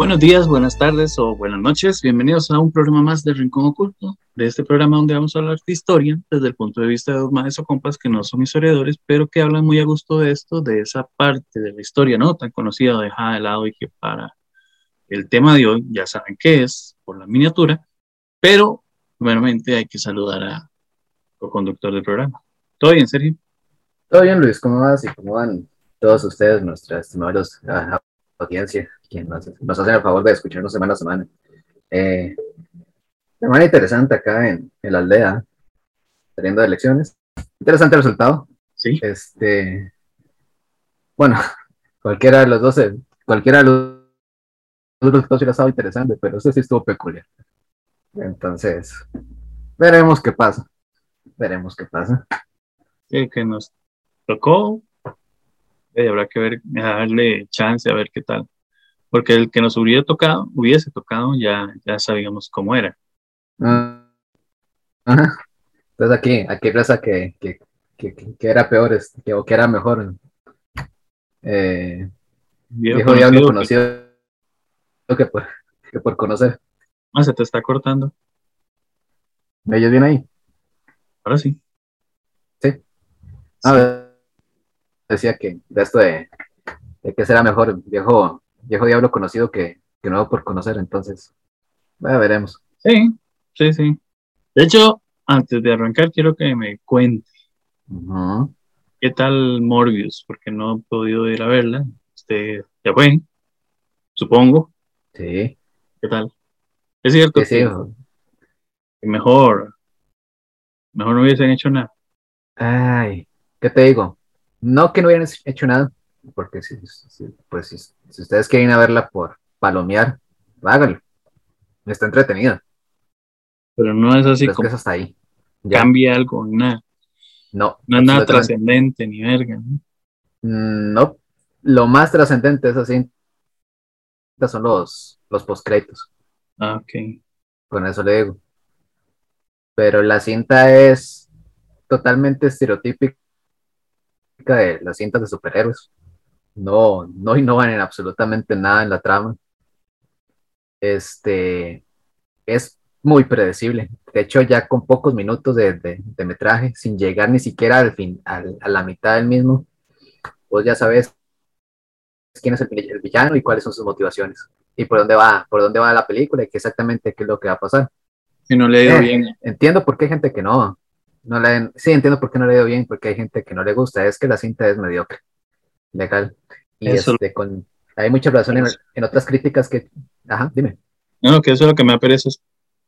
Buenos días, buenas tardes o buenas noches. Bienvenidos a un programa más de Rincón Oculto. De este programa donde vamos a hablar de historia desde el punto de vista de dos maestros o compas que no son historiadores, pero que hablan muy a gusto de esto, de esa parte de la historia no tan conocida, dejada de lado y que para el tema de hoy ya saben qué es por la miniatura, pero primeramente hay que saludar a co-conductor del programa. ¿Todo bien, Sergio? Todo bien, Luis. ¿Cómo vas y cómo van todos ustedes, nuestras estimados audiencia, quien nos, nos hacen el favor de escucharnos semana a semana. Eh, semana interesante acá en, en, la aldea, teniendo elecciones. Interesante resultado. Sí. Este, bueno, cualquiera de los dos, cualquiera de los dos resultados hubiera estado interesante, pero este sí estuvo peculiar. Entonces, veremos qué pasa. Veremos qué pasa. Sí, que nos tocó y habrá que ver, darle chance a ver qué tal. Porque el que nos hubiera tocado, hubiese tocado, ya, ya sabíamos cómo era. Ah, Entonces aquí, aquí reza que, que, que, que era peor, que, o que era mejor. Eh, viejo diablo conocido que, por, que por conocer. Ah, se te está cortando. ¿Me oyes bien ahí? Ahora sí. Sí. A ver decía que de esto de, que será mejor viejo, viejo diablo conocido que, que nuevo por conocer, entonces, bueno, veremos. Sí, sí, sí. De hecho, antes de arrancar, quiero que me cuente qué tal Morbius, porque no he podido ir a verla. Este, ya fue, supongo. Sí. ¿Qué tal? Es cierto sí, que mejor, mejor no hubiesen hecho nada. Ay, ¿qué te digo? No que no hubieran hecho nada, porque si, pues si, ustedes quieren ir a verla por palomear, háganlo. Está entretenida. Pero no es así como. Es hasta ahí. Cambia algo, nada. No. No es nada trascendente ni verga. ¿no? Mm, no. Lo más trascendente es así. Son los, los postcréditos. Ah, ok. Con eso le digo. Pero la cinta es totalmente estereotípica de las cintas de superhéroes. No, no innovan en absolutamente nada en la trama. Este es muy predecible. De hecho, ya con pocos minutos de, de, metraje, sin llegar ni siquiera al fin, al, a la mitad del mismo, pues ya sabes quién es el, villano y cuáles son sus motivaciones y por dónde va, por dónde va la película y qué exactamente qué es lo que va a pasar. Si no le eh, bien. Entiendo por qué hay gente que no, no le, sí, entiendo por qué no le dio bien, porque hay gente que no le gusta, es que la cinta es mediocre, legal. Y este, con, hay mucha razón en, en, otras críticas que, ajá, dime. No, que eso es lo que me aparece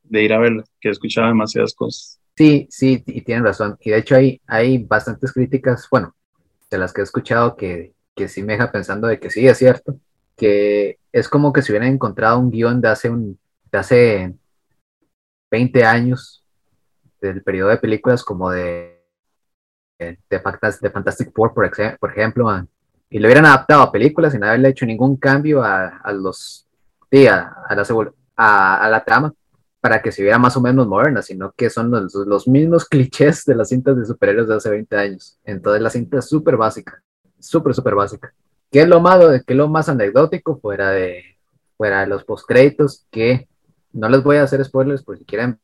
de ir a verla, que he escuchado demasiadas cosas. Sí, sí, y tienen razón. Y de hecho hay, hay bastantes críticas, bueno, de las que he escuchado que, que sí me deja pensando de que sí, es cierto, que es como que si hubieran encontrado un guion de hace, un, de hace 20 años del periodo de películas como de, de, de Fantastic Four, por, por ejemplo, y lo hubieran adaptado a películas sin haberle hecho ningún cambio a, a los, sí, a, a, la, a, la trama para que se viera más o menos moderna, sino que son los, los mismos clichés de las cintas de superhéroes de hace 20 años. Entonces la cinta es súper básica, súper, súper básica. ¿Qué es lo malo, qué es lo más anecdótico fuera de, fuera de los postcréditos? Que no les voy a hacer spoilers por si quieren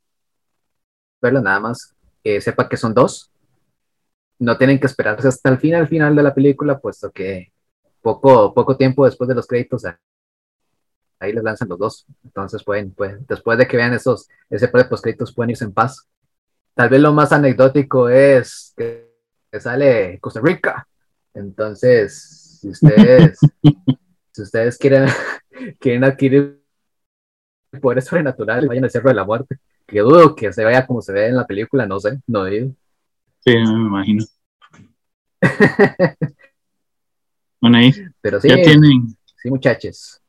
verlo, nada más que sepa que son dos. No tienen que esperarse hasta el final, final de la película, puesto que poco, poco tiempo después de los créditos ahí les lanzan los dos. Entonces pueden, pueden después de que vean esos, ese par de postcréditos pueden irse en paz. Tal vez lo más anecdótico es que, sale Costa Rica. Entonces, si ustedes, si ustedes quieren, quieren adquirir poderes sobrenaturales, vayan al Cerro de la Muerte que dudo que se vea como se ve en la película, no sé, no he ido. Sí, me imagino. bueno, ahí Pero sí, ya tienen, sí, muchachos.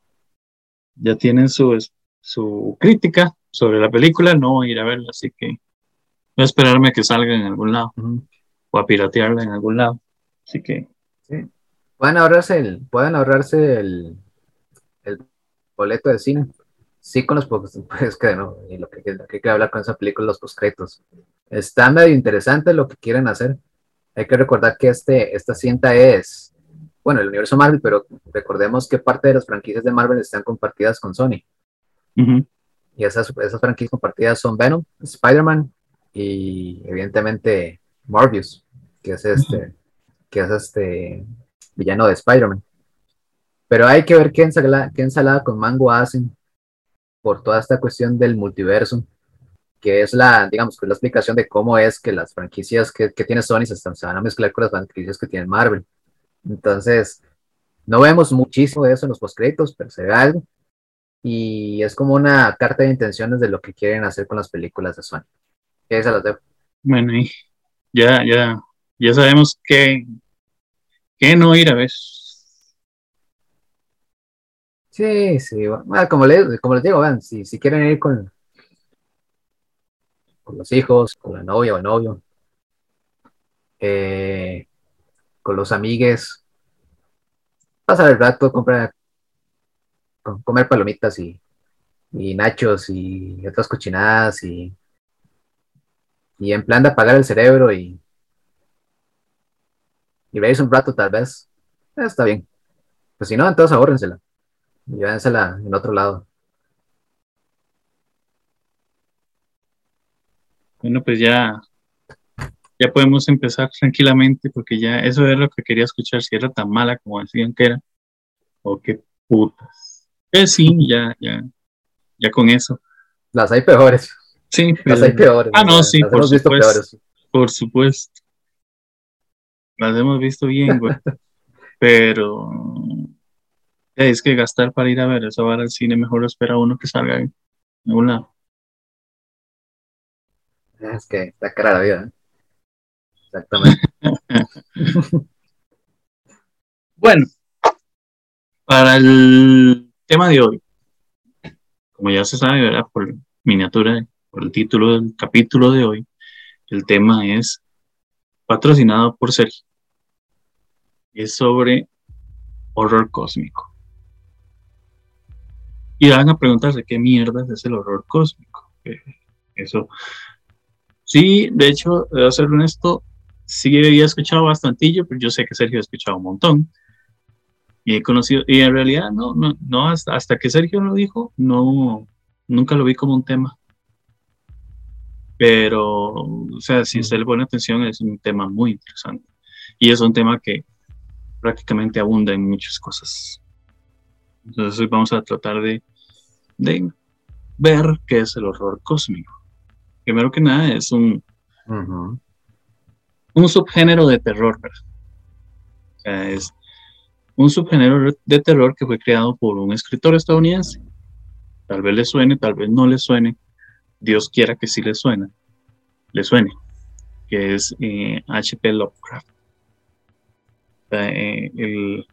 Ya tienen su, su crítica sobre la película, no voy a ir a verla, así que voy a esperarme a que salga en algún lado o a piratearla en algún lado. Así que. Sí. Pueden ahorrarse el, pueden ahorrarse el, el boleto de cine sí con los pues que no, y lo que, hay que hablar con esa película, los postcréditos. Está medio interesante lo que quieren hacer. Hay que recordar que este, esta cinta es bueno, el universo Marvel, pero recordemos que parte de las franquicias de Marvel están compartidas con Sony. Y esas, esas franquicias compartidas son Venom, Spider-Man y evidentemente Morbius, que es este, que es este villano de Spider-Man. Pero hay que ver qué ensalada, qué ensalada con mango hacen por toda esta cuestión del multiverso, que es la, digamos, que la explicación de cómo es que las franquicias que, que tiene Sony se, están, se van a mezclar con las franquicias que tiene Marvel. Entonces, no vemos muchísimo de eso en los postcréditos, pero se ve algo. Y es como una carta de intenciones de lo que quieren hacer con las películas de Sony. Esa las dejo. Bueno, y ya, ya, ya sabemos que, que no ir a ver. Sí, sí, bueno, como, les, digo, si, quieren ir con, los hijos, con la novia o el novio, eh, con los amigues, pasar el rato, comprar, comer palomitas y, nachos y otras cochinadas y, y en plan de apagar el cerebro y, y veis un rato tal vez, está bien. Pues si no, entonces ahórrensela. Llévensela en otro lado. Bueno, pues ya, ya podemos empezar tranquilamente porque ya eso es lo que quería escuchar, si era tan mala como decían que era. O qué putas. Eh, sí, ya, ya, ya con eso. Las hay peores. Sí, las hay peores. Ah, no, sí, por supuesto. Por supuesto. Las hemos visto bien, güey. Pero es que gastar para ir a ver eso va al cine, mejor espera uno que salga en algún lado. Es que está cara la vida. ¿eh? Exactamente. bueno, para el tema de hoy, como ya se sabe, ¿verdad? Por miniatura, por el título del capítulo de hoy, el tema es patrocinado por Sergio. Es sobre horror cósmico. Y van a preguntarse qué mierda es el horror cósmico. Eso. Sí, de hecho, debo ser honesto, sí había escuchado bastantillo, pero yo sé que Sergio ha escuchado un montón. Y he conocido, y en realidad no, no, no hasta, hasta que Sergio lo dijo, no, nunca lo vi como un tema. Pero, o sea, si usted le pone atención, es un tema muy interesante. Y es un tema que prácticamente abunda en muchas cosas. Entonces vamos a tratar de de ver qué es el horror cósmico. Primero que nada, es un, un subgénero de terror, O sea, es un subgénero de terror que fue creado por un escritor estadounidense. Tal vez le suene, tal vez no le suene. Dios quiera que sí le suene, le suene, que es H.P. Eh, Lovecraft. Eh,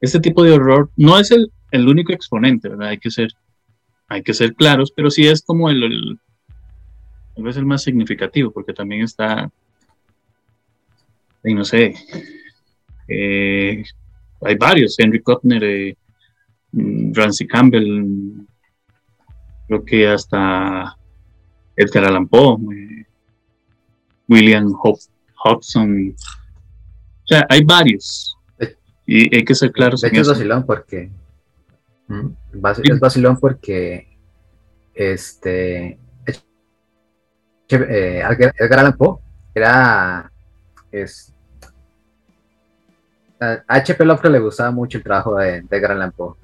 este tipo de horror no es el, el único exponente, ¿verdad? Hay que ser hay que ser claros, pero sí es como el, el tal vez el más significativo, porque también está, y no sé, eh, hay varios, Henry Kotner, eh, Ramsey Campbell, creo que hasta Edgar Allan Poe, eh, William Hobson, o sea, hay varios, y hay que ser claros. Hecho, es porque es vacilón porque este eh, Edgar Allan Poe era es a H.P. Lovecraft le gustaba mucho el trabajo de, Edgar Allan Poe.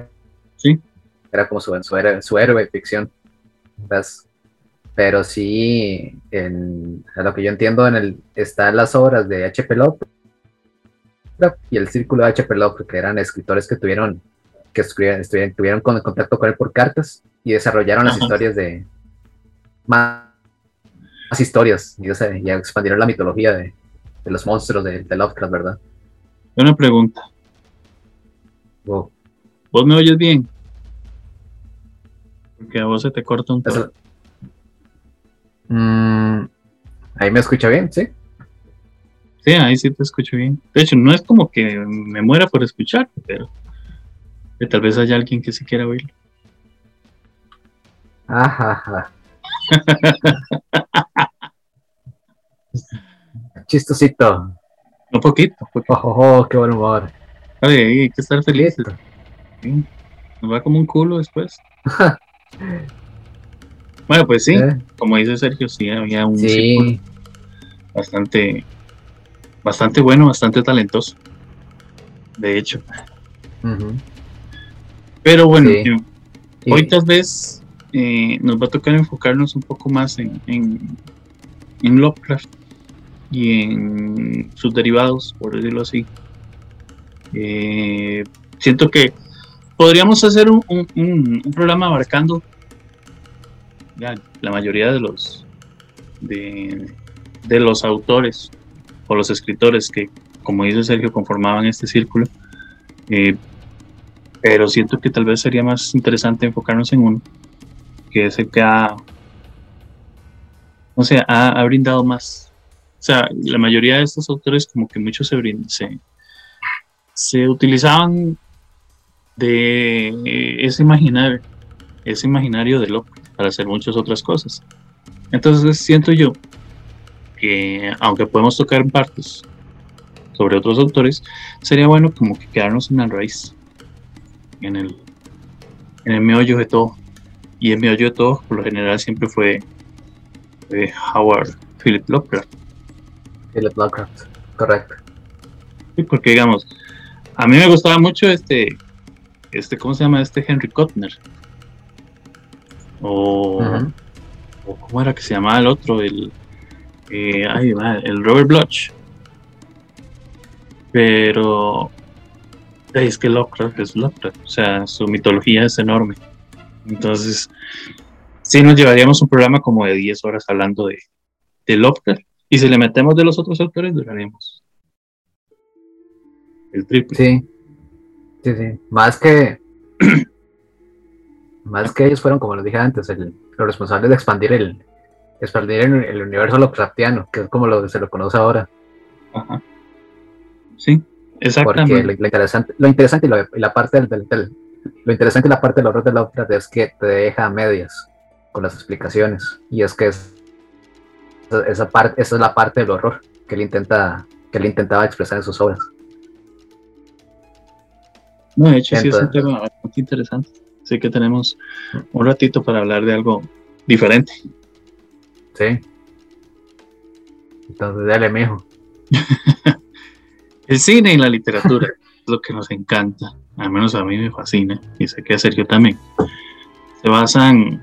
Sí. Era como su, su, héroe, su héroe de ficción. Pero sí, en, lo que yo entiendo, en el, están las obras de H.P. Lovecraft y el círculo de H.P. Lovecraft, que eran escritores que tuvieron que estuvieron, con contacto con él por cartas y desarrollaron las historias de más, historias y, expandieron la mitología de, los monstruos de, Lovecraft, ¿verdad? Una pregunta. ¿Vos me oyes bien? Porque a vos se te corta un poco. Mm, ahí me escucha bien, ¿sí? Sí, ahí sí te escucho bien. De hecho, no es como que me muera por escuchar, pero que tal vez haya alguien que se quiera oírlo. Ajá. Chistosito. Un poquito. Oh, qué buen humor. hay que estar feliz. Nos va como un culo después. bueno, pues sí, eh. como dice Sergio, sí, había un sí. bastante, bastante bueno, bastante talentoso. De hecho. Pero bueno, hoy tal vez eh, nos va a tocar enfocarnos un poco más en, en, en Lovecraft y en sus derivados, por decirlo así. Eh, siento que podríamos hacer un, un, programa abarcando la mayoría de los de, de, los autores o los escritores que, como dice Sergio, conformaban este círculo. Eh, pero siento que tal vez sería más interesante enfocarnos en uno, que es el que ha, no sé, ha, brindado más. O sea, la mayoría de estos autores como que muchos se, se, se utilizaban de ese imaginario, ese imaginario de loco para hacer muchas otras cosas. Entonces siento yo que aunque podemos tocar en partes sobre otros autores, sería bueno como que quedarnos en la raíz, en el, en el meollo de todo. Y el meollo de todo, por lo general, siempre fue Howard Philip Lovecraft. Philip Lovecraft, correcto. Sí, porque digamos, a mí me gustaba mucho este, este, ¿cómo se llama? Este Henry Kotner. O, ¿cómo era que se llamaba el otro? El, eh, ay, va, el Robert Bloch. Pero es que Lovecraft es Lovecraft, o sea, su mitología es enorme. Entonces, sí nos llevaríamos un programa como de 10 horas hablando de, de Lovecraft. Y si le metemos de los otros autores, duraremos el triple. Sí, sí, sí. Más que, más que ellos fueron, como les dije antes, los responsables de expandir el, expandir el, universo Lovecraftiano, que es como lo se lo conoce ahora. Ajá. Sí, exactamente. Porque lo, interesante, lo interesante y, la parte del, lo interesante y la parte del horror de Lovecraft es que te deja a medias con las explicaciones. Y es que es, esa, parte, esa es la parte del horror que él intenta, que él intentaba expresar en sus obras. No, de hecho sí es un tema bastante interesante. Así que tenemos un ratito para hablar de algo diferente. Sí. Entonces, dale, mijo. el cine y la literatura es lo que nos encanta. Al menos a mí me fascina. Y sé que a Sergio también. Se basan,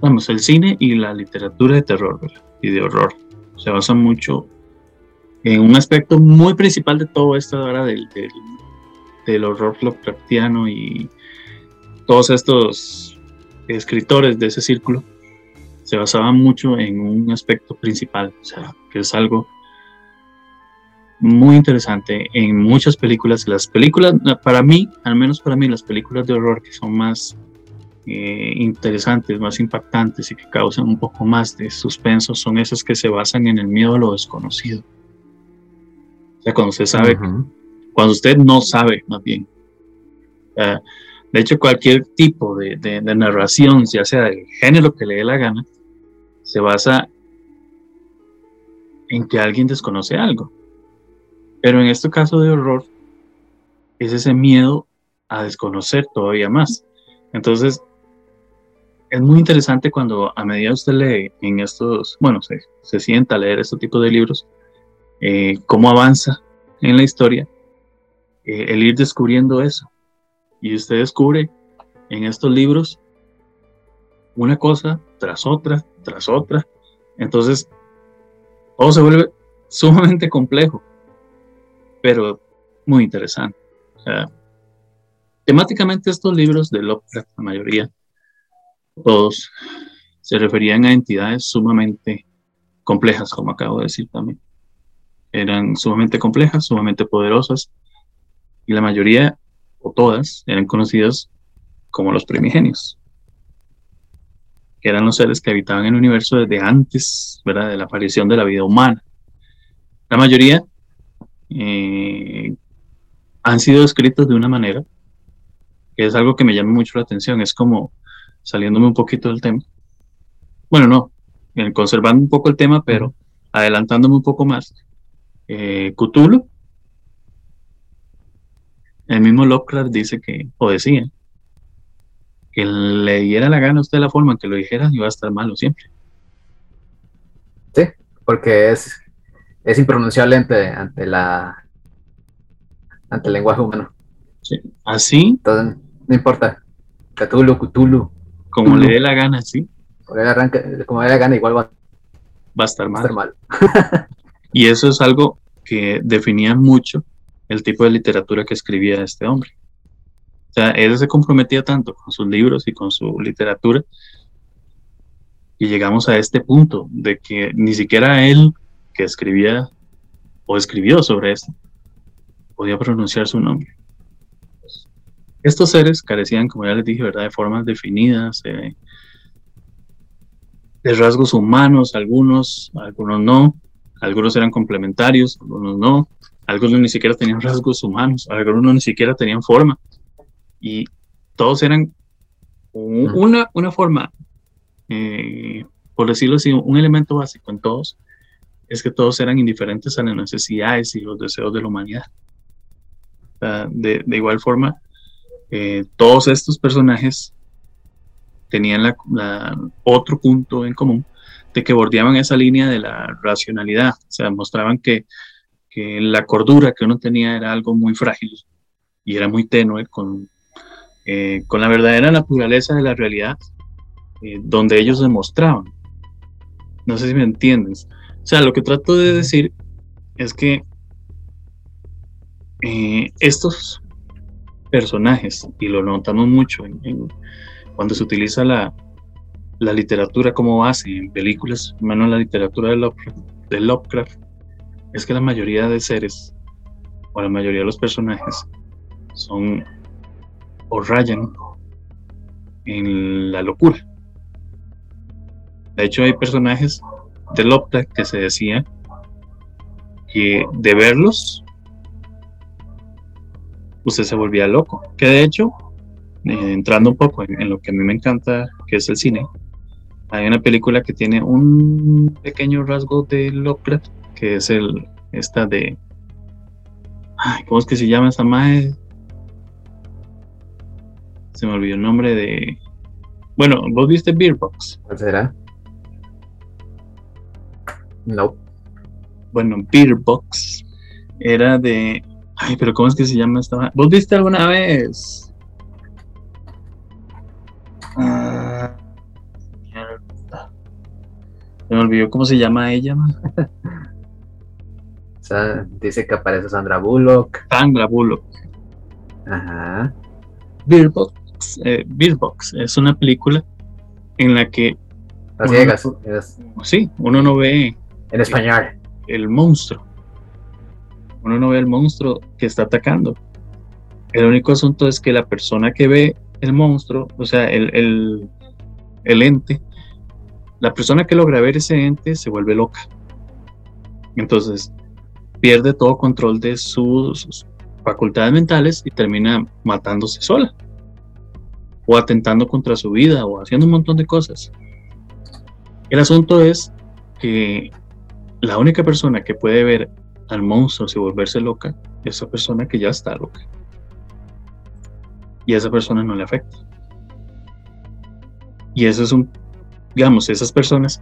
vamos, el cine y la literatura de terror y de horror. Se basan mucho en un aspecto muy principal de todo esto ahora del, del del horror Lovecraftiano y todos estos escritores de ese círculo se basaban mucho en un aspecto principal, o sea, que es algo muy interesante en muchas películas. Las películas, para mí, al menos para mí, las películas de horror que son más eh, interesantes, más impactantes y que causan un poco más de suspenso son esas que se basan en el miedo a lo desconocido. O sea, cuando usted sabe cuando usted no sabe, más bien. de hecho, cualquier tipo de, narración, ya sea del género que le dé la gana, se basa en que alguien desconoce algo. Pero en este caso de horror, es ese miedo a desconocer todavía más. Entonces, es muy interesante cuando a medida usted lee en estos, bueno, se, sienta a leer este tipo de libros, eh, cómo avanza en la historia eh, el ir descubriendo eso. Y usted descubre en estos libros una cosa tras otra, tras otra. Entonces, todo se vuelve sumamente complejo, pero muy interesante. temáticamente estos libros de Lovecraft, la mayoría, todos, se referían a entidades sumamente complejas, como acabo de decir también. Eran sumamente complejas, sumamente poderosas, y la mayoría, o todas, eran conocidos como los primigenios, que eran los seres que habitaban el universo desde antes ¿verdad? de la aparición de la vida humana. La mayoría eh, han sido escritos de una manera que es algo que me llama mucho la atención, es como saliéndome un poquito del tema. Bueno, no, eh, conservando un poco el tema, pero adelantándome un poco más. Eh, Cthulhu el mismo Lovecraft dice que, o decía, que le diera la gana a usted la forma en que lo dijera, iba a estar malo siempre. Sí, porque es, es impronunciable ante, la ante el lenguaje humano. Sí. Así. Entonces, no importa. Cthulhu, Cthulhu. Como le dé la gana, sí. Como le dé la gana, igual va, va a estar mal. estar mal. y eso es algo que definía mucho el tipo de literatura que escribía este hombre. O sea, él se comprometía tanto con sus libros y con su literatura y llegamos a este punto de que ni siquiera él que escribía o escribió sobre esto podía pronunciar su nombre. Estos seres carecían, como ya les dije, ¿verdad? de formas definidas, de rasgos humanos, algunos, algunos no, algunos eran complementarios, algunos no, algunos ni siquiera tenían rasgos humanos, algunos ni siquiera tenían forma. Y todos eran una, una forma, eh, por decirlo así, un elemento básico en todos, es que todos eran indiferentes a las necesidades y los deseos de la humanidad. de, igual forma, eh, todos estos personajes tenían otro punto en común de que bordeaban esa línea de la racionalidad, o sea, mostraban que la cordura que uno tenía era algo muy frágil y era muy tenue con, eh, la verdadera naturaleza de la realidad, eh, donde ellos demostraban. No sé si me entiendes. O sea, lo que trato de decir es que eh, estos personajes, y lo notamos mucho cuando se utiliza la, la, literatura como base en películas, menos la literatura de de Lovecraft es que la mayoría de seres o la mayoría de los personajes son o rayan en la locura. De hecho, hay personajes de Lovecraft que se decía que de verlos usted se volvía loco. Que de hecho, eh, entrando un poco en, lo que a mí me encanta, que es el cine, hay una película que tiene un pequeño rasgo de Lovecraft que es el, esta de, ¿cómo es que se llama esa madre? Se me olvidó el nombre de, bueno, vos viste Beerbox. ¿Cuál será? No. Bueno, Beerbox era de, ay, pero ¿cómo es que se llama esta? ¿Vos viste alguna vez? Ah, se me olvidó cómo se llama ella. dice que aparece Sandra Bullock. Sandra Bullock. Ajá. Beerbox, eh, es una película en la que. sí, uno no ve. En español. El, monstruo. Uno no ve el monstruo que está atacando. El único asunto es que la persona que ve el monstruo, o sea, el, el, el ente, la persona que logra ver ese ente se vuelve loca. Entonces, pierde todo control de sus facultades mentales y termina matándose sola o atentando contra su vida o haciendo un montón de cosas. El asunto es que la única persona que puede ver al monstruo y volverse loca es esa persona que ya está loca. Y a esa persona no le afecta. Y eso es un, digamos, esas personas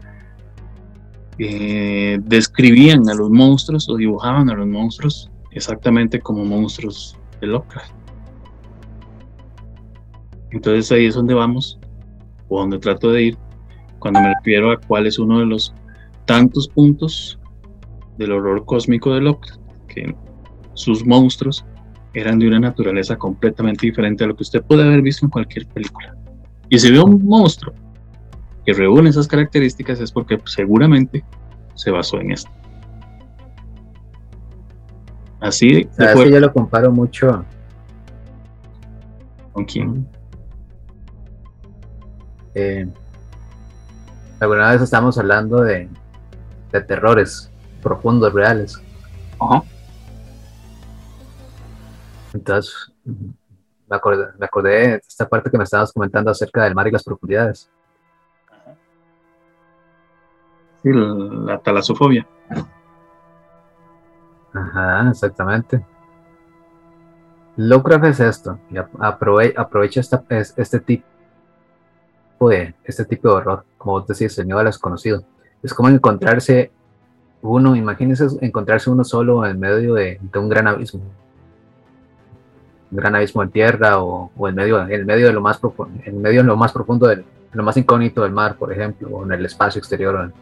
eh, describían a los monstruos o dibujaban a los monstruos exactamente como monstruos de Lovecraft. Entonces ahí es donde vamos, o donde trato de ir, cuando me refiero a cuál es uno de los tantos puntos del horror cósmico de Lovecraft, que sus monstruos eran de una naturaleza completamente diferente a lo que usted puede haber visto en cualquier película. Y si ve un monstruo que reúne esas características es porque seguramente se basó en esto. Así de yo lo comparo mucho. ¿Con quién? Eh, alguna vez estamos hablando de, de terrores profundos, reales. Ajá. Entonces, me acordé, me acordé de esta parte que me estabas comentando acerca del mar y las profundidades. Sí, la talasofobia. Ajá, exactamente. Lovecraft es esto, y aprovecha este tipo de este tipo de horror, como vos decís, el miedo a lo desconocido. Es como encontrarse uno, imagínense encontrarse uno solo en medio de, un gran abismo. Un gran abismo en tierra o, en, medio, en medio de lo más profundo, en medio de lo más profundo, del, lo más incógnito del mar, por ejemplo, o en el espacio exterior.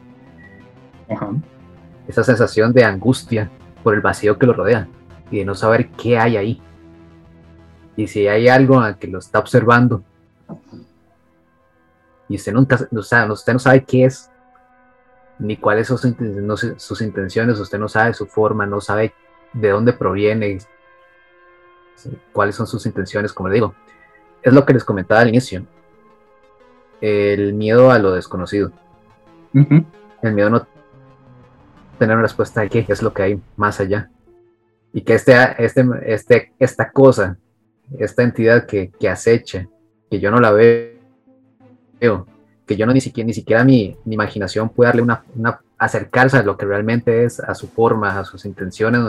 Esa sensación de angustia por el vacío que lo rodea y de no saber qué hay ahí. Y si hay algo que lo está observando y usted, nunca, usted no sabe qué es, ni cuáles son sus intenciones, usted no sabe su forma, no sabe de dónde proviene, cuáles son sus intenciones, como le digo. Es lo que les comentaba al inicio. El miedo a lo desconocido. El miedo a no tener una respuesta de qué es lo que hay más allá. Y que este, este, este, esta cosa esta entidad que, acecha, que yo no la veo, que yo no ni siquiera, ni siquiera mi, imaginación puede darle una, acercarse a lo que realmente es, a su forma, a sus intenciones,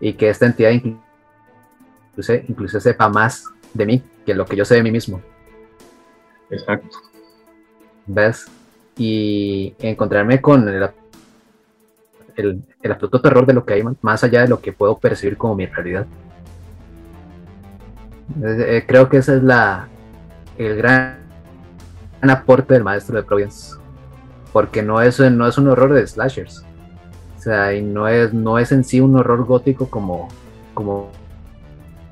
y que esta entidad incluso, incluso sepa más de mí que lo que yo sé de mí mismo. Exacto. ¿Ves? Y encontrarme con el, el, el absoluto terror de lo que hay más allá de lo que puedo percibir como mi realidad. Eh, creo que ese es la el gran, aporte del maestro de Providence. Porque no es, no es un horror de slashers. O sea, y no es, no es en sí un horror gótico como, como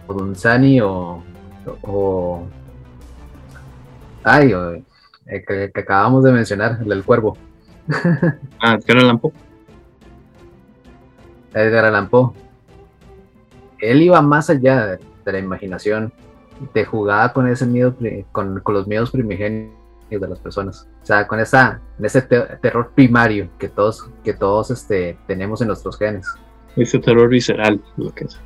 Dunzani o, o ay, eh, que, acabamos de mencionar, el del cuervo. ah, Edgar Allan Poe. Edgar Allan Poe. Él iba más allá de la imaginación, de jugada con ese miedo, con, los miedos primigenios de las personas. O sea, con esa, ese terror primario que todos, que todos este, tenemos en nuestros genes. Ese terror visceral, lo que es.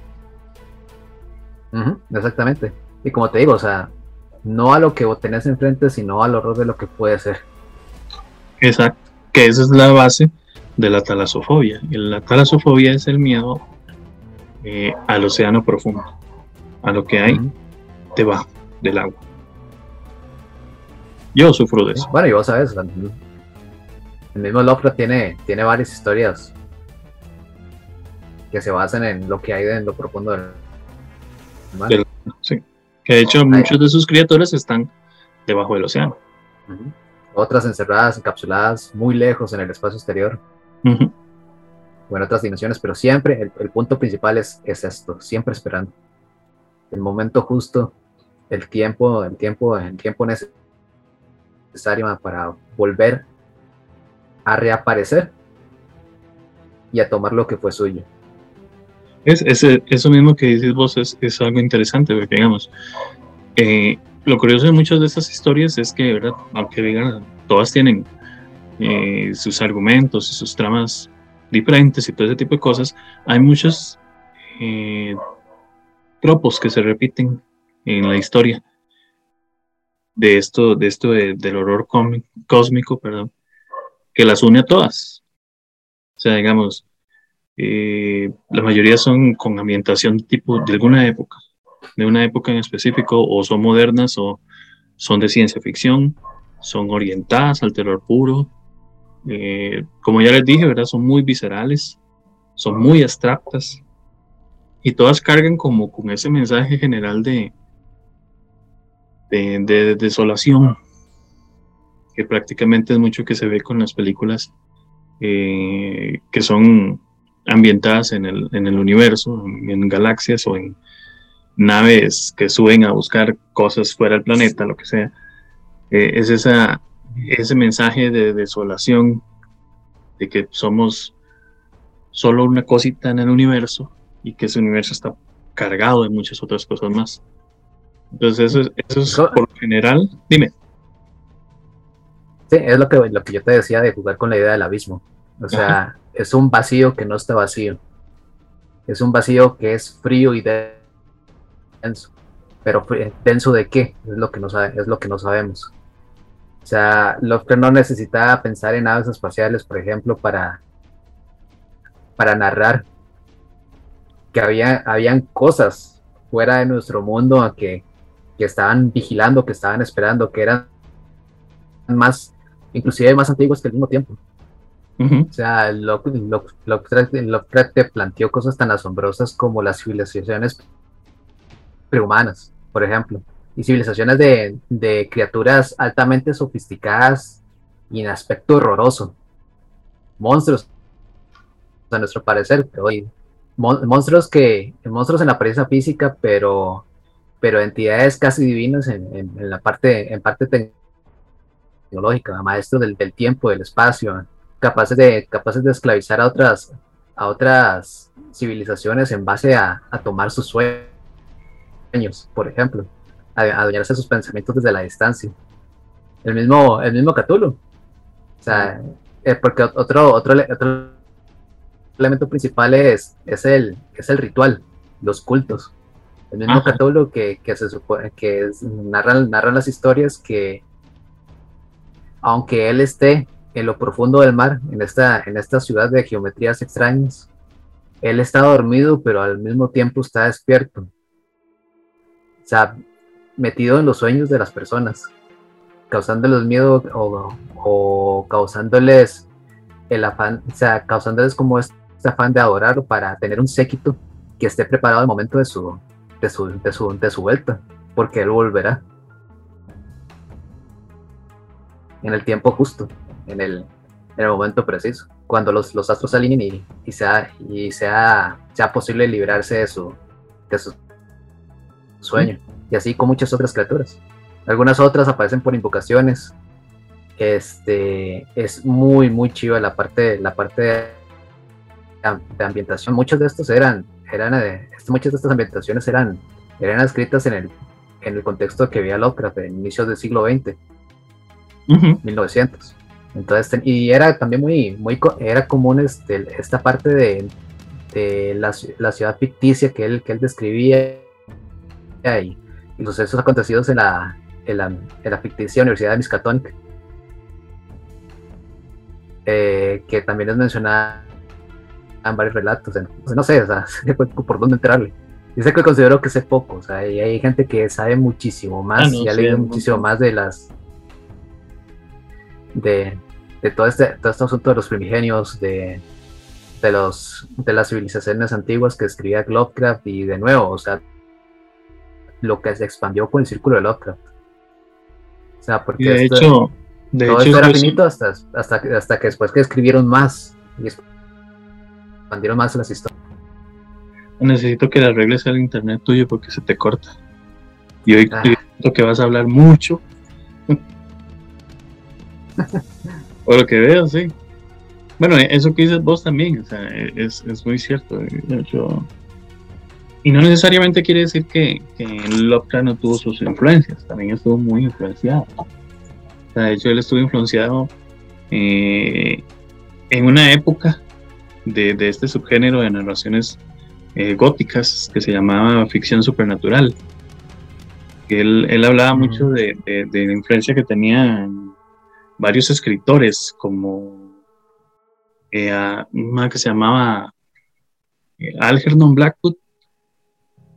exactamente. Y como te digo, o sea, no a lo que vos tenés enfrente, sino al horror de lo que puede ser. Exacto, que esa es la base de la talasofobia. Y la talasofobia es el miedo eh, al océano profundo a lo que hay debajo del agua. Yo sufro de eso. Bueno, y vos sabes, el mismo Lovecraft tiene, tiene varias historias que se basan en lo que hay en lo profundo del mar. sí. Que de hecho muchos de sus criaturas están debajo del océano. Otras encerradas, encapsuladas, muy lejos en el espacio exterior. O en otras dimensiones, pero siempre el, el punto principal es, es esto, siempre esperando el momento justo, el tiempo, el tiempo, el tiempo necesario para volver a reaparecer y a tomar lo que fue suyo. Es, eso mismo que dices vos es, algo interesante, porque digamos, eh, lo curioso de muchas de estas historias es que, ¿verdad? aunque digan, todas tienen eh, sus argumentos y sus tramas diferentes y todo ese tipo de cosas, hay muchos eh, tropos que se repiten en la historia de esto, de esto del horror cósmico, perdón, que las une a todas. O sea, digamos, eh, la mayoría son con ambientación tipo de alguna época, de una época en específico, o son modernas o son de ciencia ficción, son orientadas al terror puro. Eh, como ya les dije, ¿verdad? Son muy viscerales, son muy abstractas, y todas cargan como con ese mensaje general de, de, desolación, que prácticamente es mucho que se ve con las películas eh, que son ambientadas en el, en el universo, en, galaxias o en naves que suben a buscar cosas fuera del planeta, lo que sea. Eh, es esa, ese mensaje de desolación, de que somos solo una cosita en el universo y que ese universo está cargado de muchas otras cosas más. Entonces eso, eso es por lo general, dime. Sí, es lo que, lo que yo te decía de jugar con la idea del abismo. O sea, es un vacío que no está vacío. Es un vacío que es frío y denso. Pero denso de qué? Es lo que no, sabe, es lo que no sabemos. O sea, lo que no necesitaba pensar en naves espaciales, por ejemplo, para, para narrar que había, habían cosas fuera de nuestro mundo, que, que estaban vigilando, que estaban esperando, que eran más, inclusive más antiguos que el mismo tiempo. O sea, Lovecraft te planteó cosas tan asombrosas como las civilizaciones prehumanas, por ejemplo, y civilizaciones de, de criaturas altamente sofisticadas y en aspecto horroroso. Monstruos, a nuestro parecer, pero monstruos que, monstruos en la apariencia física, pero, pero entidades casi divinas en, en, la parte, en parte tecnológica, maestros del, del tiempo, del espacio, capaces de, capaces de esclavizar a otras, a otras civilizaciones en base a, tomar sus sueños, por ejemplo, a, adueñarse de sus pensamientos desde la distancia. El mismo, el mismo Cthulhu. O sea, eh, porque otro, otro, otro elemento principal es, es, el, es el ritual, los cultos. El mismo Cthulhu que, que se supone que narran, narran las historias que aunque él esté en lo profundo del mar, en esta, en esta ciudad de geometrías extrañas. Él está dormido, pero al mismo tiempo está despierto. O sea, metido en los sueños de las personas, causándoles miedo o, causándoles el afán, o sea, causándoles como este afán de adorar para tener un séquito que esté preparado al momento de su, de su, de su, de su vuelta, porque él volverá en el tiempo justo en el, en el momento preciso, cuando los, los astros se alineen y, y, sea, y sea, sea posible librarse de su, de su sueño. Y así con muchas otras criaturas. Algunas otras aparecen por invocaciones. Este es muy, muy chiva la parte, la parte de, de ambientación. Muchos de estos eran, eran eh, muchas de estas ambientaciones eran, eran escritas en el, en el contexto que había Lovecraft en inicios del siglo XX, 1900. Entonces, y era también muy, muy, era común este, esta parte de, de la, la, ciudad ficticia que él, que él describía y, y los sucesos acontecidos en la, en la, en la ficticia Universidad de Miskatonic, eh, que también es mencionada en varios relatos. no sé, o sea, por dónde entrarle. Dice que considero que sé poco, o sea, hay gente que sabe muchísimo más ah, y ha leído muchísimo más de las de, todo, este, todo este asunto de los primigenios, de, de, los, de las civilizaciones antiguas que escribía Lovecraft y de nuevo, o sea, lo que se expandió con el círculo de Lovecraft. O sea, porque de hecho, de todo esto era finito hasta, hasta, hasta que después que escribieron más y expandieron más las historias. Necesito que le arregles el internet tuyo porque se te corta. Y hoy ah. que vas a hablar mucho Por lo que veo, sí. Bueno, eso que dices vos también, o sea, es, es muy cierto. y no necesariamente quiere decir que, que Lovecraft no tuvo sus influencias, también estuvo muy influenciado. O sea, de hecho, él estuvo influenciado eh, en una época de, de, este subgénero de narraciones eh, góticas que se llamaba ficción supernatural. Él, él hablaba mucho de, de, la influencia que tenía varios escritores, como eh, una que se llamaba eh, Algernon Blackwood,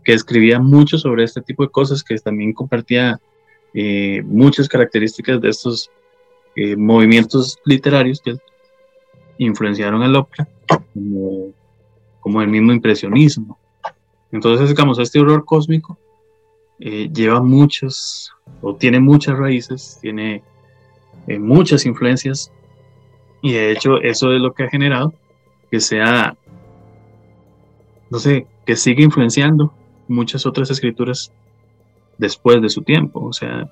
que escribía mucho sobre este tipo de cosas, que también compartía eh, muchas características de estos eh, movimientos literarios que influenciaron al ópera, como, como, el mismo impresionismo. Entonces, digamos, este horror cósmico lleva muchos, o tiene muchas raíces, tiene muchas influencias y de hecho eso es lo que ha generado que sea, no sé, que siga influenciando muchas otras escrituras después de su tiempo. O sea,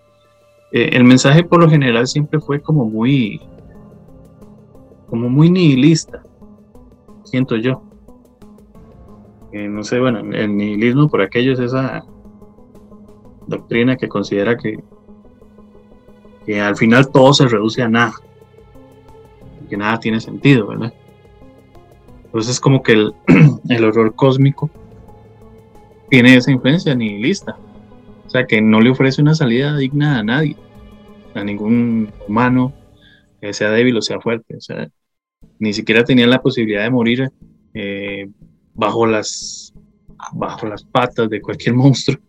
eh, el mensaje por lo general siempre fue como muy, como muy nihilista, siento yo. no sé, bueno, el nihilismo por aquello es esa doctrina que considera que que al final todo se reduce a nada, que nada tiene sentido, ¿verdad? Entonces es como que el, el horror cósmico tiene esa influencia nihilista, o sea que no le ofrece una salida digna a nadie, a ningún humano, que sea débil o sea fuerte, o sea, ni siquiera tenía la posibilidad de morir eh, bajo las bajo las patas de cualquier monstruo,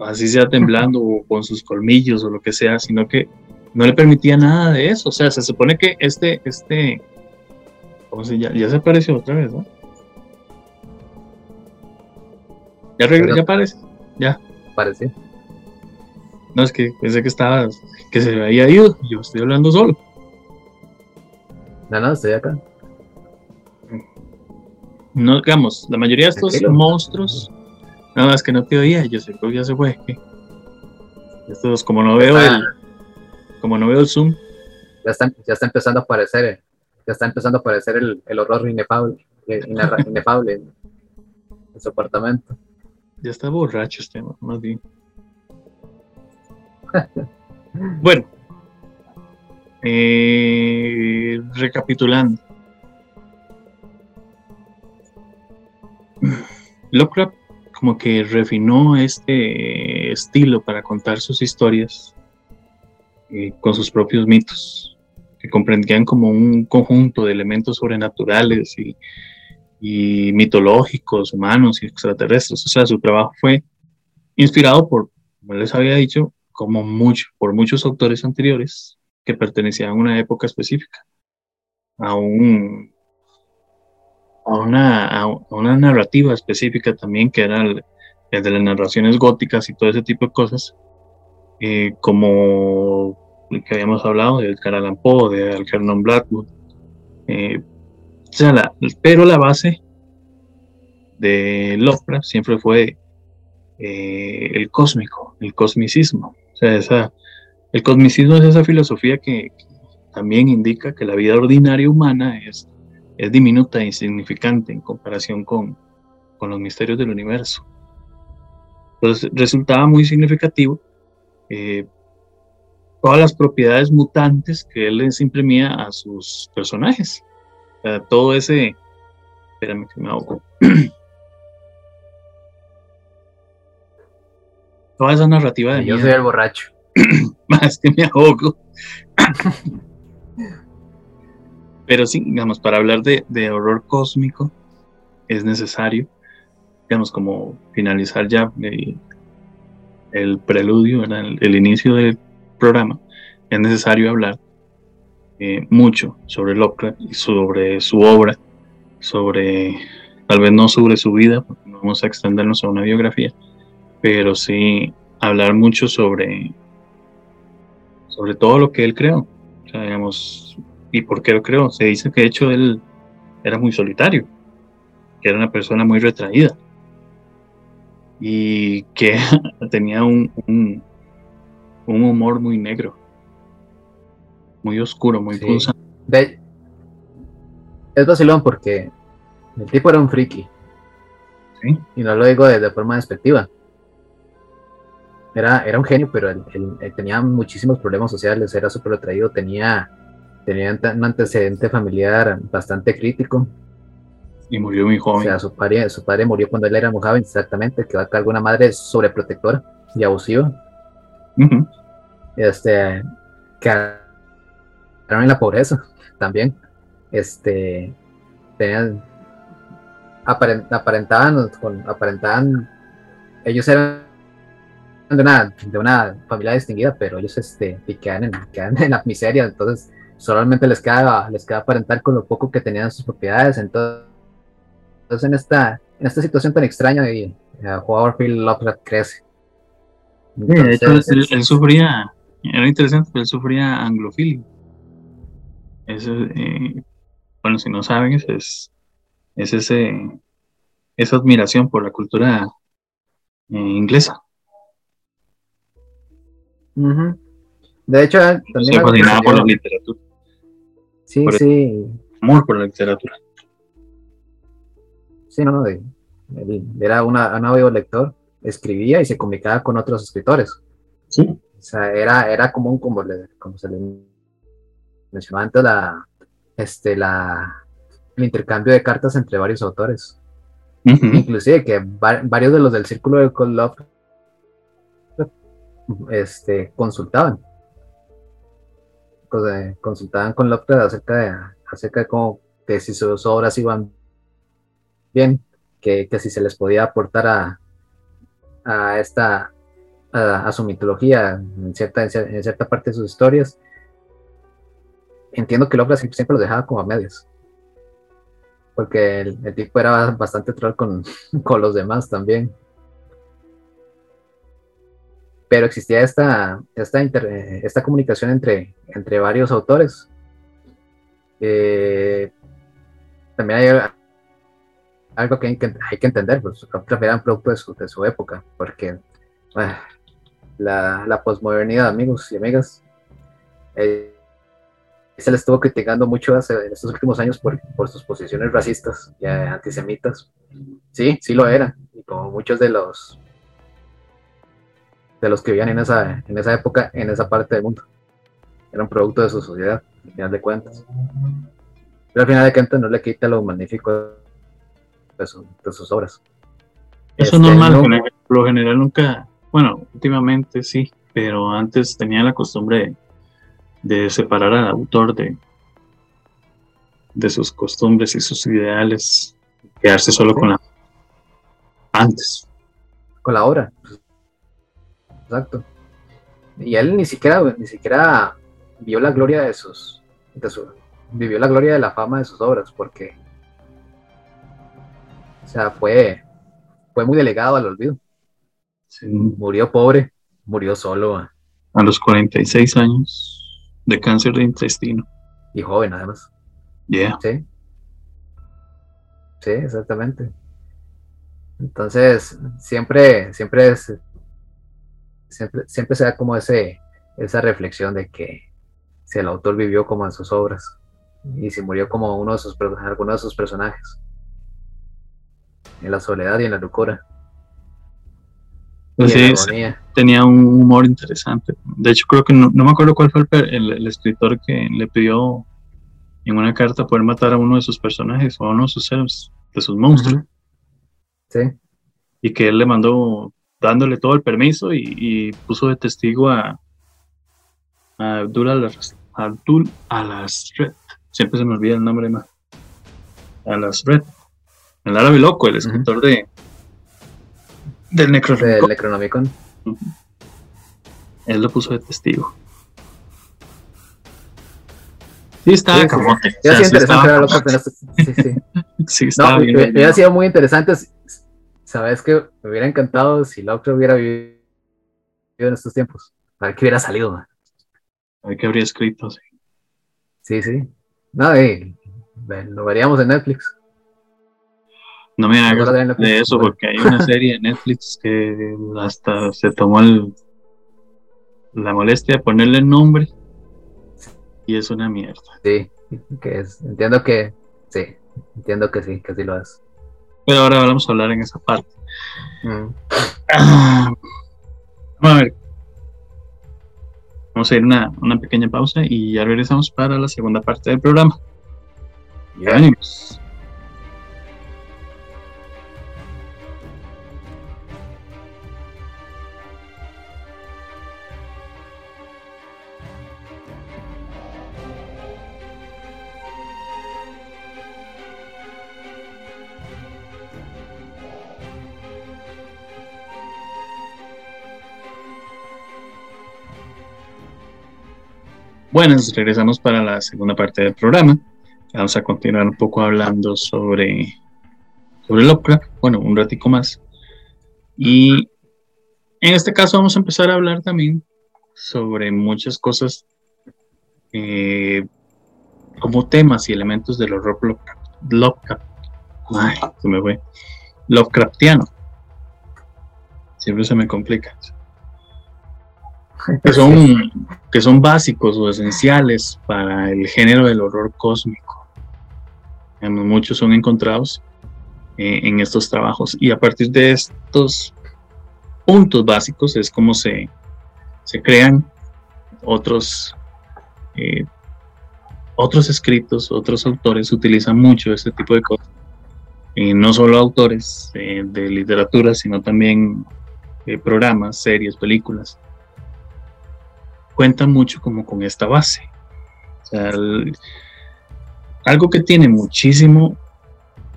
así sea temblando o con sus colmillos o lo que sea, sino que no le permitía nada de eso. O sea, se supone que este, este, ¿cómo se llama? Ya se apareció otra vez, ¿no? Ya, ya aparece, ya. Parece. No, es que pensé que estaba, que se había ido, yo estoy hablando solo. No, no, estoy acá. No, digamos, la mayoría de estos monstruos, nada más que no te oía, yo sé que ya se fue. Estos, como no veo el, como no veo el zoom. Ya está, ya está empezando a aparecer, ya está empezando a aparecer el, el horror inefable, inefable en, en su apartamento. Ya está borracho este, más bien. bueno, eh, recapitulando. Lovecraft como que refinó este estilo para contar sus historias eh, con sus propios mitos, que comprendían como un conjunto de elementos sobrenaturales y, y mitológicos, humanos y extraterrestres. O sea, su trabajo fue inspirado por, como les había dicho, como mucho, por muchos autores anteriores que pertenecían a una época específica, a, un, a, una, a una narrativa específica también, que era el, de las narraciones góticas y todo ese tipo de cosas, eh, como el que habíamos hablado, de Edgar Poe, de Algernon Blackwood. Eh, o sea, pero la base de Lovecraft siempre fue eh, el cósmico, el cosmicismo. O sea, esa, el cosmicismo es esa filosofía que, también indica que la vida ordinaria humana es, es diminuta e insignificante en comparación con, con los misterios del universo. Entonces resultaba muy significativo eh, todas las propiedades mutantes que él les imprimía a sus personajes. O sea, todo ese... Espérame que me ahogo. toda esa narrativa de... Yo soy el borracho. Más que me ahogo. Pero sí, digamos, para hablar de, horror cósmico es necesario, digamos, como finalizar ya el, preludio, el, inicio del programa, es necesario hablar eh, mucho sobre Lovecraft y sobre su obra, sobre, tal vez no sobre su vida, porque no vamos a extendernos a una biografía, pero sí hablar mucho sobre, sobre todo lo que él creó. O sea, digamos, ¿y por qué lo creó? Se dice que de hecho él era muy solitario, que era una persona muy retraída y que tenía un, un, humor muy negro, muy oscuro, muy sí. Es vacilón porque el tipo era un friki. ¿Sí? Y no lo digo de forma despectiva era, era un genio, pero él, tenía muchísimos problemas sociales, era súper retraído, tenía, tenía un antecedente familiar bastante crítico. Y murió muy joven. O sea, su padre, su padre murió cuando él era muy joven, exactamente, que va a alguna madre sobreprotectora y abusiva. Este, quedaron en la pobreza también. Este, tenían, aparentaban, aparentaban, ellos eran de una, de una familia distinguida, pero ellos este, quedan, en, quedan en la miseria, entonces solamente les queda, les queda aparentar con lo poco que tenían sus propiedades, entonces, en esta, en esta situación tan extraña, y, uh, jugador Phil Lovecraft crece. Entonces, él, sufría, era interesante, pero él sufría anglofilia. Eso, eh, bueno, si no saben, es, es ese, esa admiración por la cultura eh, inglesa. De hecho, también. fascinado por la literatura. Sí, sí. Amor por la literatura. Sí, no, no. era una, un audio lector, escribía y se comunicaba con otros escritores. Sí. O sea, era, era común, como, como se le mencionaba antes, la, este, la, el intercambio de cartas entre varios autores. Inclusive que varios de los del círculo de Cold Love este, consultaban. consultaban con Lovecraft acerca de, acerca de cómo que si sus obras iban bien, que, si se les podía aportar a, a esta, a, su mitología en cierta, en cierta parte de sus historias, entiendo que Lovecraft siempre, los dejaba como a medias. Porque el, tipo era bastante troll con, con, los demás también. Pero existía esta, esta, esta comunicación entre, entre varios autores. Eh, también hay algo que hay que, hay que entender, pues Lovecraft era un producto de su, de su época, porque ah, la, la posmodernidad, amigos y amigas, eh, se le estuvo criticando mucho hace, en estos últimos años por, por sus posiciones racistas y antisemitas. Sí, sí lo eran. Y como muchos de los de los que vivían en esa, en esa época, en esa parte del mundo. Era un producto de su sociedad, al final de cuentas. Pero al final de cuentas no le quita lo magnífico de, sus obras. Eso es este, normal, por lo general nunca, bueno, últimamente sí, pero antes tenía la costumbre de de separar al autor de, de sus costumbres y sus ideales, quedarse solo con la antes. Con la obra. Exacto. Y él ni siquiera, ni siquiera vio la gloria de sus, de su, vivió la gloria de la fama de sus obras, porque, o sea, fue, fue muy delegado al olvido. Murió pobre, murió solo. A los 46 años de cáncer de intestino. Y joven, además. Yeah. Sí. Sí, exactamente. Entonces, siempre, siempre es, siempre, siempre se da como ese, esa reflexión de que si el autor vivió como en sus obras y si murió como uno de sus, alguno de sus personajes, en la soledad y en la locura. Pues tenía un humor interesante. De hecho, creo que no, me acuerdo cuál fue el, escritor que le pidió en una carta poder matar a uno de sus personajes o a uno de sus seres, de sus monstruos. Sí. Y que él le mandó dándole todo el permiso y, puso de testigo a, a Abdul, Abdul Alasred. Siempre se me olvida el nombre más. Alasred. El árabe loco, el escritor de del Necronomicon. Él lo puso de testigo. Sí, estaba sí. Sí, sí, interesante sí, sí. sí estaba bien. Hubiera sido muy interesante. Sabes que me hubiera encantado si Lovecraft hubiera vivido en estos tiempos. Para que hubiera salido. Man. A ver qué habría escrito, sí. Sí, sí. No, y, lo veríamos en Netflix. No me hagas de eso porque hay una serie de Netflix que hasta se tomó la molestia de ponerle el nombre y es una mierda. Sí, que es, entiendo que sí, entiendo que sí, que sí lo es. Pero ahora vamos a hablar en esa parte. Mm. Ah, vamos a ver. Vamos a ir una, una pequeña pausa y ya regresamos para la segunda parte del programa. Ya venimos. Buenas, regresamos para la segunda parte del programa. Vamos a continuar un poco hablando sobre, sobre Lovecraft, bueno, un ratico más. Y en este caso vamos a empezar a hablar también sobre muchas cosas eh, como temas y elementos del horror Lovecraft. Lovecraft. Ay, se me fue. Lovecraftiano. Siempre se me complica que son, que son básicos o esenciales para el género del horror cósmico. Muchos son encontrados eh, en estos trabajos y a partir de estos puntos básicos es como se, se crean otros, eh, otros escritos, otros autores utilizan mucho este tipo de cosas. Y no solo autores eh, de literatura, sino también programas, series, películas cuenta mucho como con esta base. algo que tiene muchísimo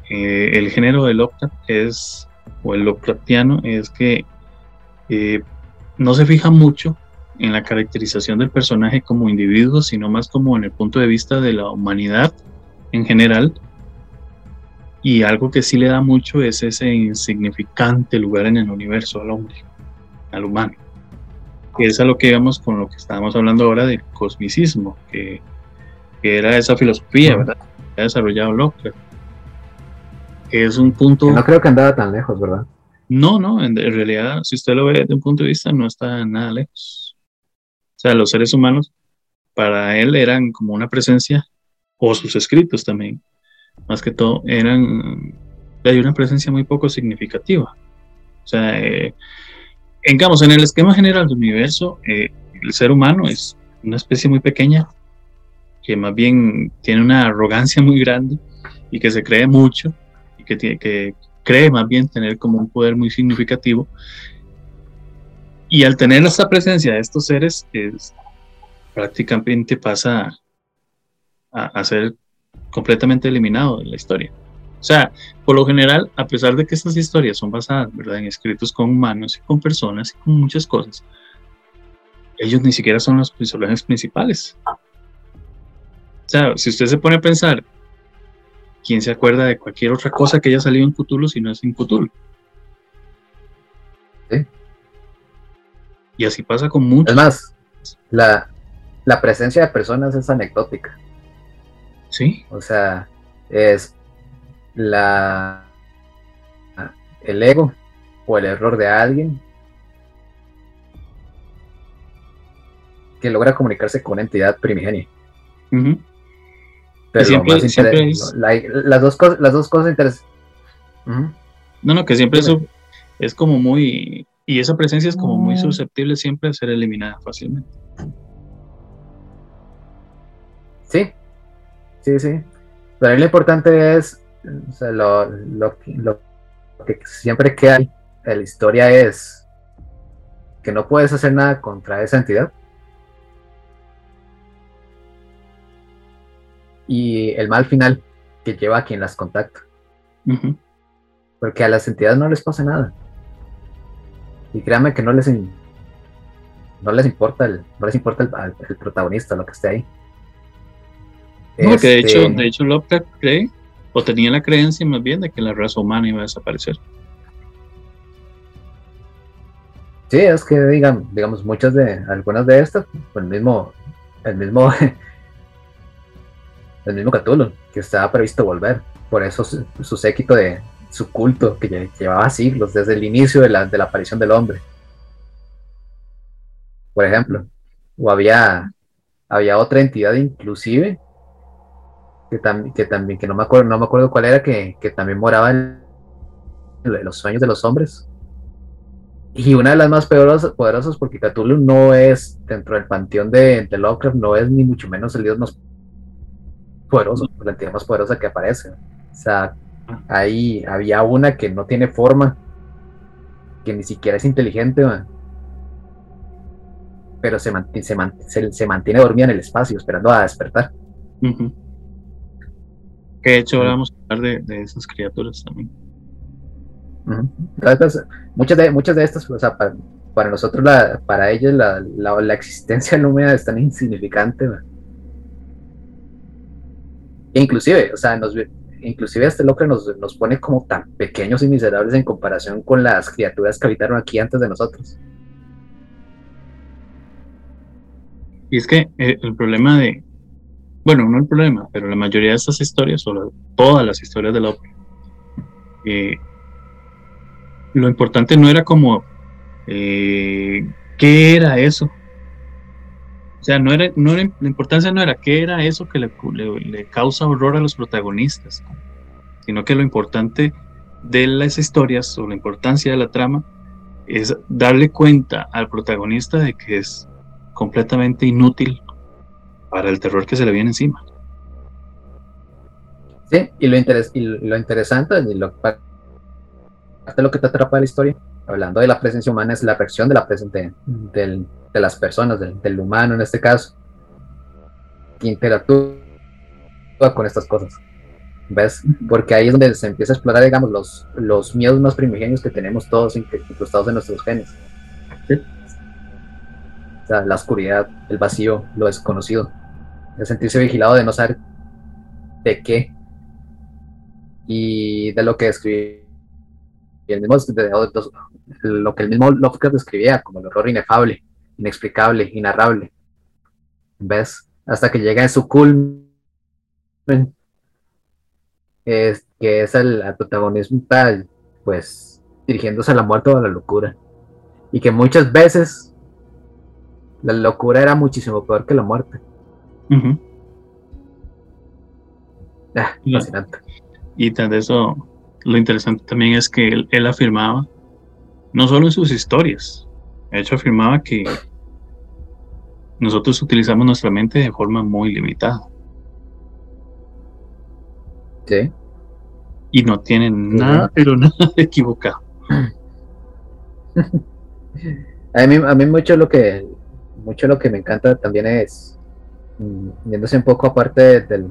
eh, el género del Lovecraft es, o el Lovecraftiano, es que eh, no se fija mucho en la caracterización del personaje como individuo, sino más como en el punto de vista de la humanidad en general. Y algo que sí le da mucho es ese insignificante lugar en el universo al hombre, al humano. Que es a lo que vemos con lo que estábamos hablando ahora del cosmicismo, que, era esa filosofía, ¿verdad? Que ha desarrollado. Que es un punto. No creo que andaba tan lejos, ¿verdad? No, no, en, realidad, si usted lo ve desde un punto de vista, no está nada lejos. O sea, los seres humanos, para él eran como una presencia, o sus escritos también, más que todo, eran de una presencia muy poco significativa. O sea, eh, digamos, en el esquema general del universo, eh, el ser humano es una especie muy pequeña, que más bien tiene una arrogancia muy grande y que se cree mucho y que, tiene, que, cree más bien tener como un poder muy significativo. Y al tener esta presencia de estos seres, es, prácticamente pasa a, ser completamente eliminado de la historia. O sea, por lo general, a pesar de que estas historias son basadas ¿verdad? en escritos con humanos y con personas y con muchas cosas, ellos ni siquiera son los personajes principales. O sea, si usted se pone a pensar ¿quién se acuerda de cualquier otra cosa que haya salido en Cthulhu si no es en Cthulhu? ¿Sí? Y así pasa con muchos. Es más, la, la presencia de personas es anecdótica. Sí. O sea, es la el ego o el error de alguien que logra comunicarse con una entidad primigenia. Pero siempre, las, dos cosas, las dos cosas interesantes. No, no, que siempre eso es como muy. Y esa presencia es como muy mm. susceptible siempre a ser eliminada fácilmente. Sí, sí, sí. Pero lo importante es. O sea, lo, lo, lo que siempre queda en la historia es que no puedes hacer nada contra esa entidad y el mal final que lleva a quien las contacta. Porque a las entidades no les pasa nada. Y créanme que no les, no les importa el, no les importa el, protagonista, lo que esté ahí. No, que de hecho, este, de hecho Lovecraft cree, o tenía la creencia más bien de que la raza humana iba a desaparecer. Sí, es que digan, digamos, muchas de, algunas de estas, el mismo, el mismo el mismo Cthulhu, que estaba previsto volver. Por eso su, séquito de su culto, que llevaba siglos desde el inicio de la, de la aparición del hombre. Por ejemplo, o había, había otra entidad inclusive, que, también que también, que no me acuerdo, no me acuerdo cuál era, que, también moraba en, los sueños de los hombres. Y una de las más poderosas, poderosas porque Cthulhu no es, dentro del panteón de, de Lovecraft, no es ni mucho menos el dios más poderoso, la entidad más poderosa que aparece. O sea, ahí había una que no tiene forma, que ni siquiera es inteligente, pero se, se, mantiene dormida en el espacio, esperando a despertar. Que de hecho ahora vamos a hablar de, esas criaturas también. muchas, de, muchas de estas, o sea, para, nosotros, la, para ellos, la, la, existencia número es tan insignificante. Inclusive, o sea, nos, inclusive este loco nos, nos pone como tan pequeños y miserables en comparación con las criaturas que habitaron aquí antes de nosotros. Y es que eh, el problema de, bueno, no el problema, pero la mayoría de estas historias, o todas las historias de Lovecraft, eh, lo importante no era como, eh, ¿qué era eso? O sea, no era, no la importancia no era qué era eso que le, le, causa horror a los protagonistas, sino que lo importante de las historias o la importancia de la trama es darle cuenta al protagonista de que es completamente inútil para el terror que se le viene encima. Sí, y lo, y lo interesante y lo, lo que te atrapa de la historia, hablando de la presencia humana, es la reacción de la presente del, de las personas, del, humano en este caso, que interactúa con estas cosas. ¿Ves? Porque ahí es donde se empieza a explorar, digamos, los, los miedos más primigenios que tenemos todos incrustados en nuestros genes. O sea, la oscuridad, el vacío, lo desconocido. El sentirse vigilado de no saber de qué y de lo que describía el mismo, lo que el mismo Lovecraft describía como el horror inefable, inexplicable, inarrable. ¿Ves? Hasta que llega en su culmen, es, que es el, protagonismo tal, pues dirigiéndose a la muerte o a la locura. Y que muchas veces la locura era muchísimo peor que la muerte. Ah. Y de eso, lo interesante también es que él, afirmaba, no solo en sus historias, de hecho afirmaba que nosotros utilizamos nuestra mente de forma muy limitada. Sí. Y no tienen nada, pero nada equivocado. a mí, a mí mucho lo que mucho lo que me encanta también es viéndose un poco aparte de,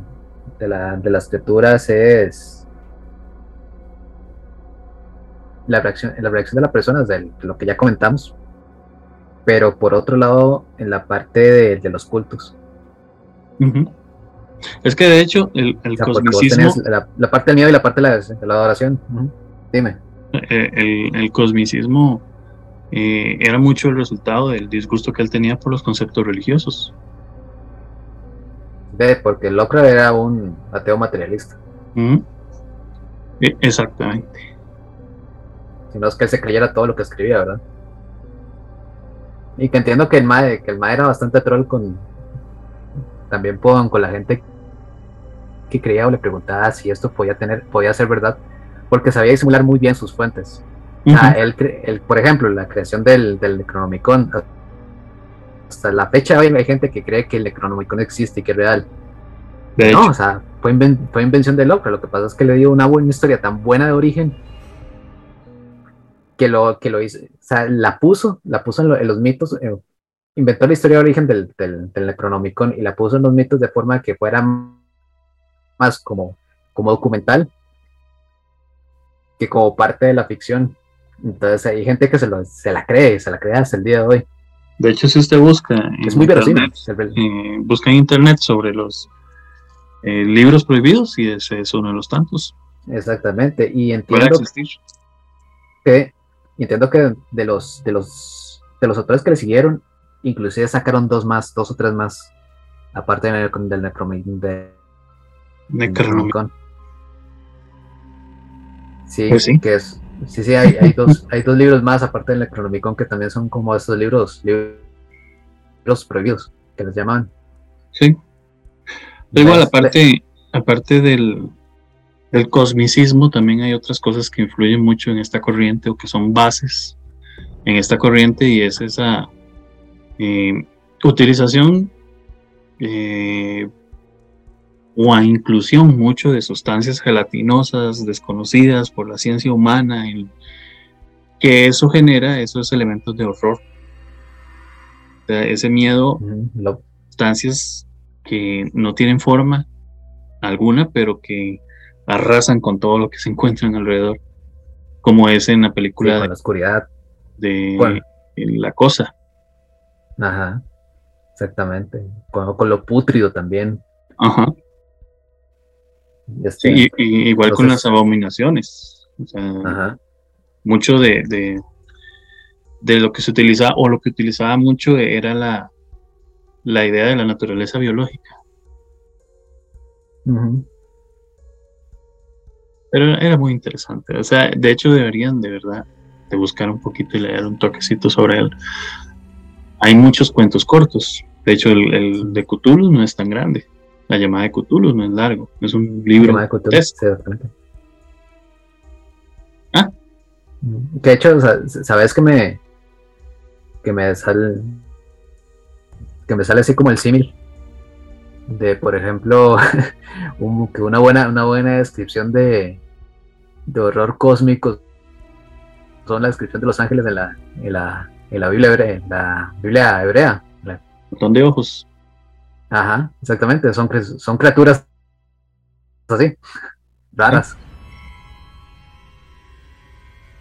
la, de las escrituras es la reacción, la reacción de las personas, de lo que ya comentamos, pero por otro lado, en la parte de, los cultos. Es que de hecho, el, el cosmicismo. La, parte del miedo y la parte de la, adoración. Dime. Eh, el, cosmicismo eh, era mucho el resultado del disgusto que él tenía por los conceptos religiosos. Porque Locra era un ateo materialista. E, exactamente sino es que él se creyera todo lo que escribía, ¿verdad? Y que entiendo que el Mae, que el Mae era bastante troll con también con, con la gente que creía o le preguntaba si esto podía tener, podía ser verdad, porque sabía disimular muy bien sus fuentes. O sea, él, por ejemplo, la creación del, del Necronomicon, hasta la fecha hoy hay gente que cree que el Necronomicon existe y que es real. no, o sea, fue, fue invención de Locke, lo que pasa es que le dio una buena historia tan buena de origen que lo, que lo hizo, o sea, la puso, la puso en, los mitos, eh, inventó la historia de origen del, del, Necronomicon y la puso en los mitos de forma que fuera más como, como documental que como parte de la ficción. Entonces hay gente que se, lo, se la cree, se la cree hasta el día de hoy. De hecho, si usted busca en internet, eh, busca en internet sobre los eh, libros prohibidos y ese es uno de los tantos. Exactamente, y entiendo que entiendo que de los, de los, de los autores que le siguieron, inclusive sacaron dos más, dos o tres más, aparte del, del Necronomicon. De, Necronomicon. Sí, pues sí, que es, sí, sí, hay, hay, dos, hay dos libros más aparte del Necronomicon que también son como estos libros, libros prohibidos, que les llaman. Sí. igual, aparte, aparte del, del cosmicismo también hay otras cosas que influyen mucho en esta corriente o que son bases en esta corriente y es esa eh, utilización eh, o a inclusión mucho de sustancias gelatinosas desconocidas por la ciencia humana, que eso genera esos elementos de horror. ese miedo, sustancias que no tienen forma alguna, pero que arrasan con todo lo que se encuentran alrededor, como es en la película de la oscuridad de La Cosa. Ajá, exactamente. Con, con lo pútrido también. Ajá. Este, sí, igual con las abominaciones. Ajá. Mucho de, de, lo que se utilizaba, o lo que utilizaba mucho era la, la idea de la naturaleza biológica. Pero era muy interesante. O sea, de hecho deberían de verdad de buscar un poquito y leer un toquecito sobre él. Hay muchos cuentos cortos. De hecho, el, de Cthulhu no es tan grande. La llamada de Cthulhu no es largo. Es un libro. de Cthulhu, ¿Ah? Que de hecho, sabes que me que me sale que me sale así como el símil de, por ejemplo, que una buena, una buena descripción de, de horror cósmico son la descripción de los ángeles de la, en la, en la Biblia hebrea, la Biblia hebrea. Botón de ojos. Ajá, exactamente, son, son criaturas así. raras.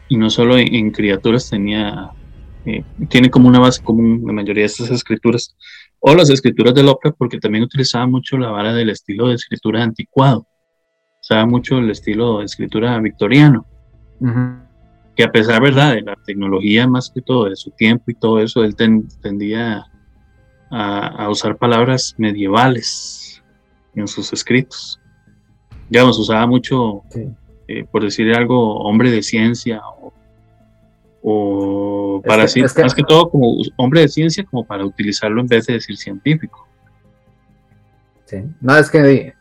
Y no solo en, criaturas tenía, eh, tiene como una base común la mayoría de estas escrituras, o las escrituras de Lovecraft, porque también utilizaba mucho la vara del estilo de escritura anticuado, usaba mucho el estilo de escritura victoriano, que a pesar, ¿verdad?, de la tecnología más que todo, de su tiempo y todo eso, él tendía a, usar palabras medievales en sus escritos. Digamos, usaba mucho, eh, por decir algo, hombre de ciencia o, para decir, más que todo como hombre de ciencia, como para utilizarlo en vez de decir científico. Sí, no, es que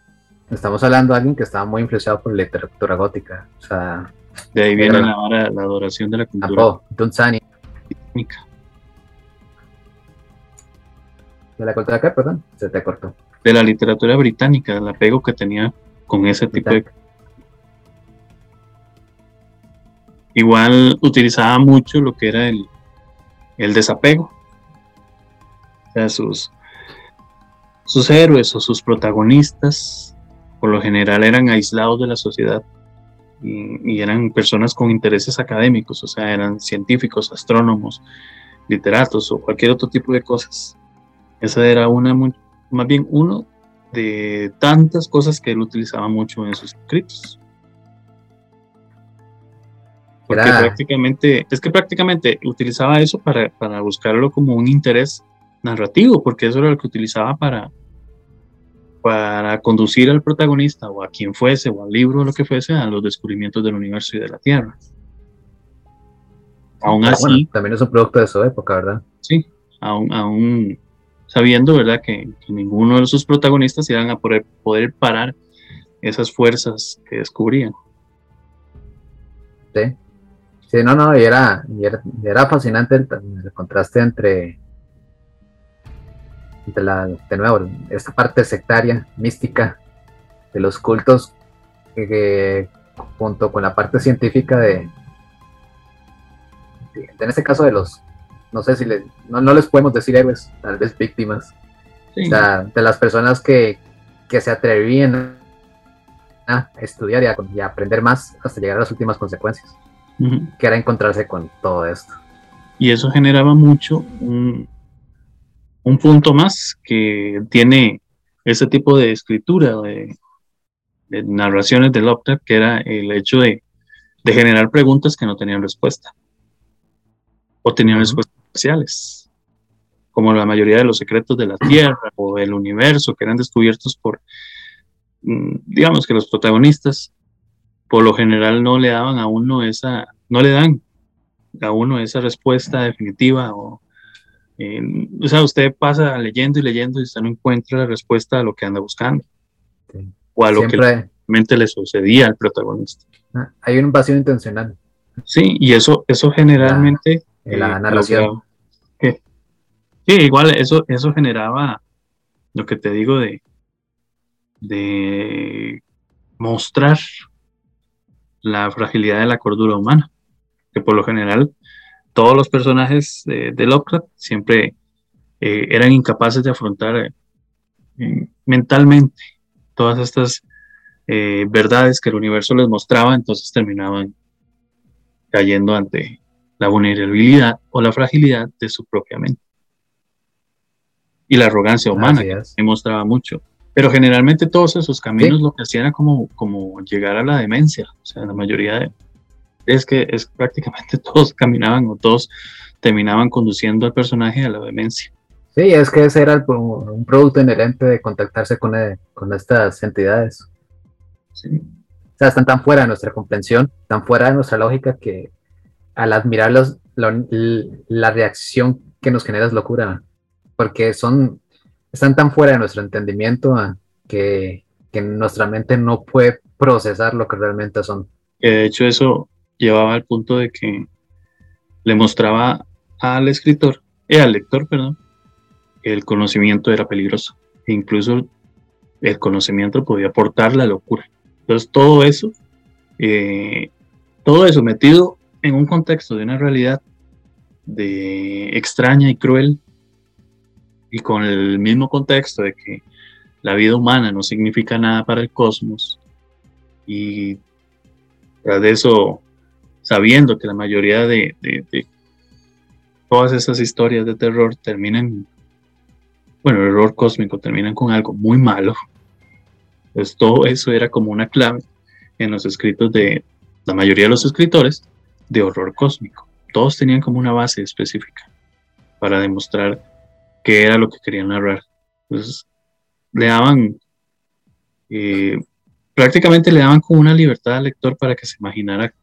estamos hablando de alguien que estaba muy influenciado por la literatura gótica, o sea... De ahí viene la, la, adoración de la cultura. Dunsani. ¿De la cultura qué? Perdón, se te cortó. De la literatura británica, el apego que tenía con ese tipo de... Igual utilizaba mucho lo que era el, el desapego. O sea, sus, sus héroes o sus protagonistas, por lo general eran aislados de la sociedad y, y, eran personas con intereses académicos, o sea, eran científicos, astrónomos, literatos o cualquier otro tipo de cosas. Esa era una, más bien uno de tantas cosas que él utilizaba mucho en sus escritos. Porque prácticamente, es que prácticamente utilizaba eso para, para, buscarlo como un interés narrativo, porque eso era lo que utilizaba para, para conducir al protagonista o a quien fuese, o al libro o lo que fuese, a los descubrimientos del universo y de la Tierra. Aún así. también es un producto de su época, ¿verdad? Sí, aún, aún sabiendo, ¿verdad?, que, ninguno de sus protagonistas iban a poder, poder parar esas fuerzas que descubrían. Sí, sí, no, no, y era, era, fascinante el, contraste entre, la, de nuevo, esta parte sectaria, mística de los cultos, junto con la parte científica de, en este caso de los no sé si no, les podemos decir héroes, tal vez víctimas. de las personas que, se atrevían a estudiar y a, aprender más hasta llegar a las últimas consecuencias, que era encontrarse con todo esto. Y eso generaba mucho un, punto más que tiene ese tipo de escritura, de, narraciones de Lovecraft, que era el hecho de, de generar preguntas que no tenían respuesta o tenían respuestas como la mayoría de los secretos de la Tierra o del universo que eran descubiertos por, mm, digamos que los protagonistas, por lo general no le daban a uno esa, no le dan a uno esa respuesta definitiva o, eh, o sea, usted pasa leyendo y leyendo y usted no encuentra la respuesta a lo que anda buscando o a lo que realmente le sucedía al protagonista. Ah, hay un vacío intencional. Sí, y eso, eso generalmente la narración. Sí, igual eso, eso generaba lo que te digo de, de mostrar la fragilidad de la cordura humana, que por lo general todos los personajes de, de Lovecraft siempre eh, eran incapaces de afrontar eh, mentalmente todas estas eh, verdades que el universo les mostraba, entonces terminaban cayendo ante la vulnerabilidad o la fragilidad de su propia mente. Y la arrogancia humana, que demostraba mucho. Pero generalmente todos esos caminos lo que hacían era como, como llegar a la demencia. O sea, la mayoría de, es que es prácticamente todos caminaban o todos terminaban conduciendo al personaje a la demencia. Sí, es que ese era un producto inherente de contactarse con, eh, con estas entidades. Sí. O sea, están tan fuera de nuestra comprensión, tan fuera de nuestra lógica que al admirarlos, la reacción que nos genera es locura, porque son, están tan fuera de nuestro entendimiento ah, que, nuestra mente no puede procesar lo que realmente son. de hecho eso llevaba al punto de que le mostraba al escritor, eh, al lector, perdón, que el conocimiento era peligroso. E incluso el conocimiento podía aportar la locura. Entonces todo eso, eh, todo eso metido en un contexto de una realidad de extraña y cruel y con el mismo contexto de que la vida humana no significa nada para el cosmos Y tras de eso, sabiendo que la mayoría de, todas esas historias de terror terminan, bueno, el horror cósmico terminan con algo muy malo, pues todo eso era como una clave en los escritos de la mayoría de los escritores de horror cósmico. Todos tenían como una base específica para demostrar qué era lo que querían narrar. Entonces, le daban, eh, prácticamente le daban como una libertad al lector para que se imaginara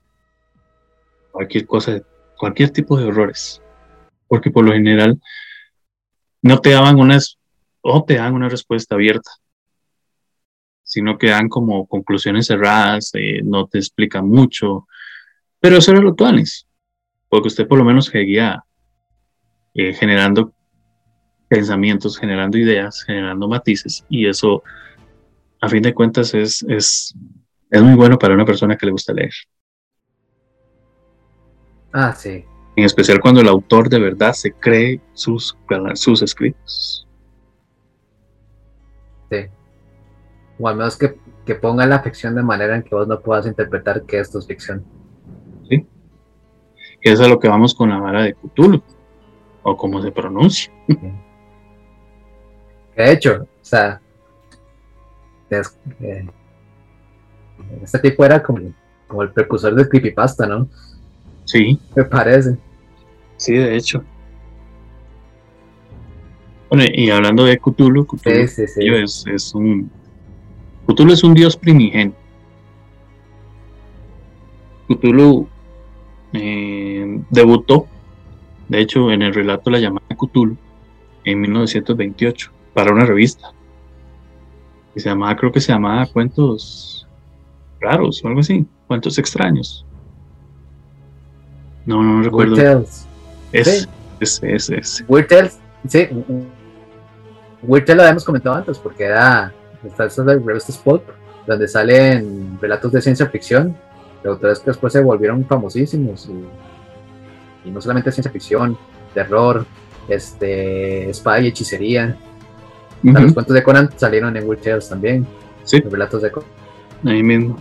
cualquier cosa, cualquier tipo de horrores. Porque por lo general no te daban unas, o te dan una respuesta abierta, sino que dan como conclusiones cerradas, eh, no te explican mucho. Pero eso era lo tuanis, porque usted por lo menos seguía eh, generando pensamientos, generando ideas, generando matices, y eso, a fin de cuentas, es, es, es muy bueno para una persona que le gusta leer. Ah, sí. En especial cuando el autor de verdad se cree sus, sus escritos. Sí. O al menos que, que ponga la ficción de manera en que vos no puedas interpretar que esto es ficción. Sí. Y eso es a lo que vamos con la vara de Cthulhu, o como se pronuncia. De hecho, o sea, eh, este tipo era como, como el precursor del creepypasta, ¿no? Sí. Me parece. Sí, de hecho. Bueno, y hablando de Cthulhu, Cthulhu Es, un Cthulhu es un dios primigenio. Cthulhu eh, debutó, de hecho, en el relato La llamada Cthulhu en 1928 para una revista. Y se llamaba, creo que se llamaba Cuentos Raros o algo así, Cuentos Extraños. No, no, recuerdo. Weird Tales. Es, es, es, es. Weird Tales, sí. Weird Tales lo habíamos comentado antes porque era está de revistas pulp donde salen relatos de ciencia ficción de autores que después se volvieron famosísimos y, no solamente ciencia ficción, terror, este, espada y hechicería. Los cuentos de Conan salieron en Weird Tales también. Sí. Los relatos de Conan. Ahí mismo.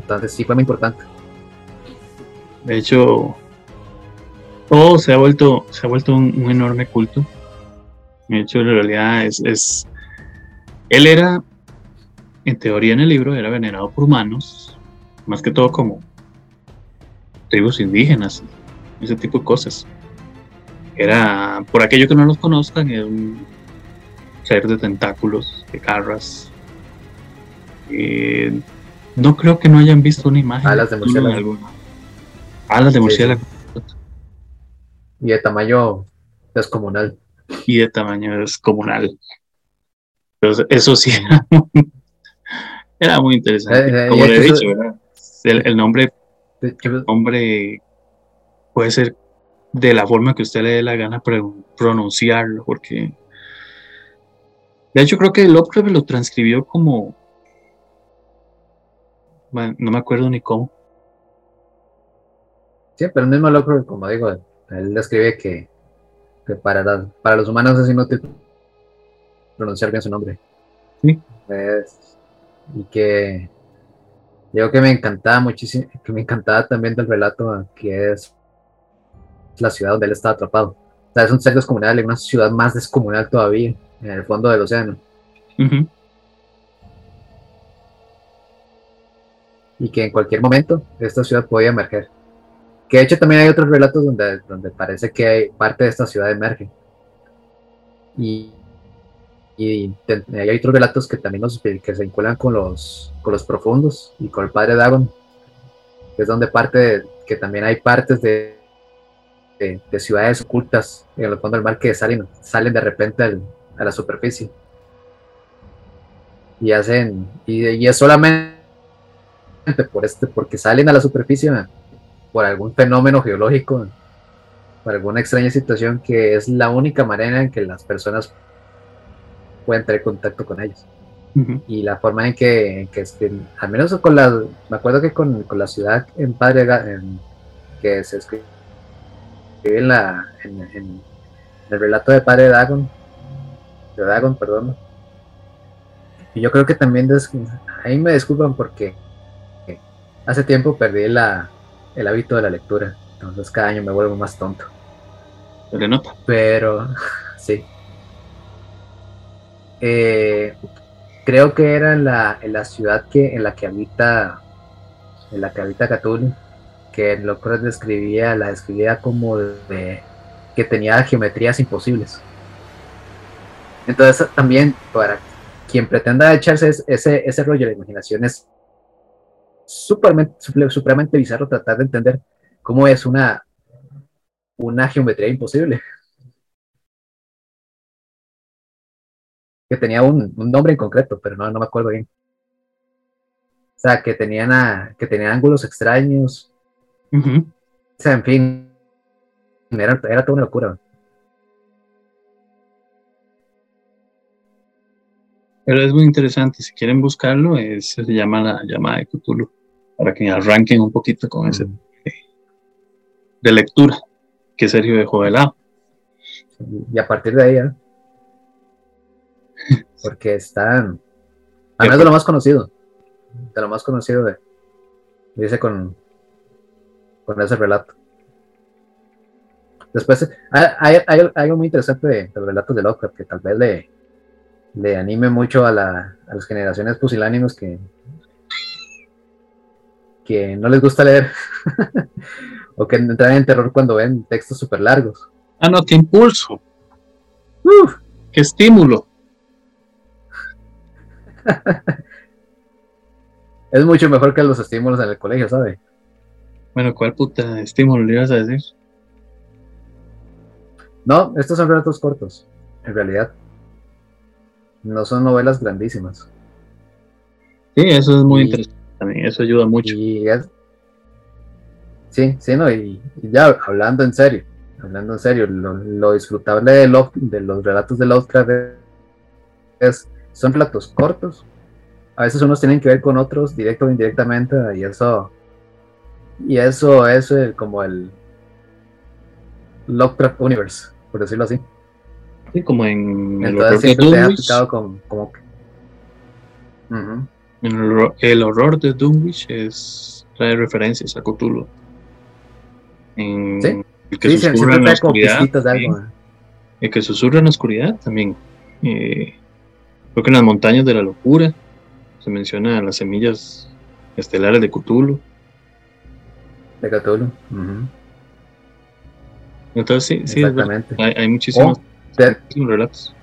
Entonces sí fue muy importante. De hecho, todo se ha vuelto, se ha vuelto un, enorme culto. De hecho, en realidad es, es, Él era, en teoría en el libro, era venerado por humanos, más que todo como tribus indígenas, ese tipo de cosas. Era, por aquello que no los conozcan, era un ser de tentáculos, de garras. Eh, no creo que no hayan visto una imagen. Alas de murciélago. Alas de murciélago. Y de tamaño descomunal. Y de tamaño descomunal. Pero eso sí era, muy interesante. Eh, eh, Como le he dicho, El, nombre, nombre puede ser de la forma que usted le dé la gana pronunciarlo, porque de hecho creo que Lovecraft lo transcribió como no me acuerdo ni cómo. Sí, pero el mismo Lovecraft, como digo, él describe que, que para, para los humanos es inútil pronunciar bien su nombre. Sí. y que digo que me encantaba muchísimo, que me encantaba también del relato que es la ciudad donde él estaba atrapado. O sea, es un ser descomunal y una ciudad más descomunal todavía, en el fondo del océano. Y que en cualquier momento esta ciudad podía emerger. Que de hecho también hay otros relatos donde, donde parece que hay parte de esta ciudad emerge. Y, y hay otros relatos que también nos, que se vinculan con los, con los profundos y con el padre Dagon, que es donde parte que también hay partes de, de, ciudades ocultas en el fondo del mar que salen, salen de repente a la superficie. Y hacen, y, y es solamente por este, porque salen a la superficie por algún fenómeno geológico, por alguna extraña situación que es la única manera en que las personas pueden tener contacto con ellos. Y la forma en que, que al menos con la, me acuerdo que con, con la ciudad en Padre, en, que se escribe en, la, en, el relato de Padre Dagon, de Dagon, perdón. Y yo creo que también, ahí me disculpan porque hace tiempo perdí la, el hábito de la lectura, entonces cada año me vuelvo más tonto. Se nota. Pero, sí. Eh, creo que era en la, en la ciudad que, en la que habita, en la que habita Cthulhu, que Lovecraft describía, la describía como de que tenía geometrías imposibles. Entonces también para quien pretenda echarse ese, ese rollo de imaginación es supremamente bizarro tratar de entender cómo es una, una geometría imposible. Que tenía un, nombre en concreto, pero no, no me acuerdo bien. O sea, que tenían, que tenían ángulos extraños. O sea, en fin, era, era toda una locura. Pero es muy interesante, si quieren buscarlo, se llama la llamada de Cthulhu, para que arranquen un poquito con ese de lectura que Sergio dejó de lado. Y a partir de ahí, ¿eh? porque están, además de lo más conocido, de lo más conocido de, dice con, con ese relato. Después, hay, algo muy interesante de, los relatos de Lovecraft que tal vez le, le anime mucho a, la, a las generaciones pusilánimes que, que no les gusta leer o que entran en terror cuando ven textos súper largos. Ah, no, qué impulso. Uf, qué estímulo. es mucho mejor que los estímulos en el colegio, ¿sabe? Bueno, ¿cuál puta estímulo le ibas a decir? No, estos son relatos cortos, en realidad. No son novelas grandísimas. Sí, eso es muy interesante también, eso ayuda mucho. sí, sí, no, y, ya hablando en serio, hablando en serio, lo, disfrutable de, de, los relatos de Lovecraft es, son relatos cortos. A veces unos tienen que ver con otros directo o indirectamente, y eso, y eso es como el Lovecraft Universe, por decirlo así. Sí, como en el horror de Dunwich. Como, el, horror de Dunwich es trae referencias a Cthulhu. En ¿Sí? el que susurra en la oscuridad. El que susurra en la oscuridad también. Eh, creo que en las montañas de la locura se menciona las semillas estelares de Cthulhu. De Cthulhu. Entonces sí, sí, hay, hay muchísimas relatos.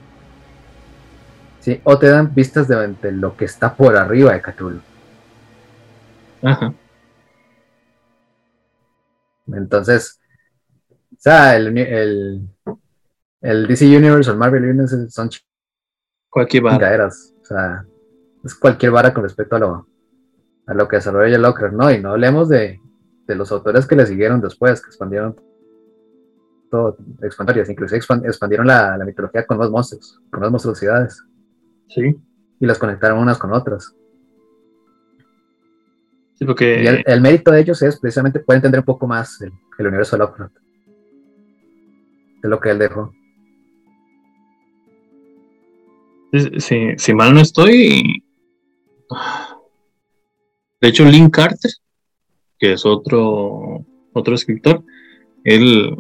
Sí, o te dan vistas de, lo que está por arriba de Cthulhu. Ajá. Entonces, o sea, el, el, DC Universe o el Marvel Universe son cualquier vara. O sea, es cualquier vara con respecto a lo, a lo que desarrolla Locker, ¿no? Y no hablemos de, de los autores que le siguieron después, que expandieron todo, expandieron, inclusive expandieron la, mitología con más monstruos, con más monstruosidades. Sí. Y las conectaron unas con otras. Sí, porque... Y el, mérito de ellos es precisamente poder entender un poco más el, universo de Lovecraft. De lo que él dejó. Sí, si mal no estoy. De hecho, Lynn Carter, que es otro, otro escritor, él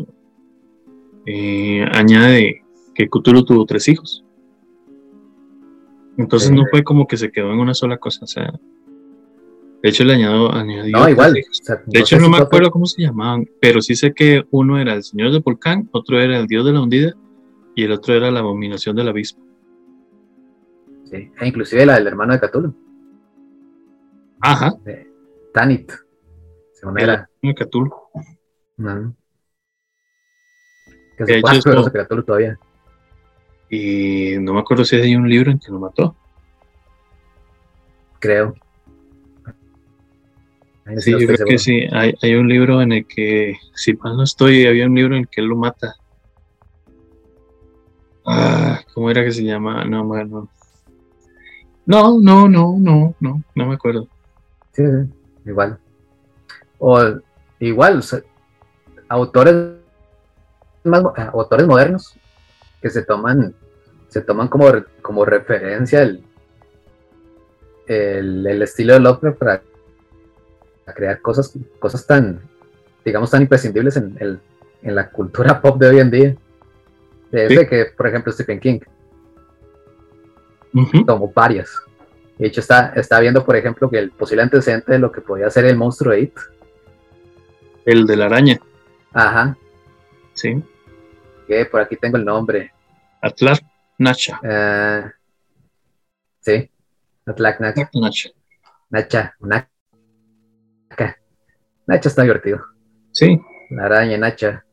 eh, añade que Cthulhu tuvo tres hijos. Entonces no fue como que se quedó en una sola cosa, o sea, de hecho le añadió, añadió no, igual. de hecho no, me acuerdo cómo se llamaban, pero sí sé que uno era el señor del volcán, otro era el dios de la hundida y el otro era la abominación del abismo. Sí, e inclusive la del hermano de Cthulhu. Ajá. Tanit. Según era. De Cthulhu que se puede esto, todavía. Y no me acuerdo si hay un libro en que lo mató. Creo. sí, yo creo que sí. Hay, hay, un libro en el que, si mal no estoy, había un libro en el que él lo mata. Ah, ¿cómo era que se llama? No, bueno. No, no, no, no, no, no me acuerdo. Sí, sí igual. O igual, autores más eh, autores modernos que se toman se toman como, como referencia el, el, estilo de Lovecraft para crear cosas, cosas tan, digamos, tan imprescindibles en, el, en la cultura pop de hoy en día. Desde que, por ejemplo, Stephen King. Como varias. De hecho, está, está viendo, por ejemplo, que el posible antecedente de lo que podía ser el monstruo de It. El de la araña. Ajá. Sí. Que por aquí tengo el nombre. Atlas Nacha. Uh, sí. Atlas Nacha. Nacha. Nacha. Nacha. Nacha está divertido. Sí. La araña Nacha.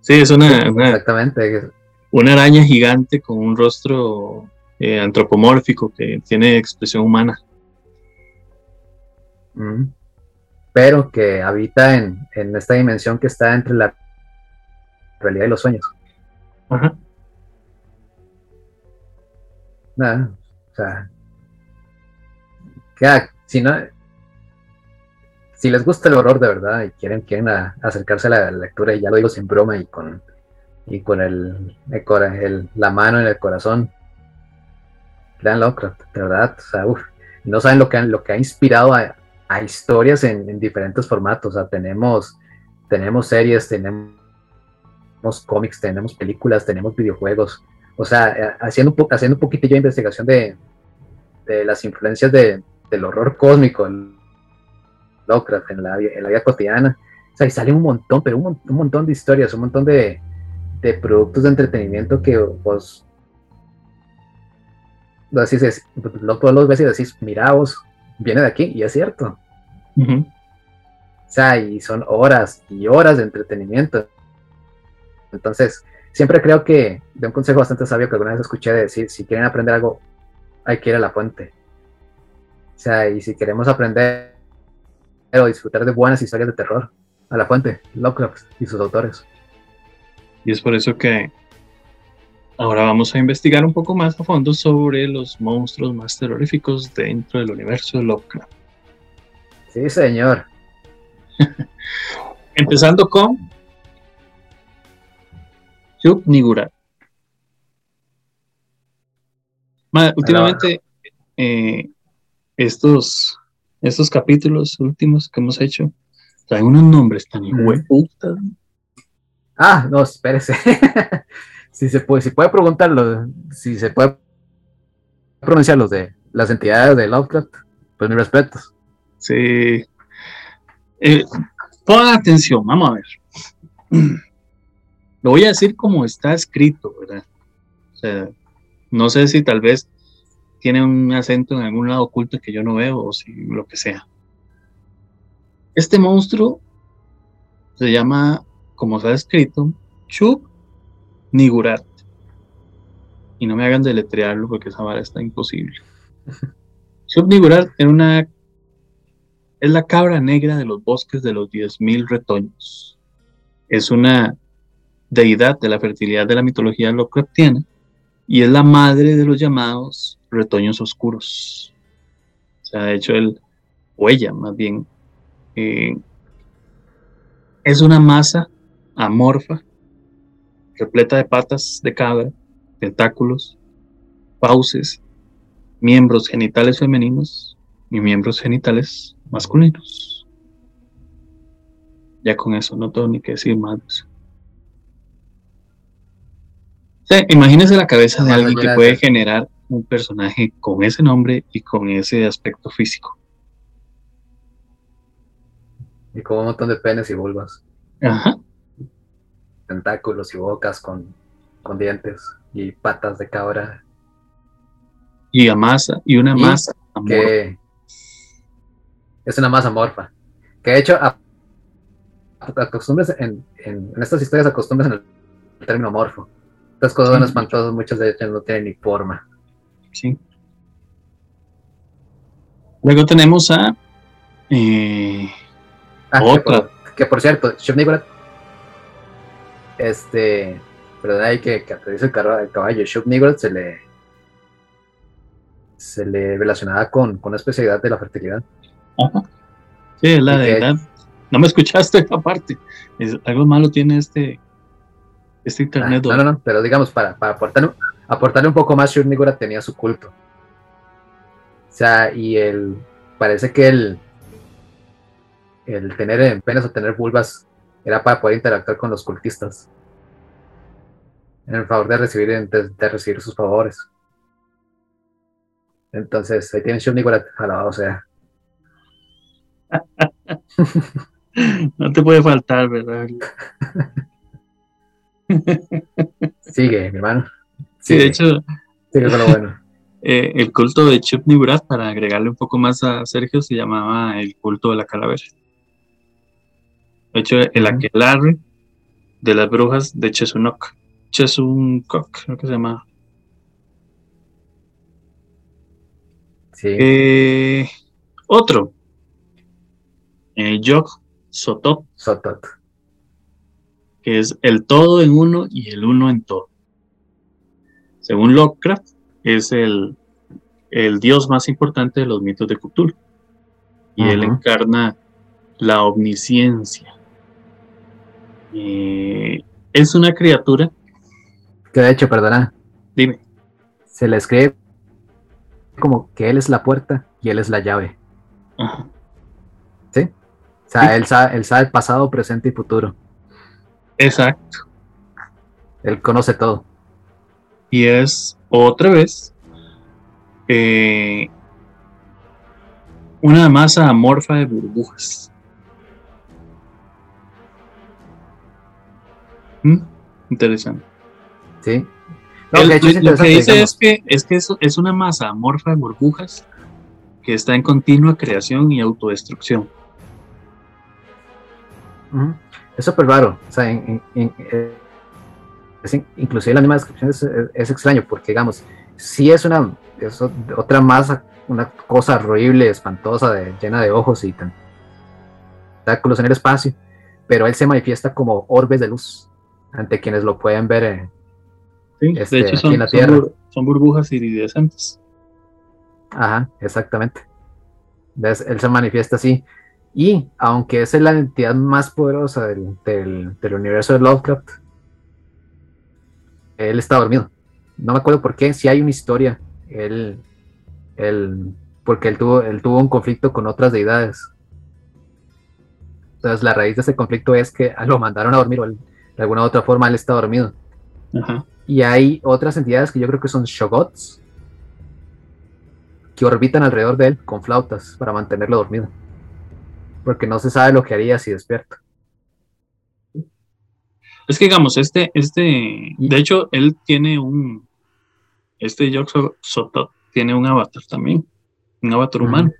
Sí, es una, exactamente. Una araña gigante con un rostro eh, antropomórfico que tiene expresión humana. Mm. Pero que habita en, esta dimensión que está entre la realidad y los sueños. Ajá. Nada, o sea, que, si no, si les gusta el horror de verdad y quieren, quieren acercarse a la lectura, y ya lo digo sin broma y con, y con el, el, la mano en el corazón, lean Lovecraft, de verdad, o sea, no saben lo que, lo que ha inspirado a, historias en, diferentes formatos, o sea, tenemos, tenemos series, tenemos cómics, tenemos películas, tenemos videojuegos, o sea, eh, haciendo, haciendo un poquitillo de investigación de, de las influencias de, del horror cósmico, Lovecraft en la, en la vida cotidiana. O sea, y sale un montón, pero un, montón de historias, un montón de, de productos de entretenimiento que vos así es, lo, todos los veces decís, mira vos, viene de aquí, y es cierto. O sea, y son horas y horas de entretenimiento. Entonces, siempre creo que de un consejo bastante sabio que alguna vez escuché decir, si quieren aprender algo, hay que ir a la fuente. O sea, y si queremos aprender pero disfrutar de buenas historias de terror. A la fuente, Lovecraft y sus autores. Y es por eso que ahora vamos a investigar un poco más a fondo sobre los monstruos más terroríficos dentro del universo de Lovecraft. Sí, señor. Empezando con Yuk Nigurat. Últimamente, eh, estos estos capítulos últimos que hemos hecho traen unos nombres tan hueputas. Ah, no, espérese. si se puede, si puede preguntarlo, si se puede pronunciar los de las entidades de Lovecraft, pues mis respetos. Sí. Eh, pongan atención, vamos a ver. Lo voy a decir como está escrito, ¿verdad? O sea, no sé si tal vez tiene un acento en algún lado oculto que yo no veo o si lo que sea. Este monstruo se llama, como ha escrito, Chub Nigurat. Y no me hagan deletrearlo porque esa vara está imposible. Chub Nigurat es una es la cabra negra de los bosques de los 10.000 retoños. Es una deidad de la fertilidad de la mitología Lovecraftiana y es la madre de los llamados retoños oscuros. O sea, de hecho, él, o ella más bien, eh, es una masa amorfa, repleta de patas de cabra, tentáculos, fauces, miembros genitales femeninos y miembros genitales masculinos. Ya con eso no tengo ni que decir más. Imagínese la cabeza de alguien que puede generar un personaje con ese nombre y con ese aspecto físico. Y con un montón de penes y vulvas. Ajá. Tentáculos y bocas con, con dientes y patas de cabra. Y a masa, y una masa. Que es una masa morfa. Que de hecho, acostumbres en, en, estas historias acostumbres en el término morfo. Estas cosas son espantosas, muchas de ellas no tienen ni forma. Sí. Luego tenemos a. Eh, ah, otra. Que por, cierto, Chef Este. Perdón, hay que, que el, el caballo. Chef se le. Se le relacionaba con, con una especialidad de la fertilidad. Ajá. Sí, la de No me escuchaste esta parte. Es, algo malo tiene este. Este internet. Ah, no, no, no, pero digamos, para, para aportar aportarle un poco más, Shurnigura tenía su culto. O sea, y el, parece que el, el tener penes o tener vulvas era para poder interactuar con los cultistas. En el favor de recibir, de, recibir sus favores. Entonces, ahí tienes Shubnigarat, alabado o sea. no te puede faltar, ¿verdad? Sigue, mi hermano. Sí, de hecho. Sigue con lo bueno. Eh, el culto de Chupniburat, para agregarle un poco más a Sergio, se llamaba el culto de la calavera. De hecho, el aquelarre de las brujas de Chesunok. Chesunok, creo que se llama. Sí. Eh, otro. Eh, Yog Sotot. Sotot. Que es el todo en uno y el uno en todo. Según Lovecraft, es el, el dios más importante de los mitos de Cthulhu. Y él encarna la omnisciencia. Eh, es una criatura. Que de hecho, perdona. Dime. Se le escribe como que él es la puerta y él es la llave. ¿Sí? O sea, Él, sabe, él sabe pasado, presente y futuro. Exacto. Él conoce todo. Y es otra vez eh, una masa amorfa de burbujas. ¿Mm? Interesante. Sí. lo que dice es que, es que eso es una masa amorfa de burbujas que está en continua creación y autodestrucción. Es súper raro. O sea, en, eh, inclusive la misma descripción es, extraño porque, digamos, si es una otra masa, una cosa horrible, espantosa, de, llena de ojos y tentáculos en el espacio, pero él se manifiesta como orbes de luz ante quienes lo pueden ver eh, de este, hecho son, en la Tierra. Son, burbujas iridescentes. Ajá, exactamente. Él se manifiesta así. Y aunque es la entidad más poderosa del, del universo de Lovecraft, él está dormido. No me acuerdo por qué, si hay una historia. Él, él, porque él tuvo, él tuvo un conflicto con otras deidades. Entonces la raíz de ese conflicto es que lo mandaron a dormir o de alguna u otra forma él está dormido. Y hay otras entidades que yo creo que son Shogots que orbitan alrededor de él con flautas para mantenerlo dormido. Porque no se sabe lo que haría si despierta. Es que digamos, este, este, de hecho, él tiene un, este Yoxo Soto tiene un avatar también, un avatar humano.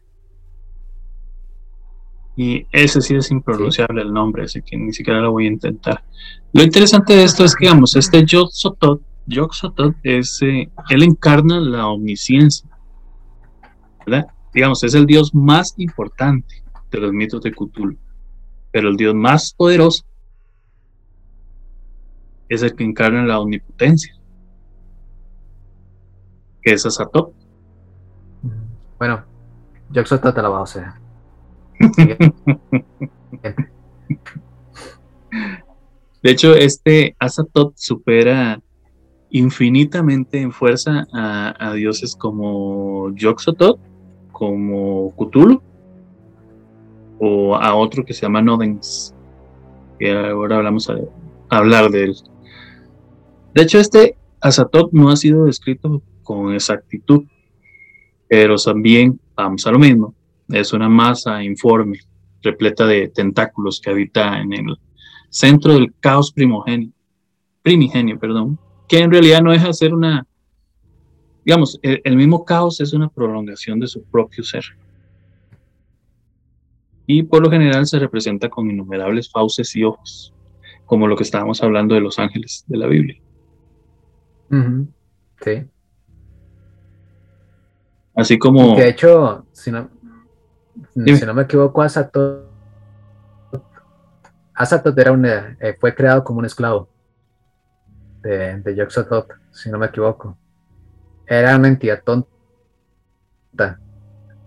Y ese sí es impronunciable el nombre, así que ni siquiera lo voy a intentar. Lo interesante de esto es que, digamos, este Yoxotot, Yoxotot es, eh, él encarna la omnisciencia, ¿verdad? Digamos, es el dios más importante de los mitos de Cthulhu, pero el dios más poderoso es el que encarna la omnipotencia, que es Azatop. Bueno, yo te la va a hacer. De hecho, este Azatop supera infinitamente en fuerza a, dioses como Yoxotot, como Cthulhu, o a otro que se llama Nodens, que ahora hablamos a, hablar de él. De hecho, este Azatop no ha sido descrito con exactitud, pero también, vamos a lo mismo, es una masa informe, repleta de tentáculos que habita en el centro del caos primogenio, primigenio, perdón, que en realidad no deja de ser una, digamos, el mismo caos es una prolongación de su propio ser. Y por lo general se representa con innumerables fauces y ojos, como lo que estábamos hablando de los ángeles de la Biblia. Sí. Así como. de hecho, si no, si no me equivoco, Asatot, Asatot era un, eh, fue creado como un esclavo de, de si no me equivoco. Era una entidad tonta.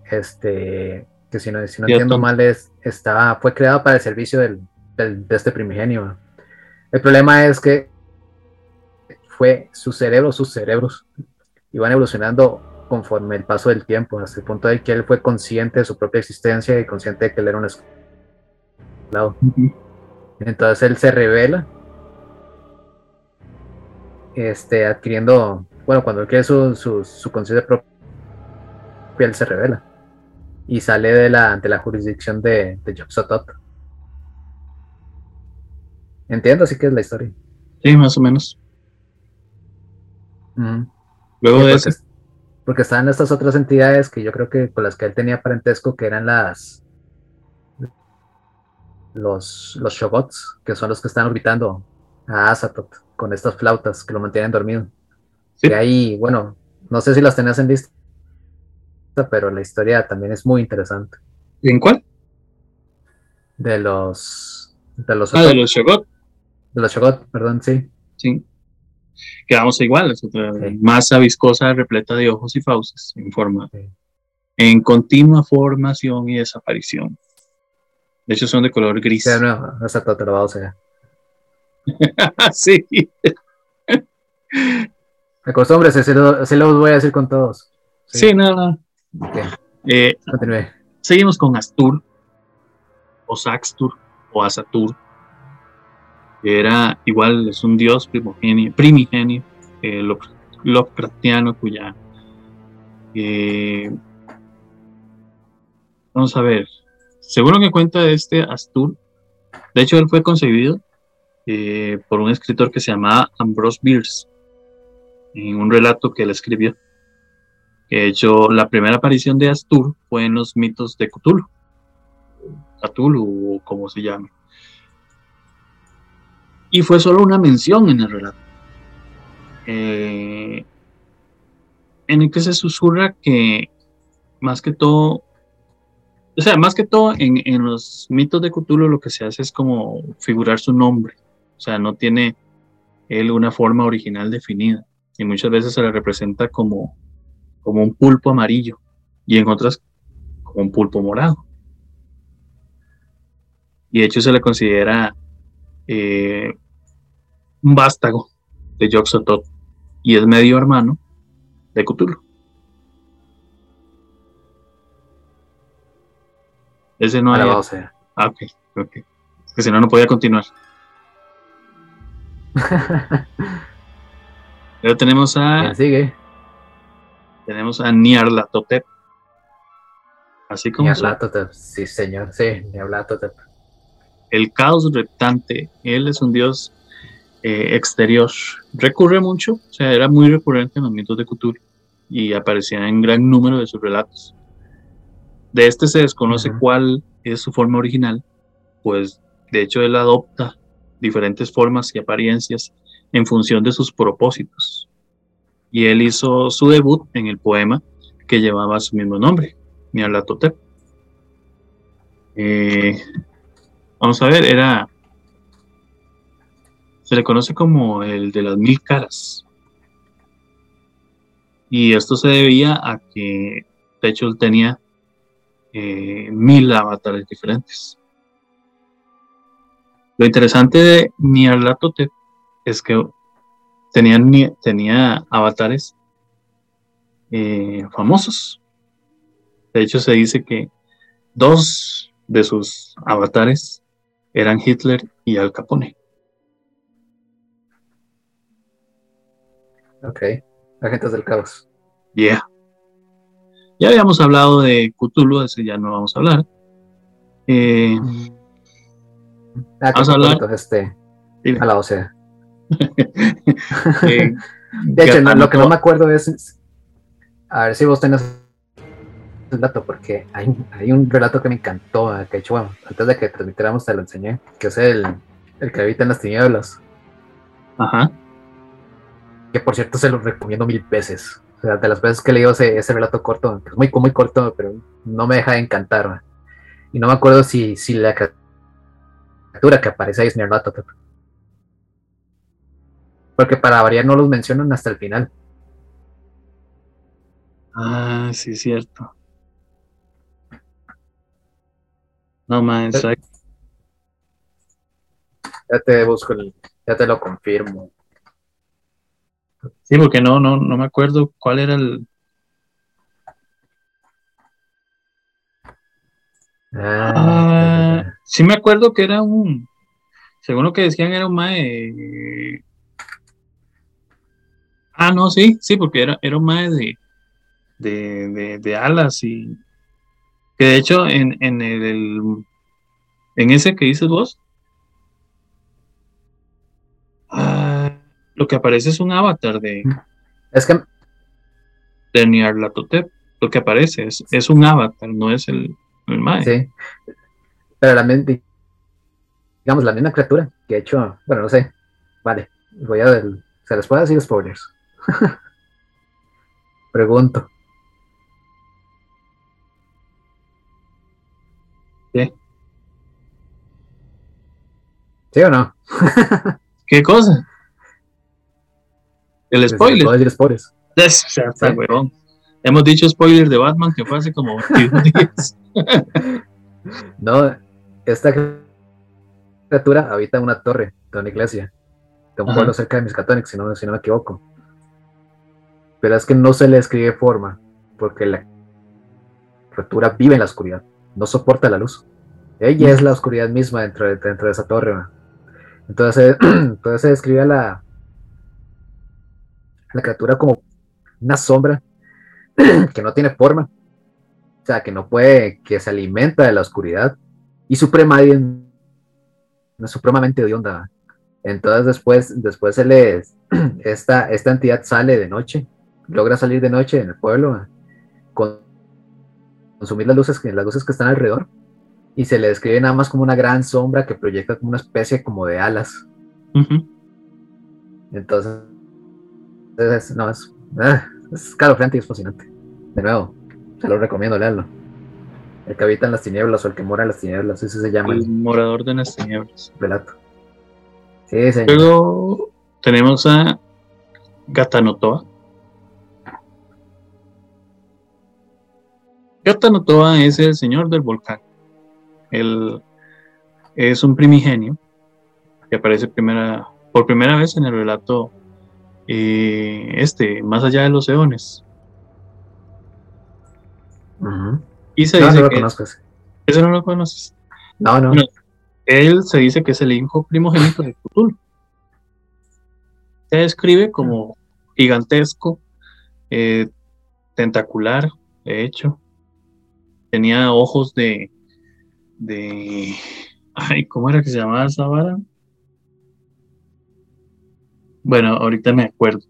Este, que si no, si no entiendo mal, es, estaba, fue creado para el servicio del, de este primigenio. El problema es que fue su cerebro, sus cerebros iban evolucionando conforme el paso del tiempo, hasta el punto de que él fue consciente de su propia existencia y consciente de que él era un lado. Entonces él se revela, este, adquiriendo, bueno, cuando adquiere su, su, su conciencia propia, él se revela y sale de la, ante la jurisdicción de, de. Entiendo, así que es la historia. Sí, más o menos. Luego Sí, de porque, eso, porque estaban estas otras entidades que yo creo que con las que él tenía parentesco, que eran las los, los Shogots, que son los que están orbitando a Azatoth con estas flautas que lo mantienen dormido. Sí. Y ahí, bueno, no sé si las tenías en lista, pero la historia también es muy interesante. ¿en cuál? De los de los, Ah, de los Shogot. de los Shogot, perdón, sí. Sí. Quedamos igual, es otra Sí. masa viscosa repleta de ojos y fauces en forma, Sí. en continua formación y desaparición. De hecho, son de color gris. Sí, no, Azatoth te lo vamos a sí. Acostumbres, así lo, así lo voy a decir con todos. Sí, nada. Eh, seguimos con Astur, o Saxtur, o Asatur. que Era igual, es un dios primogenio, primigenio, eh, Lov- Lovecraftiano, cuya. eh, vamos a ver. Según lo que cuenta este Astur, de hecho, él fue concebido eh, por un escritor que se llamaba Ambrose Bierce, en un relato que él escribió. De hecho, la primera aparición de Astur fue en los mitos de Cthulhu. Cthulhu, o como se llame. Y fue solo una mención en el relato. Eh, en el que se susurra que más que todo, o sea, más que todo en, en los mitos de Cthulhu lo que se hace es como figurar su nombre. O sea, no tiene él una forma original definida. Y muchas veces se le representa como, como un pulpo amarillo y en otras como un pulpo morado. Y de hecho se le considera eh, un vástago de Yog-Sothoth y es medio hermano de Cthulhu. Ese no. Alabado sea. Ah, ok, ok. Que si no, no podía continuar. Luego tenemos a ¿Quién sigue? Tenemos a Nyarlathotep. Así como. Nyarlathotep, sí señor, sí, Nyarlathotep. el caos reptante. Él es un dios eh, exterior. Recurre mucho, o sea, era muy recurrente en los mitos de Cthulhu y aparecía en gran número de sus relatos. De este se desconoce cuál es su forma original, pues de hecho él adopta diferentes formas y apariencias en función de sus propósitos. Y él hizo su debut en el poema que llevaba su mismo nombre, Nyarlathotep. Eh, vamos a ver, era. Se le conoce como el de las mil caras. Y esto se debía a que, de hecho, él tenía eh, mil avatares diferentes. Lo interesante de Nyarlathotep es que tenía, tenía avatares eh, famosos. De hecho, se dice que dos de sus avatares eran Hitler y Al Capone. Ok, agentes del caos. Yeah. Ya habíamos hablado de Cthulhu, ese ya no vamos a hablar. Eh, Ah, Vamos a hablar- este, dime. alabado sea. eh, De hecho, no- lo que no me acuerdo es. A ver si vos tenés el dato, porque hay, hay un relato que me encantó. eh, Que de hecho, bueno, antes de que transmitiéramos te lo enseñé, que es el, el que habita en las tinieblas. Ajá. Que por cierto se lo recomiendo mil veces. O sea, de las veces que he leído ese, ese relato corto, que es muy, muy corto, pero no me deja de encantar. eh. Y no me acuerdo si, si la criatura que aparece ahí es Nyarlathotep. Porque para variar no los mencionan hasta el final. Ah, sí, cierto. No más, Eh. Ya te busco el, ya te lo confirmo. sí, porque no, no, no me acuerdo cuál era el. Ah, Ah, Sí me acuerdo que era un, según lo que decían, era un mae. Ah, no, sí, sí, porque era, era un mae de, de, de, alas y que de hecho en, en el en ese que dices vos ah, lo que aparece es un avatar de es que de Nyarlathotep. Lo que aparece es, es un avatar no es el, el mae. Sí. Pero la mente digamos la misma criatura que ha hecho bueno no sé. Vale voy a ver se les puede decir spoilers pregunto ¿Sí o no? ¿Qué cosa? El spoiler. Decir spoilers. Hemos dicho spoiler de Batman que fue hace como días. no, esta criatura habita en una torre de una iglesia, de un pueblo cerca de Miskatonic, si no, si no me equivoco. Pero es que no se le escribe forma, porque la criatura vive en la oscuridad, no soporta la luz. Ella es la oscuridad misma dentro de, dentro de esa torre. Entonces, entonces se describe a la, la criatura como una sombra que no tiene forma. O sea, que no puede, que se alimenta de la oscuridad y suprema, supremamente onda. Entonces después, después se les, esta, esta entidad sale de noche, logra salir de noche en el pueblo, con, consumir las luces, las luces que están alrededor y se le describe nada más como una gran sombra que proyecta como una especie como de alas. Entonces, es, no, es, ah, es escalofriante y es fascinante. De nuevo, se lo recomiendo leerlo. El que habita en las tinieblas o el que mora en las tinieblas, ese se llama. El morador de las tinieblas. Relato. Sí, señor. Luego tenemos a Gatanotoa. Gatanotoa es el señor del volcán. Él es un primigenio que aparece primera, por primera vez en el relato eh, este, más allá de los eones. Y se dice que. ¿Eso no lo conoces? No, no. él se dice que es el hijo primogénito de Cthulhu. Se describe como gigantesco, eh, tentacular, de hecho. Tenía ojos de, de... Ay, ¿cómo era que se llamaba esa vara? Bueno, ahorita me acuerdo.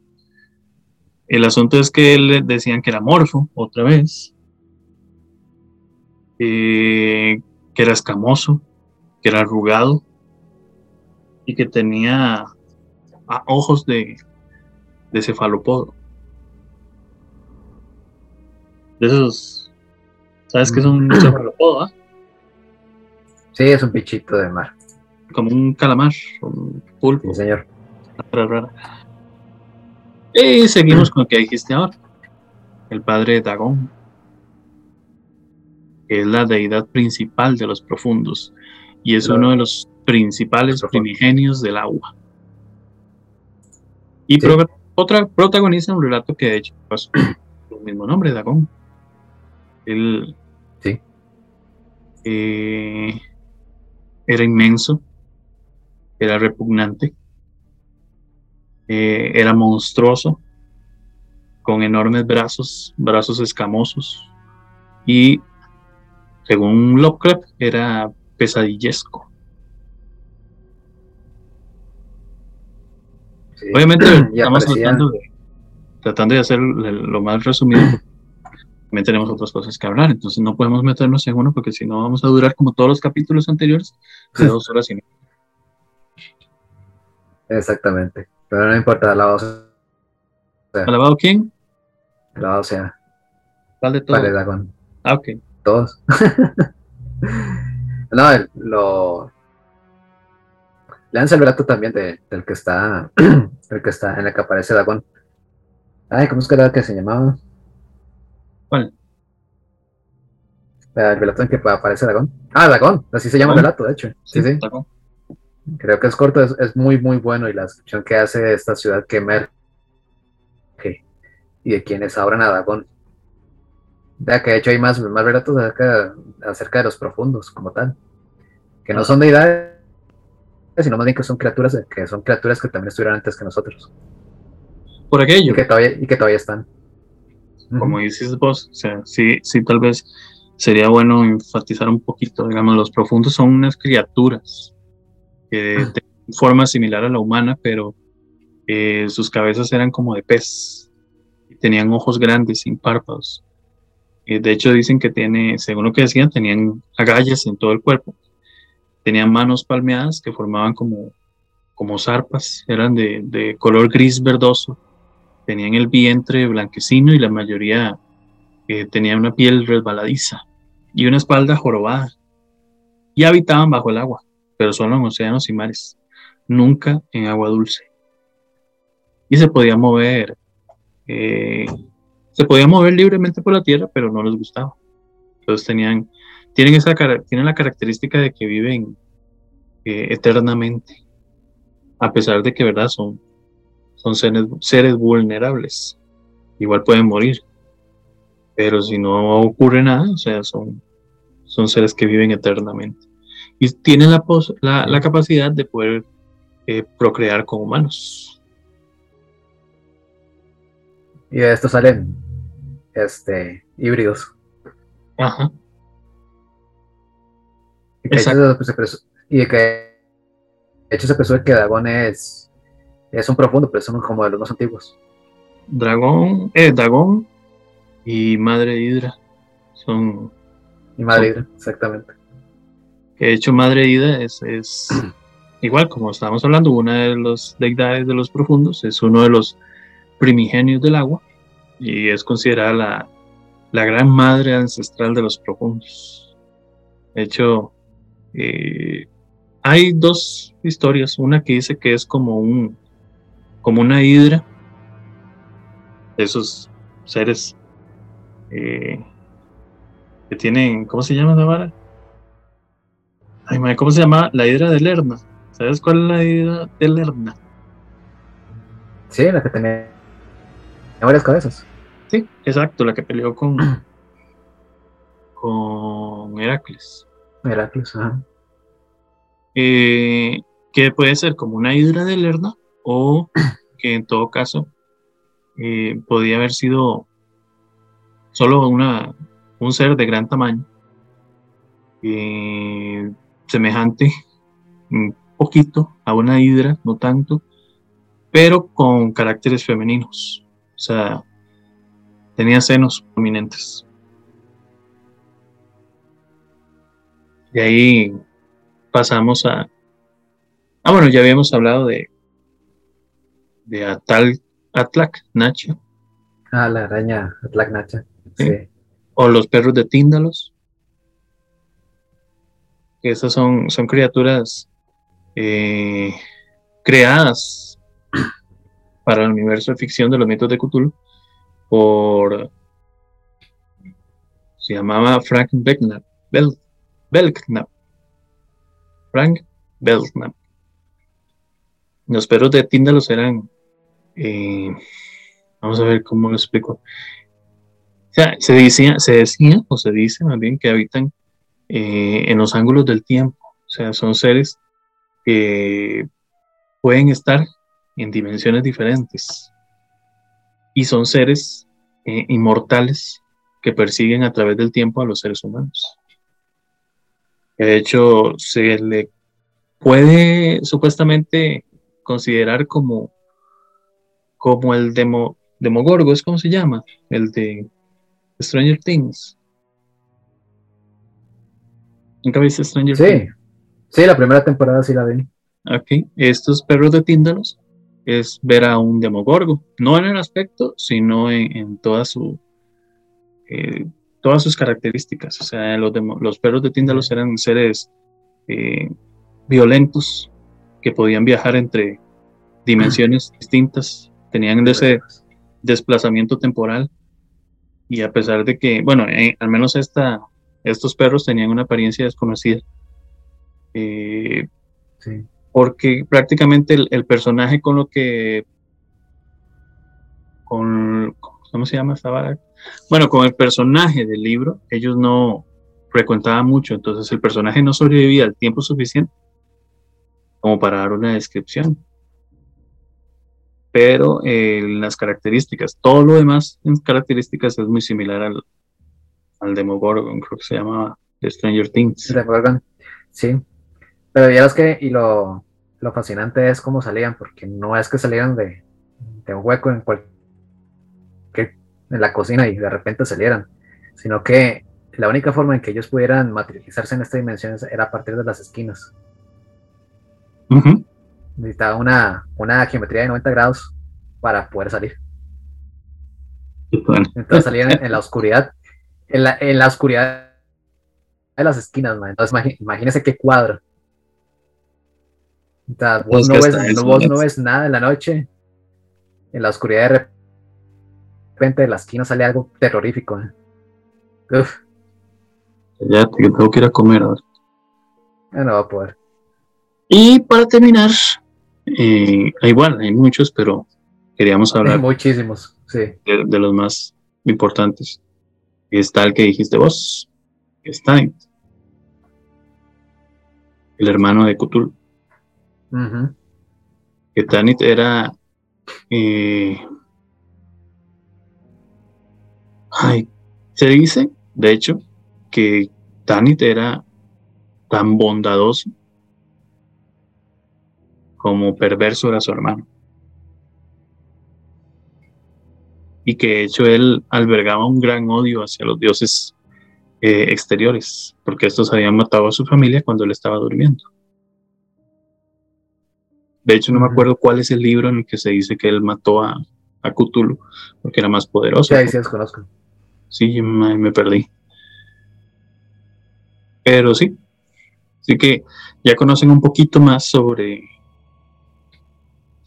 El asunto es que él decían que era morfo, otra vez. Eh, que era escamoso, que era arrugado y que tenía ojos de, de cefalopodo. De esos, ¿sabes qué es un mm. cefalopodo? Ah? Sí, es un pichito de mar. Como un calamar, un pulpo. Sí, señor. Y seguimos con lo que dijiste ahora. El padre Dagón, que es la deidad principal de los profundos y es uno de los principales primigenios del agua. Y otra protagoniza un relato que de hecho pues, el mismo nombre, Dagón. Él sí. Eh, era inmenso, era repugnante, eh, era monstruoso, con enormes brazos, brazos escamosos, y según Lovecraft era pesadillesco. Obviamente estamos tratando de, tratando de hacer lo más resumido también tenemos otras cosas que hablar, entonces no podemos meternos en uno porque si no vamos a durar como todos los capítulos anteriores de dos horas y media. Exactamente, pero no importa, alabado sea. ¿Alabado quién? Alabado sea. ¿Cuál de todos? Vale, Ah, ok. Todos. no, el, lo... Leanse el relato también de, del que está, el que está, en el que aparece Dagón. Ay, ¿cómo es que era que se llamaba? ¿Cuál? El relato en que aparece Dragón. Ah, Dragón, así se llama el relato, de hecho. Sí, sí. Creo que es corto, es, muy, muy bueno y la descripción que hace de esta ciudad que emerge y de quienes abran a Dragón. Vea que de hecho hay más, más relatos acerca, acerca de los profundos como tal. que no son deidades, sino más bien que son criaturas que son criaturas que también estuvieron antes que nosotros. Por aquello. Y que todavía, y que todavía están. Como dices vos, o sea, sí, sí, tal vez sería bueno enfatizar un poquito, digamos, los profundos son unas criaturas que ah. tienen forma similar a la humana, pero eh, sus cabezas eran como de pez y tenían ojos grandes sin párpados. Eh, de hecho, dicen que tiene, según lo que decían, tenían agallas en todo el cuerpo. Tenían manos palmeadas que formaban como, como zarpas, eran de, de color gris verdoso. Tenían el vientre blanquecino y la mayoría eh, tenían una piel resbaladiza y una espalda jorobada. Y habitaban bajo el agua, pero solo en océanos y mares, nunca en agua dulce. Y se podía mover eh, se podía mover libremente por la tierra, pero no les gustaba. Entonces tenían, tienen, esa, tienen la característica de que viven eh, eternamente, a pesar de que, ¿verdad? Son, son seres, seres vulnerables. Igual pueden morir, pero si no ocurre nada, o sea, son, son seres que viven eternamente. Y tienen la, la, la capacidad de poder eh, procrear con humanos. Y de esto salen este, híbridos. Ajá. Y, y de que de hecho se presume que Dragón es, es un profundo, pero son como de los más antiguos. Dragón, eh, Dragón y Madre Hidra son. Y Madre Hidra, exactamente. de hecho Madre Hidra es, es igual, como estábamos hablando, una de los deidades de los profundos, es uno de los primigenios del agua y es considerada la, gran madre ancestral de los profundos. De hecho, eh, hay dos historias, una que dice que es como un como una hidra, esos seres eh, que tienen, ¿cómo se llama la vara? Ay, ¿cómo se llama? La hidra de Lerna. ¿Sabes cuál es la hidra de Lerna? Sí, la que tenía varias cabezas. Sí, exacto, la que peleó con, con Heracles. Heracles, ajá. Eh, que puede ser como una hidra de Lerna o que en todo caso eh, podía haber sido solo una, un ser de gran tamaño, eh, semejante un poquito a una hidra, no tanto, pero con caracteres femeninos. O sea, tenía senos prominentes. Y ahí pasamos a... Ah, bueno, ya habíamos hablado de, de Atal, Atlac Nacha. Ah, la araña Atlac Nacha. Sí. O los perros de Tíndalos. Que esas son, son criaturas eh, creadas para el universo de ficción de los mitos de Cthulhu por se llamaba Frank Belknap, Belknap, Frank Belknap. Los perros de Tíndalos eran, eh, vamos a ver cómo lo explico. O sea, se decía, se decía o se dice más bien que habitan eh, en los ángulos del tiempo. O sea, son seres que pueden estar en dimensiones diferentes. Y son seres eh, inmortales que persiguen a través del tiempo a los seres humanos. De hecho, se le puede supuestamente considerar como, como el demo, Demogorgo, ¿es como se llama? El de Stranger Things. ¿Nunca viste Stranger Things? Sí, la primera temporada sí la vi. Ok, estos perros de Tíndalos es ver a un demogorgo, no en el aspecto, sino en, toda su, eh, todas sus características. O sea, los, los perros de Tíndalos eran seres eh, violentos que podían viajar entre dimensiones distintas, tenían ese desplazamiento temporal y a pesar de que, bueno, eh, al menos esta, estos perros tenían una apariencia desconocida. sí porque prácticamente el, personaje con lo que, con, ¿cómo se llama esta vara? Bueno, con el personaje del libro, ellos no, frecuentaba mucho, entonces el personaje no sobrevivía el tiempo suficiente como para dar una descripción. Pero eh, las características, todo lo demás en características es muy similar al, al Demogorgon, creo que se llamaba, de Stranger Things. Demogorgon, sí. Pero ya es que, y lo, lo fascinante es cómo salían, porque no es que salieran de, de un hueco en cualquier en la cocina y de repente salieran, sino que la única forma en que ellos pudieran materializarse en esta dimensión era a partir de las esquinas. Necesitaba una, una geometría de 90 grados para poder salir. Entonces salían en, la oscuridad, en la, en la oscuridad de las esquinas, Entonces imagínese qué cuadro. vos, no ves, vos no ves nada en la noche, en la oscuridad de repente de la esquina sale algo terrorífico. ¿eh? Ya tengo que ir a comer ahora. Ya no va a poder. Y para terminar, eh, igual, hay muchos, pero queríamos hablar. muchísimos, sí. De, los más importantes. Está el que dijiste vos, está el hermano de Cthulhu. Que Tanit era eh, Ay, se dice, de hecho, que Tanit era tan bondadoso como perverso era su hermano. Y que de hecho él albergaba un gran odio hacia los dioses eh, exteriores, porque estos habían matado a su familia cuando él estaba durmiendo. De hecho, no me acuerdo cuál es el libro en el que se dice que él mató a, a Cthulhu, porque era más poderoso. Sí, sí, conozco. Sí, me, perdí. Pero sí, así que ya conocen un poquito más sobre,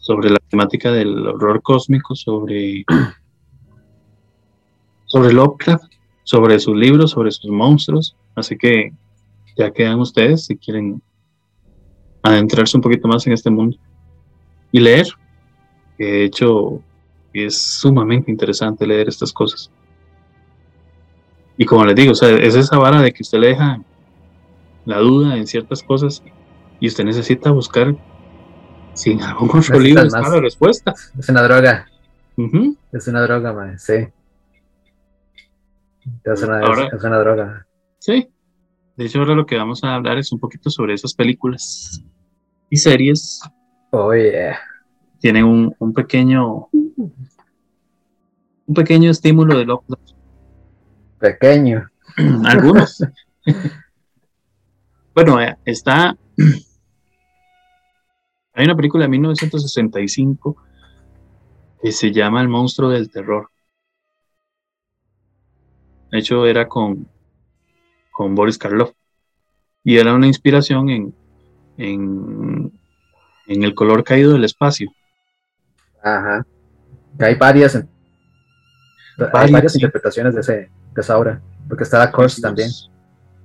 sobre la temática del horror cósmico, sobre, sobre Lovecraft, sobre sus libros, sobre sus monstruos. Así que ya quedan ustedes si quieren adentrarse un poquito más en este mundo y leer. De hecho, es sumamente interesante leer estas cosas. Y como les digo, o sea, es esa vara de que usted le deja la duda en ciertas cosas y usted necesita buscar si en algún otro libro está la respuesta. Es una droga. Es una droga, man. sí. Es una, es una droga. Sí. De hecho, ahora lo que vamos a hablar es un poquito sobre esas películas y series. Oh, yeah. Tienen un, un pequeño un pequeño estímulo de Lovecraft Pequeño. Algunos. bueno, está. Hay una película de 1965 que se llama El monstruo del terror. De hecho, era con, con Boris Karloff. Y era una inspiración en, en, en el color caído del espacio. Ajá. Hay varias, hay varias interpretaciones de ese, de esa obra, porque está la Course también.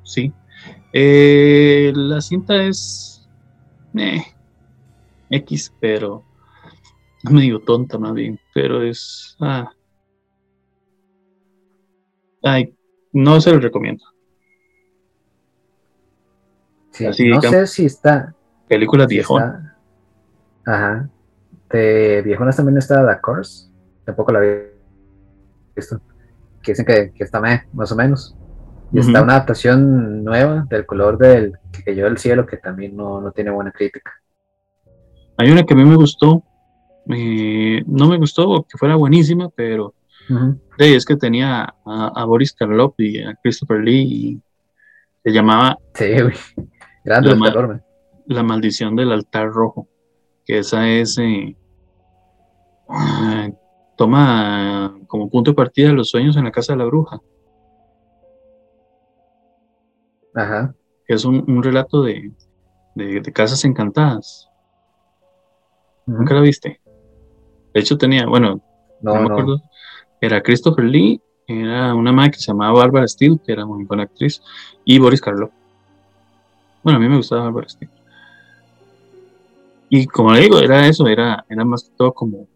Sí. Eh, la cinta es eh, X, pero medio tonta más bien, pero es... Ah, ay, no se lo recomiendo. Sí, no sé si está... Película viejona. Ajá. De viejonas también está La Course. Tampoco la había visto que dicen que, está más o menos. Y está una adaptación nueva del color del que cayó del cielo, que también no, tiene buena crítica. Hay una que a mí me gustó, eh, no me gustó que fuera buenísima, pero es que tenía a, Boris Karloff y a Christopher Lee y se llamaba sí, Grande la, la, maldición del altar rojo, que esa es eh, toma como punto de partida los sueños en la casa de la bruja. Ajá. Es un, relato de, casas encantadas. ¿Nunca la viste? De hecho tenía, bueno, no, me acuerdo. Era Christopher Lee, era una madre que se llamaba Barbara Steele, que era muy buena actriz, y Boris Karloff. Bueno, a mí me gustaba Barbara Steele. Y como le digo, era eso, era, era más que todo como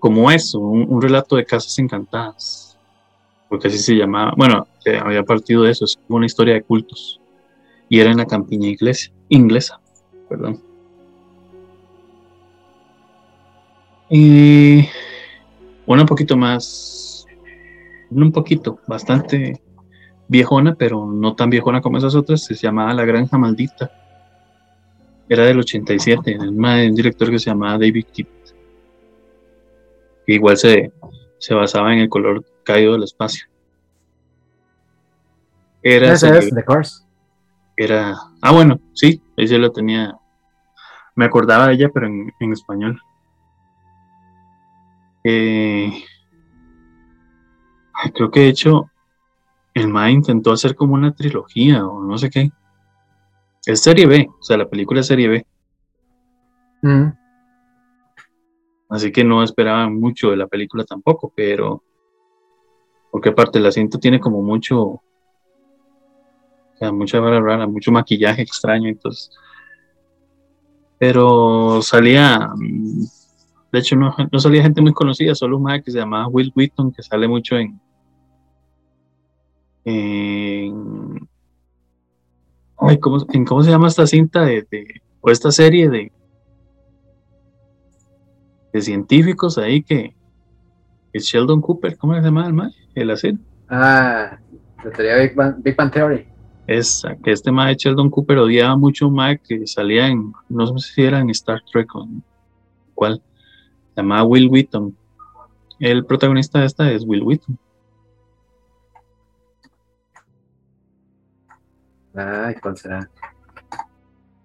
como eso, un, relato de casas encantadas. porque así se llamaba, bueno, había partido de eso, es una historia de cultos, y era en la campiña inglesa, inglesa, perdón. Y una un poquito más, un poquito, bastante viejona, pero no tan viejona como esas otras, se llamaba La Granja Maldita. Era del 87, un director que se llamaba David Kitt. Que igual se, se basaba en el color caído del espacio. Era. Era. Ah, bueno, sí, ella lo tenía. Me acordaba de ella, pero en, en español. Eh, creo que de hecho el MAE intentó hacer como una trilogía o no sé qué. Es serie B, o sea, la película es serie B. Mm. Así que no esperaba mucho de la película tampoco, pero porque aparte el asiento tiene como mucho, o sea, mucha vara rara, mucho maquillaje extraño, entonces. Pero salía, mm, de hecho no, no salía gente muy conocida, solo un que se llamaba Will Wheaton, que sale mucho en, en, ¿cómo, se llama esta cinta de, o esta serie de, de científicos ahí que es Sheldon Cooper, ¿cómo se llama el mal? El hacer. Ah, la teoría Big Bang, Big Bang Theory. Es que este mae Sheldon Cooper odiaba mucho un mae que salía en, no sé si era en Star Trek o en cuál, se llamaba Will Wheaton. El protagonista de esta es Will Wheaton. Ay, ¿cuál será?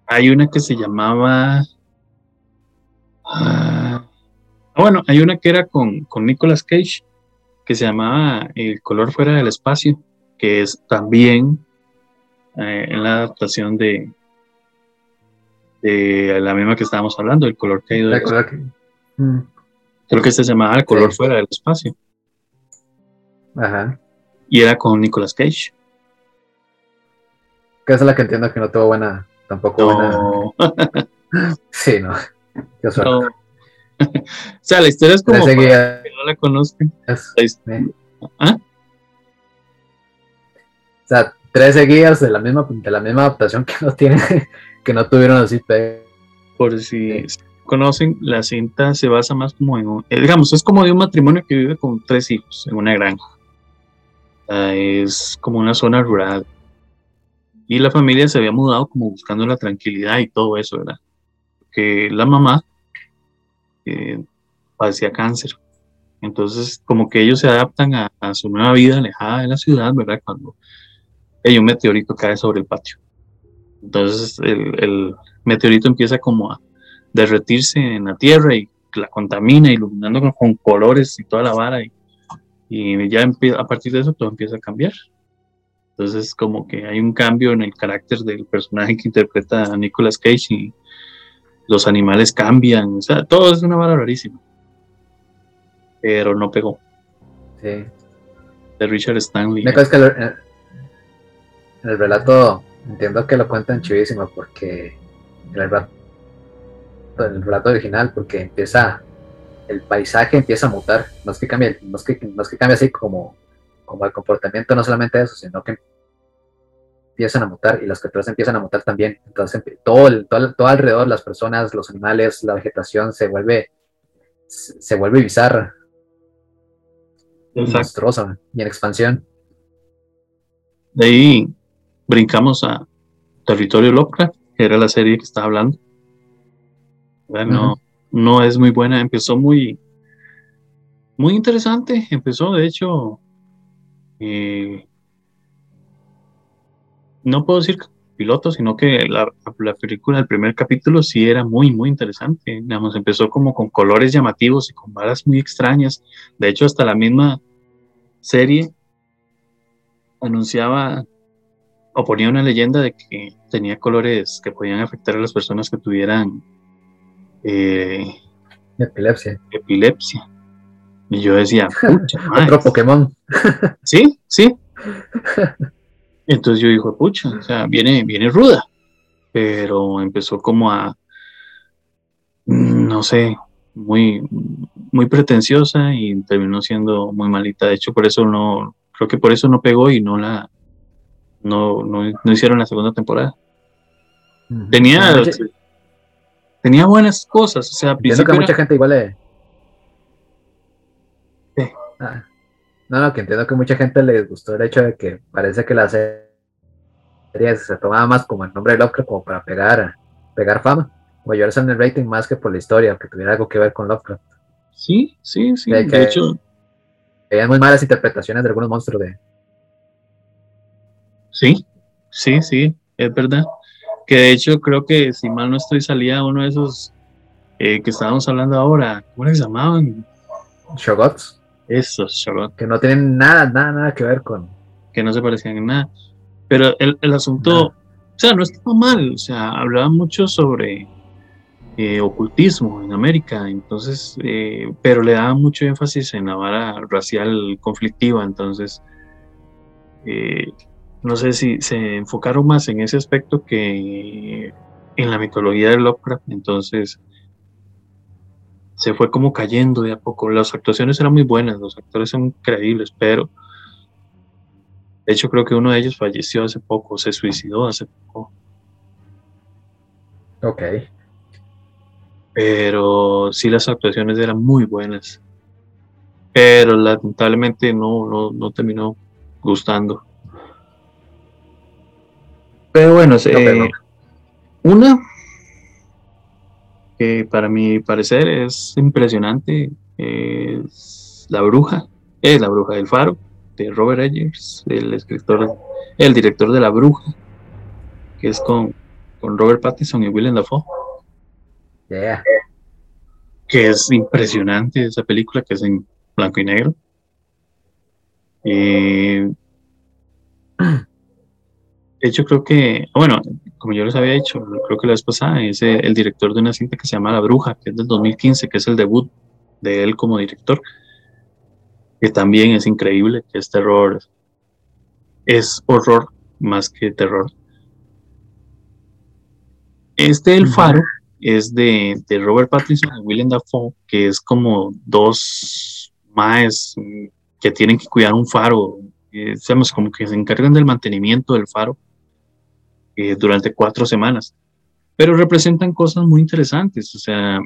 Hay una que se llamaba. Ah, bueno, hay una que era con, con Nicolas Cage, que se llamaba El color fuera del espacio, que es también eh, en la adaptación de, de la misma que estábamos hablando, El color caído del espacio. Mm. Creo que se llamaba El color fuera del espacio. Ajá. Y era con Nicolas Cage. Que es la que entiendo que no tuvo buena, tampoco buena. sí, no. o sea, la historia es como para que no la conozcan. ¿Ah? O sea, 13 guías de la misma, de la misma adaptación que no tiene, que no tuvieron así Por si conocen, la cinta se basa más como en eh, digamos, es como de un matrimonio que vive con tres hijos en una granja. es como una zona rural y la familia se había mudado como buscando la tranquilidad y todo eso, ¿verdad? Que la mamá eh, padecía cáncer. Entonces, como que ellos se adaptan a, su nueva vida alejada de la ciudad, ¿verdad? Cuando hay un meteorito cae sobre el patio. Entonces, el, meteorito empieza como a derretirse en la tierra y la contamina, iluminando con, colores y toda la vara. Y, y ya a partir de eso todo empieza a cambiar. Entonces, como que hay un cambio en el carácter del personaje que interpreta a Nicolas Cage y los animales cambian, o sea, todo es una vara rarísima. Pero no pegó. Sí. De Richard Stanley. Me que el, el, relato, entiendo que lo cuentan chivísimo porque el relato, el relato original, porque empieza, el paisaje empieza a mutar, no es que cambie, no es que, no es que cambie así como como el comportamiento, no solamente eso, sino que empiezan a mutar y las criaturas empiezan a mutar también. Entonces, todo, todo, todo, alrededor, las personas, los animales, la vegetación se vuelve, se vuelve bizarra, monstruosa y en expansión. De ahí brincamos a Territorio Lovecraft, que era la serie que estaba hablando. Bueno, no es muy buena, empezó muy, muy interesante, empezó de hecho eh, no puedo decir piloto, sino que la, película, el primer capítulo sí era muy, muy interesante. Digamos, empezó como con colores llamativos y con varas muy extrañas. De hecho, hasta la misma serie anunciaba o ponía una leyenda de que tenía colores que podían afectar a las personas que tuvieran eh, epilepsia. epilepsia. Y yo decía, pucha, otro Pokémon. sí, sí. Entonces yo dije, pucha, o sea, viene, viene ruda. Pero empezó como a, no sé, muy, muy pretenciosa y terminó siendo muy malita. De hecho, por eso no creo que por eso no pegó y no la no, no, hicieron la segunda temporada. Tenía tenía buenas cosas, o sea, que mucha gente igual le ah, no, no, que entiendo que mucha gente les gustó el hecho de que parece que la serie se tomaba más como el nombre de Lovecraft como para pegar, pegar fama o ayudarse en el rating más que por la historia, que tuviera algo que ver con Lovecraft. Sí, sí, sí. De, hecho, había muy malas interpretaciones de algunos monstruos de. Sí, sí, sí, es verdad. Que de hecho creo que si mal no estoy salía uno de esos eh, que estábamos hablando ahora, ¿cómo se llamaban? Shogots. Esos Shogots. Que no tienen nada, nada, nada que ver con. Que no se parecían en nada. Pero el, el asunto, o sea, no estaba mal, o sea, hablaba mucho sobre eh, ocultismo en América, entonces, eh, pero le daba mucho énfasis en la vara racial conflictiva, entonces, eh, no sé si se enfocaron más en ese aspecto que en la mitología de Lovecraft, entonces se fue como cayendo de a poco. Las actuaciones eran muy buenas, los actores son creíbles, pero de hecho creo que uno de ellos falleció hace poco, se suicidó hace poco. Ok pero sí las actuaciones eran muy buenas. Pero lamentablemente no, no, terminó gustando. Pero bueno, eh, una que para mi parecer es impresionante es La Bruja, es La Bruja del Faro, de Robert Eggers, el escritor, el director de La Bruja, que es con, con Robert Pattinson y Willem Dafoe. Que es impresionante esa película, que es en blanco y negro. de hecho, creo que, bueno, como yo les había dicho, creo que la vez pasada, es el director de una cinta que se llama La Bruja, que es del 2015, que es el debut de él como director, que también es increíble, que es terror, es horror más que terror. Este El Faro es de, Robert Pattinson y William Dafoe, que es como dos más que tienen que cuidar un faro, eh, como que se encargan del mantenimiento del faro eh, durante cuatro semanas. Pero representan cosas muy interesantes, o sea,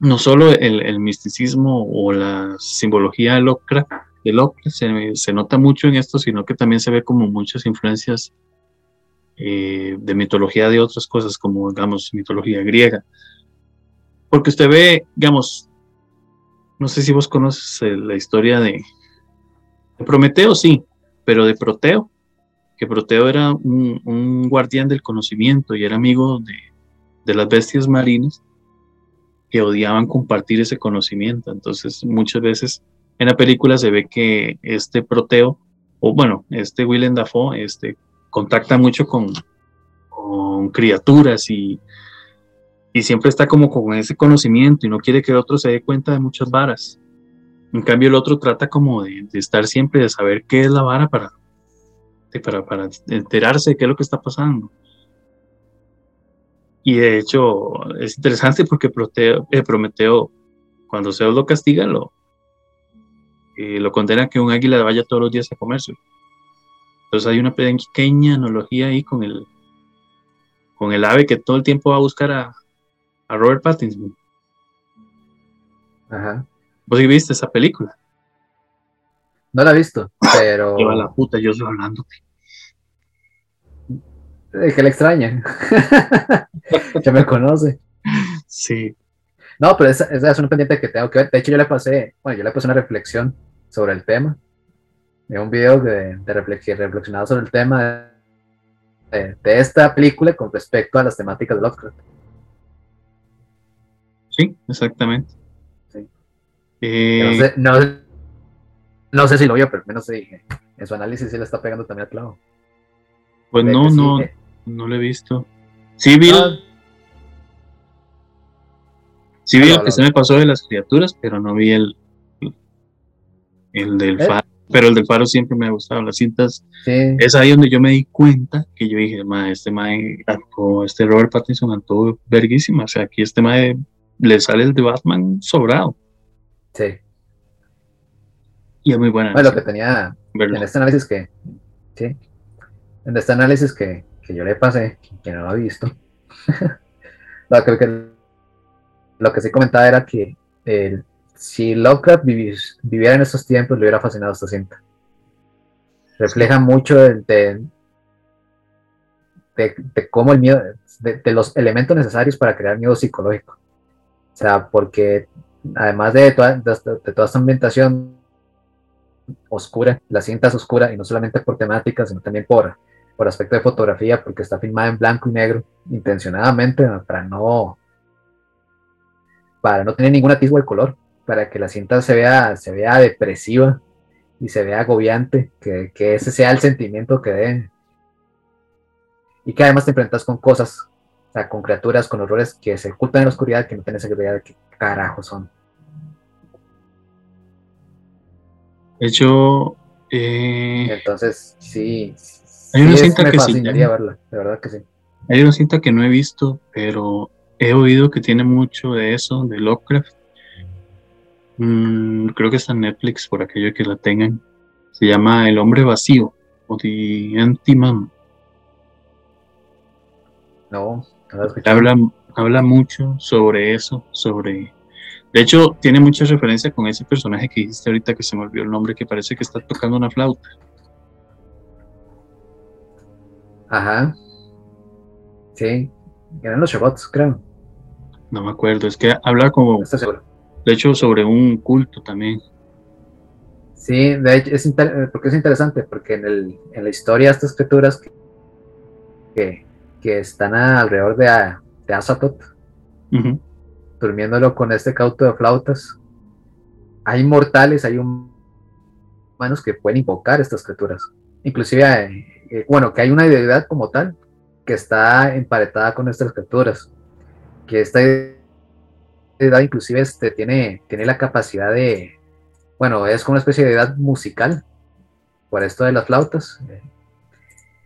no solo el, misticismo o la simbología de Lovecraft, se, se, nota mucho en esto, sino que también se ve como muchas influencias eh, de mitología de otras cosas, como, digamos, mitología griega. Porque usted ve, digamos, no sé si vos conoces eh, la historia de, Prometeo, sí, pero de Proteo, que Proteo era un, guardián del conocimiento y era amigo de, de las bestias marinas que odiaban compartir ese conocimiento. Entonces, muchas veces en la película se ve que este Proteo, o bueno, este Willem Dafoe, este contacta mucho con, criaturas y, y, siempre está como con ese conocimiento y no quiere que el otro se dé cuenta de muchas varas. En cambio, el otro trata como de, estar siempre, de saber qué es la vara para, para, para enterarse de qué es lo que está pasando. Y de hecho, es interesante porque eh, Prometeo, cuando Zeus lo castiga, lo, eh, lo condena a que un águila vaya todos los días a comerse. Entonces hay una pequeña analogía ahí con el, con el ave que todo el tiempo va a buscar a, Robert Pattinson. Ajá. ¿Vos viste esa película? No la he visto, pero. Lleva la puta, yo estoy hablando. Es que le extraña. ya me conoce. Sí. No, pero esa, es una pendiente que tengo que ver. De hecho, yo le pasé, bueno, yo le pasé una reflexión sobre el tema un video de, de reflexionado sobre el tema de, esta película con respecto a las temáticas de Lovecraft. Sí, exactamente. Eh, no, sé, si lo vio, pero menos sí, en su análisis sí le está pegando también al clavo. Pues no, no, eh. no lo he visto. Sí vi, sí vi lo que se me pasó de las criaturas, pero no vi el, el del eh, pero el del faro siempre me ha gustado. Las cintas, es ahí donde yo me di cuenta que yo dije, ma, este mae este Robert Pattinson actuó verguísima. O sea, aquí este mae le sale el de Batman sobrado. Sí. Y es muy buena. Bueno, lo que tenía, en este análisis que, sí, en este análisis que, que yo le pasé, que no lo ha visto, no, creo que lo que sí comentaba era que si Lovecraft viviera en estos tiempos, le hubiera fascinado esta cinta. Refleja mucho de, de, cómo el miedo, de, los elementos necesarios para crear miedo psicológico. O sea, porque además de toda, de, toda esta ambientación oscura, la cinta es oscura y no solamente por temática, sino también por, por aspecto de fotografía, porque está filmada en blanco y negro intencionadamente para no para no tener ningún atisbo de color, para que la cinta se vea, se vea depresiva y se vea agobiante, que, que ese sea el sentimiento que den. Y que además te enfrentas con cosas, o sea, con criaturas, con horrores que se ocultan en la oscuridad, que no tienes idea de qué carajo son. De hecho, eh, entonces sí, hay una cinta me que fascinaría verla, de verdad que sí. Hay una cinta que no he visto, pero he oído que tiene mucho de eso, de Lovecraft. Mm, creo que está en Netflix por aquello que la tengan. Se llama El hombre vacío o The Empty Man. No, habla, habla mucho sobre eso, sobre... De hecho, tiene mucha referencia con ese personaje que dijiste ahorita que se me olvidó el nombre, que parece que está tocando una flauta. Ajá. Sí, eran los robots, creo. No me acuerdo, es que habla como... De hecho, sobre un culto también. Sí, de hecho, es porque es interesante, porque en, el, en la historia estas criaturas que, que, están alrededor de, de Azatoth, durmiéndolo con este cauto de flautas, hay mortales, hay humanos que pueden invocar estas criaturas. Inclusive, eh, eh, bueno, que hay una deidad como tal que está emparetada con estas criaturas. Que esta edad inclusive este, tiene, tiene la capacidad de, bueno, es como una especie de edad musical, por esto de las flautas,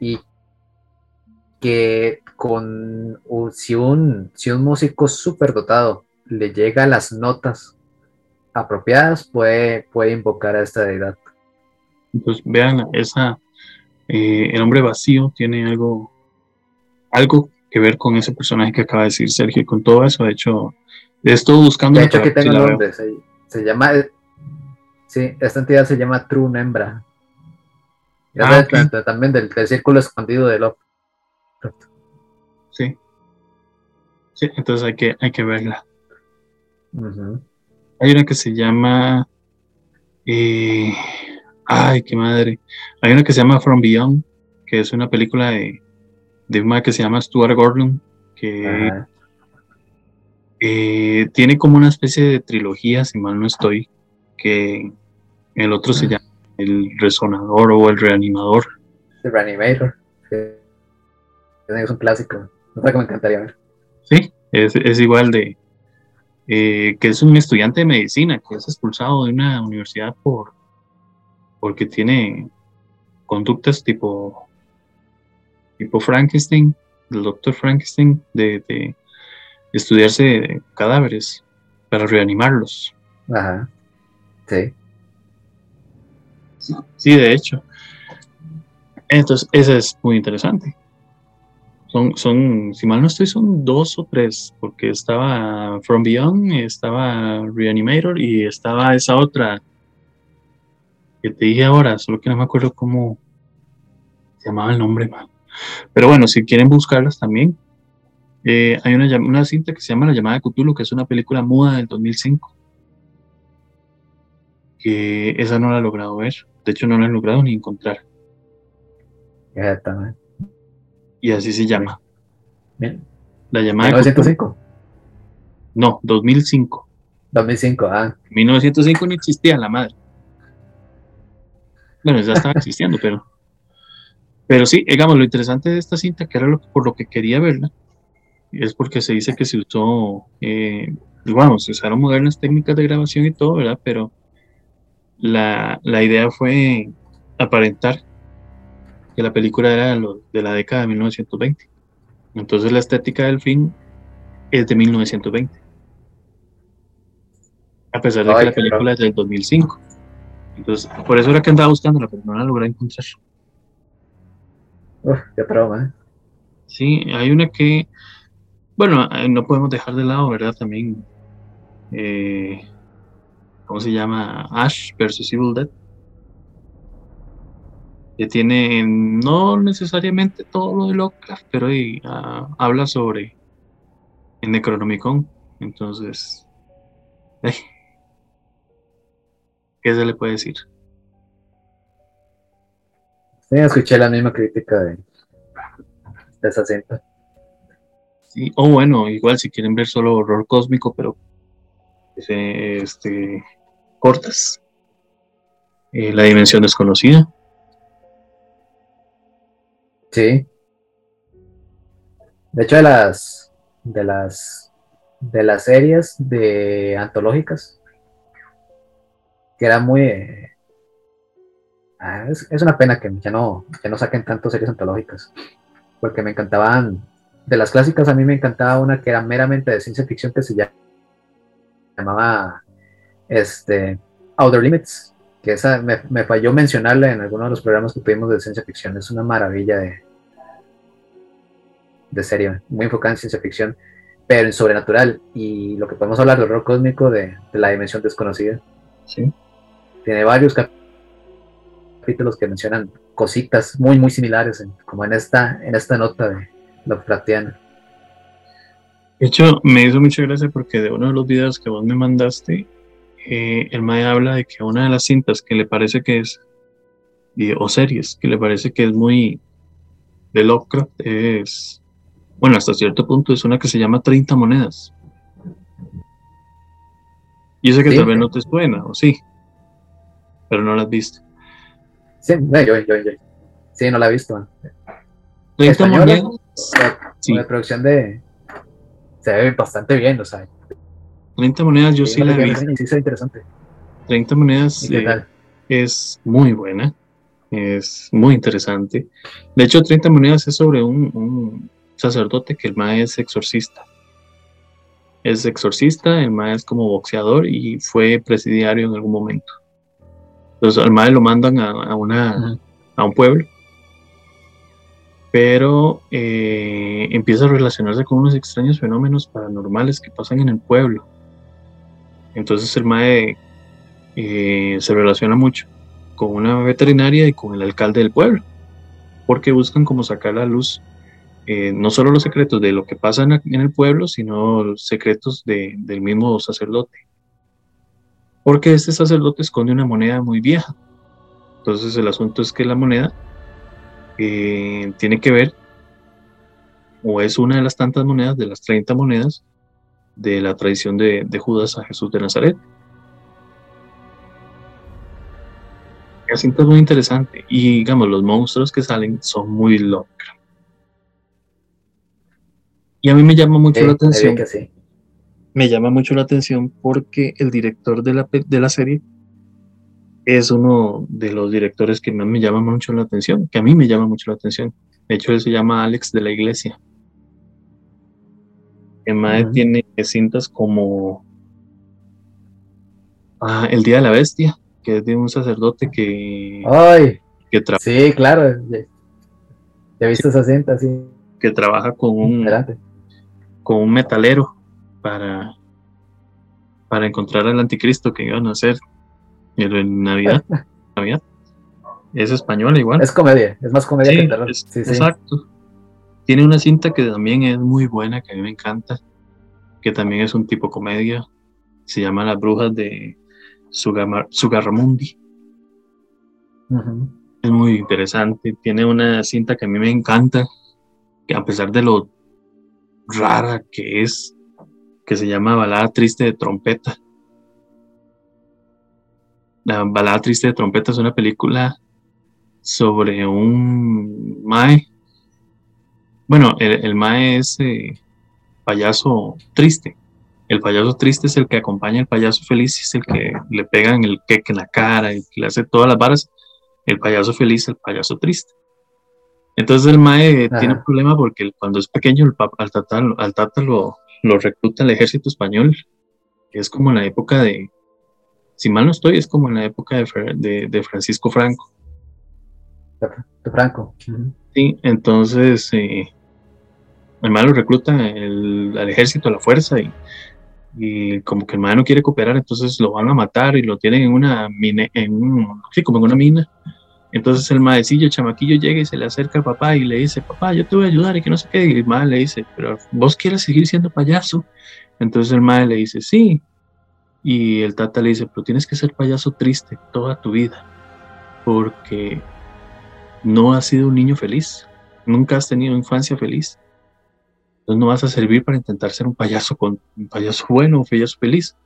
y que con si, un, si un músico súper dotado le llega a las notas apropiadas, puede, puede invocar a esta deidad. Pues vean, esa, eh, el hombre vacío tiene algo, algo que ver con ese personaje que acaba de decir Sergio, con todo eso. De hecho, estuve buscando. De hecho, que tengo el nombre. Se, llama. Sí, esta entidad se llama True Nembra. Ah, también del, círculo escondido de Love. Sí. Sí, entonces hay que, hay que verla. Hay una que se llama. Eh, ay, qué madre. Hay una que se llama From Beyond, que es una película de, de una que se llama Stuart Gordon, que eh, tiene como una especie de trilogía, si mal no estoy, que el otro se llama El Resonador o El Reanimador. El Reanimator, es un clásico, no sé me encantaría ver. Sí, es, igual de, eh, que es un estudiante de medicina que es expulsado de una universidad por porque tiene conductas tipo tipo Frankenstein, el doctor Frankenstein, de, estudiarse cadáveres para reanimarlos. Ajá. Sí. Sí, de hecho. Entonces, ese es muy interesante. Son, son, si mal no estoy, son dos o tres, porque estaba From Beyond, estaba Reanimator y estaba esa otra que te dije ahora, solo que no me acuerdo cómo se llamaba el nombre, man. Pero bueno, si quieren buscarlas también, eh, hay una, una, cinta que se llama La llamada de Cthulhu, que es una película muda del 2005. Que esa no la he logrado ver. De hecho, no la he logrado ni encontrar. Y así se llama. Bien. La llamada de 1905. No, 2005. 2005, ah. 1905 no existía la madre. Bueno, ya estaba existiendo, pero. Pero sí, digamos, lo interesante de esta cinta, que era lo, por lo que quería verla, es porque se dice que se usó, eh, pues, se usaron modernas técnicas de grabación y todo, ¿verdad? Pero la, idea fue aparentar que la película era de, la década de 1920. Entonces la estética del film es de 1920. A pesar de que la película es del 2005. Entonces, por eso era que andaba buscándola, pero no la logré encontrar. Uf, qué broma, ¿eh? Sí, hay una que, bueno, eh, no podemos dejar de lado, ¿verdad? También, eh, ¿cómo se llama? Ash versus Evil Dead. Que tiene no necesariamente todo lo de Lovecraft, pero ahí, ah, habla sobre el Necronomicon. Entonces, ¿qué se le puede decir? Sí, escuché la misma crítica de, de esa cinta. Sí, o bueno, igual si quieren ver solo horror cósmico, pero este, cortas. Eh, la dimensión desconocida. Sí. De hecho, de las de las de las series de antológicas, que era muy ah, es, es, una pena que ya no, ya no saquen tantas series antológicas, porque me encantaban, de las clásicas a mí me encantaba una que era meramente de ciencia ficción que se llamaba este, Outer Limits, que esa me, me falló mencionarla en alguno de los programas que tuvimos de ciencia ficción, es una maravilla de, de serie, muy enfocada en ciencia ficción, pero en sobrenatural. Y lo que podemos hablar del horror cósmico de, de la dimensión desconocida. Sí. Tiene varios capítulos que mencionan cositas muy, muy similares, como en esta, en esta nota de Lovecraftiana. De hecho, me hizo mucha gracia porque de uno de los videos que vos me mandaste, eh, el Mae habla de que una de las cintas que le parece que es, o series, que le parece que es muy de Lovecraft, es bueno, hasta cierto punto es una que se llama 30 monedas. Y esa que tal vez no te suena, o sí, pero no la has visto. Sí, yo, yo, yo. Sí, no la he visto. 30 monedas. La, sí. la producción de. Se ve bastante bien, o sea. 30 monedas, yo sí, sí la visto. Sí, es interesante. 30 monedas eh, es muy buena, es muy interesante. De hecho, 30 monedas es sobre un, un sacerdote que el mae es exorcista. Es exorcista, el mae es como boxeador y fue presidiario en algún momento. Entonces al mae lo mandan a, una, a un pueblo, pero eh, empieza a relacionarse con unos extraños fenómenos paranormales que pasan en el pueblo. Entonces el mae eh, se relaciona mucho con una veterinaria y con el alcalde del pueblo, porque buscan como sacar la luz eh, no solo los secretos de lo que pasa en, el pueblo, sino secretos del mismo sacerdote. Porque este sacerdote esconde una moneda muy vieja. Entonces el asunto es que la moneda eh, tiene que ver, o es una de las tantas monedas, de las 30 monedas, de la tradición de, Judas a Jesús de Nazaret. El asunto es muy interesante y digamos, los monstruos que salen son muy locos y a mí me llama mucho la atención. Me llama mucho la atención porque el director de la, de la serie es uno de los directores que más me llama mucho la atención, que a mí me llama mucho la atención. De hecho, él se llama Alex de la Iglesia. El tiene cintas como ah, El Día de la Bestia, que es de un sacerdote que, Ay, que Sí, claro. Ya he visto esa cinta, sí. Que trabaja con un, con un metalero para, para encontrar al anticristo que iban a hacer en Navidad. Navidad. Es español igual. Es comedia, es más comedia que terror. exacto. Tiene una cinta que también es muy buena, que a mí me encanta, que también es un tipo comedia. Se llama Las Brujas de Sugarramundi. Es muy interesante. Tiene una cinta que a mí me encanta, que a pesar de lo rara que es, que se llama Balada Triste de Trompeta. La Balada Triste de Trompeta es una película sobre un Mae. Bueno, el, Mae es eh, payaso triste. El payaso triste es el que acompaña al payaso feliz, es el que le pegan el queque en la cara y le hace todas las varas. El payaso feliz, el payaso triste. Entonces el Mae tiene un problema porque cuando es pequeño el al Tata, al tata lo, lo recluta el ejército español, es como en la época de si mal no estoy, es como en la época de, de, Francisco Franco. De Franco. Sí, entonces eh, el malo recluta el, al ejército, a la fuerza, y, como que el malo no quiere cooperar, entonces lo van a matar y lo tienen en una mina, en sí, como en una mina. Entonces el maecillo, chamaquillo llega y se le acerca al papá y le dice, papá, yo te voy a ayudar y que no sé qué. Y el mae le dice, pero vos quieres seguir siendo payaso. Entonces el mae le dice, sí. Y el tata le dice, pero tienes que ser payaso triste toda tu vida, porque no has sido un niño feliz, nunca has tenido infancia feliz. Entonces no vas a servir para intentar ser un payaso con un payaso bueno, un payaso feliz.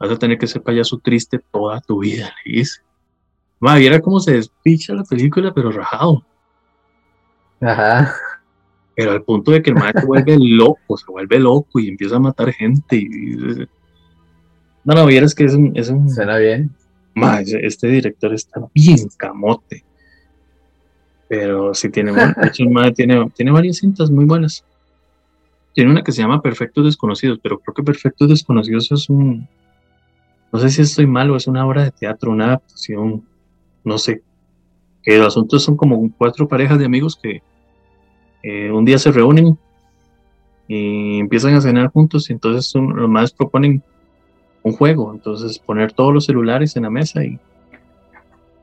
Vas a tener que ser payaso triste toda tu vida, le dice. Ma, viera cómo se despicha la película, pero rajado. Ajá. Pero al punto de que el maestro vuelve loco, se vuelve loco y empieza a matar gente. Y... No, no, vieras que es un. Es un... Suena bien. Ma, este director está bien camote. Pero sí tiene, tiene, tiene varias cintas muy buenas. Tiene una que se llama Perfectos Desconocidos, pero creo que Perfectos Desconocidos es un. No sé si estoy mal o es una obra de teatro, una adaptación no sé, que los asuntos son como cuatro parejas de amigos que eh, un día se reúnen y empiezan a cenar juntos y entonces los más proponen un juego, entonces poner todos los celulares en la mesa y,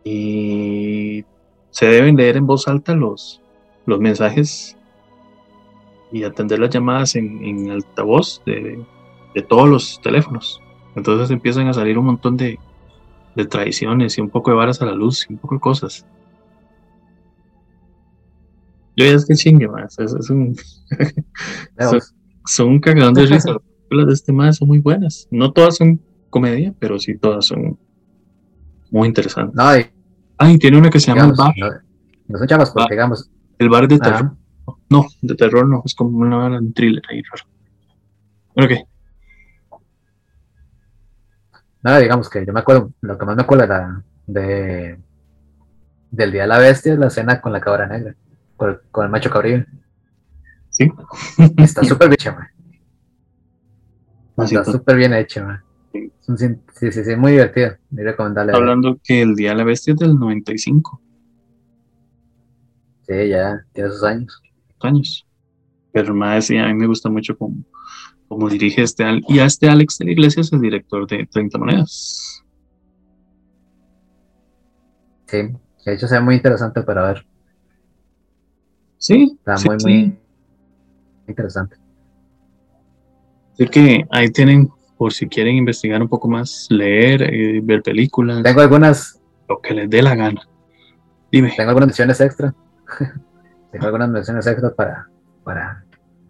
y se deben leer en voz alta los, los mensajes y atender las llamadas en, en altavoz de, de todos los teléfonos. Entonces empiezan a salir un montón de, de tradiciones y un poco de varas a la luz y un poco de cosas. Yo ya es que chingue más, es, un son, un cagadón de risa. Las películas de este más son muy buenas. No todas son comedia, pero sí todas son muy interesantes. Ay, tiene una que se llama El Bar. No, son chavas, porque digamos. El bar de terror. No, de terror no, es como una, un thriller ahí raro. ¿qué? nada, digamos que yo me acuerdo, lo que más me acuerdo era de del Día de la Bestia es la escena con la cabra negra, con, el macho cabrillo. Sí. Está súper bien hecha, ah, Está súper bien hecha, Sí. sí, sí, sí, muy divertido. Muy recomendable. Hablando que el Día de la Bestia es del 95. Sí, ya, tiene sus años. Años. Pero más, sí, a mí me gusta mucho como como dirige este, y a este Alex de la Iglesia es el director de 30 Monedas. Sí, de hecho se muy interesante para ver. Sí. Está muy, muy interesante. Así que ahí tienen, por si quieren investigar un poco más, leer, eh, ver películas. Tengo algunas. Lo que les dé la gana. Dime. Tengo algunas menciones extra. Tengo algunas menciones extra para, para,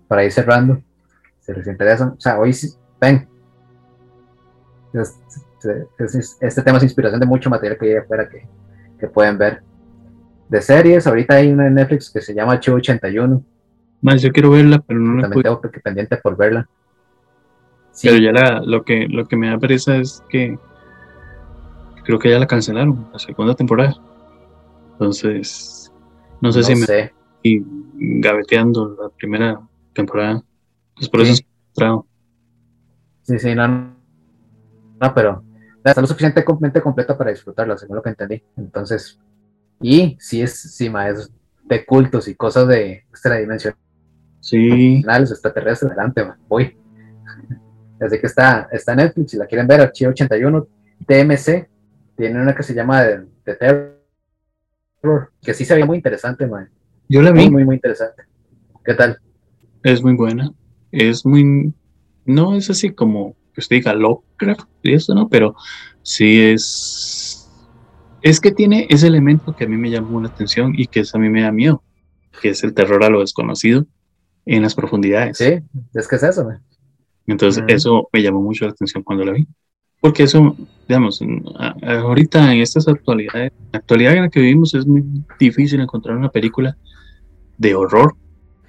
para ir cerrando si les interesa, o sea, hoy ven, este tema es inspiración de mucho material que hay afuera que, que, pueden ver. De series, ahorita hay una en Netflix que se llama H81. Más, yo quiero verla, pero no la tengo pendiente por verla. Pero ya la, lo, que, lo que me da pereza es que creo que ya la cancelaron, la segunda temporada. Entonces, no sé si me gaveteando la primera temporada. Pues por eso es Sí, sí, no, no, pero está lo suficientemente completa para disfrutarla, según lo que entendí. Entonces, y si es, sí, es de cultos y cosas de extradimensionales, sí. extraterrestres, adelante, voy. Desde que está, está Netflix, si la quieren ver, Archivo 81, TMC, tiene una que se llama The, Terror, que sí se veía muy interesante, man. Yo la vi. Muy, muy, muy interesante. ¿Qué tal? Es muy buena es muy, no es así como que usted diga Lovecraft y eso, ¿no? Pero sí es, es que tiene ese elemento que a mí me llamó la atención y que a mí me da miedo, que es el terror a lo desconocido en las profundidades. Sí, es que es eso, Entonces, eso me llamó mucho la atención cuando la vi. Porque eso, digamos, ahorita en estas actualidades, la actualidad en la que vivimos es muy difícil encontrar una película de horror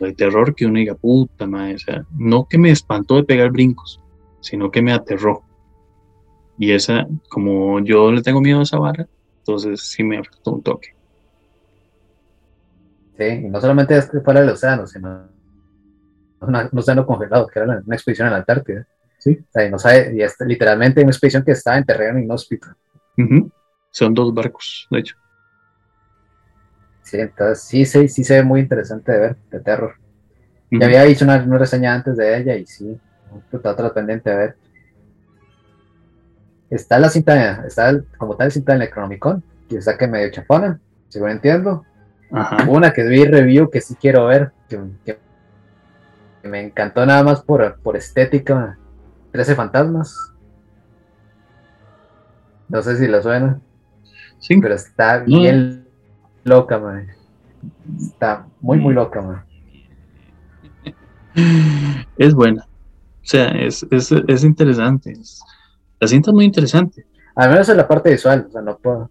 de terror que uno diga, puta madre, o sea, no que me espantó de pegar brincos, sino que me aterró. Y esa, como yo le tengo miedo a esa vara, entonces sí me afectó un toque. Sí, y no solamente es que fuera del océano, sino un océano congelado, que era una expedición a la Antártida. Sí. O sea, y no sabe, y es literalmente una expedición que estaba en terreno inhóspito. Son dos barcos, de hecho. Sí, entonces sí, sí, sí se ve muy interesante de ver, de terror. Ya había visto una, reseña antes de ella y sí, está otra pendiente de ver. Está la cinta, está como tal cinta del Necronomicon, que está que medio chapona, según entiendo. Una que vi review que sí quiero ver, que, me encantó nada más por, por estética. 13 fantasmas. No sé si la suena. Sí. Pero está bien loca, man. Está muy, muy loca, man. Es buena. O sea, es, es, es interesante. la cinta es muy interesante. Al menos en la parte visual, o sea, no puedo.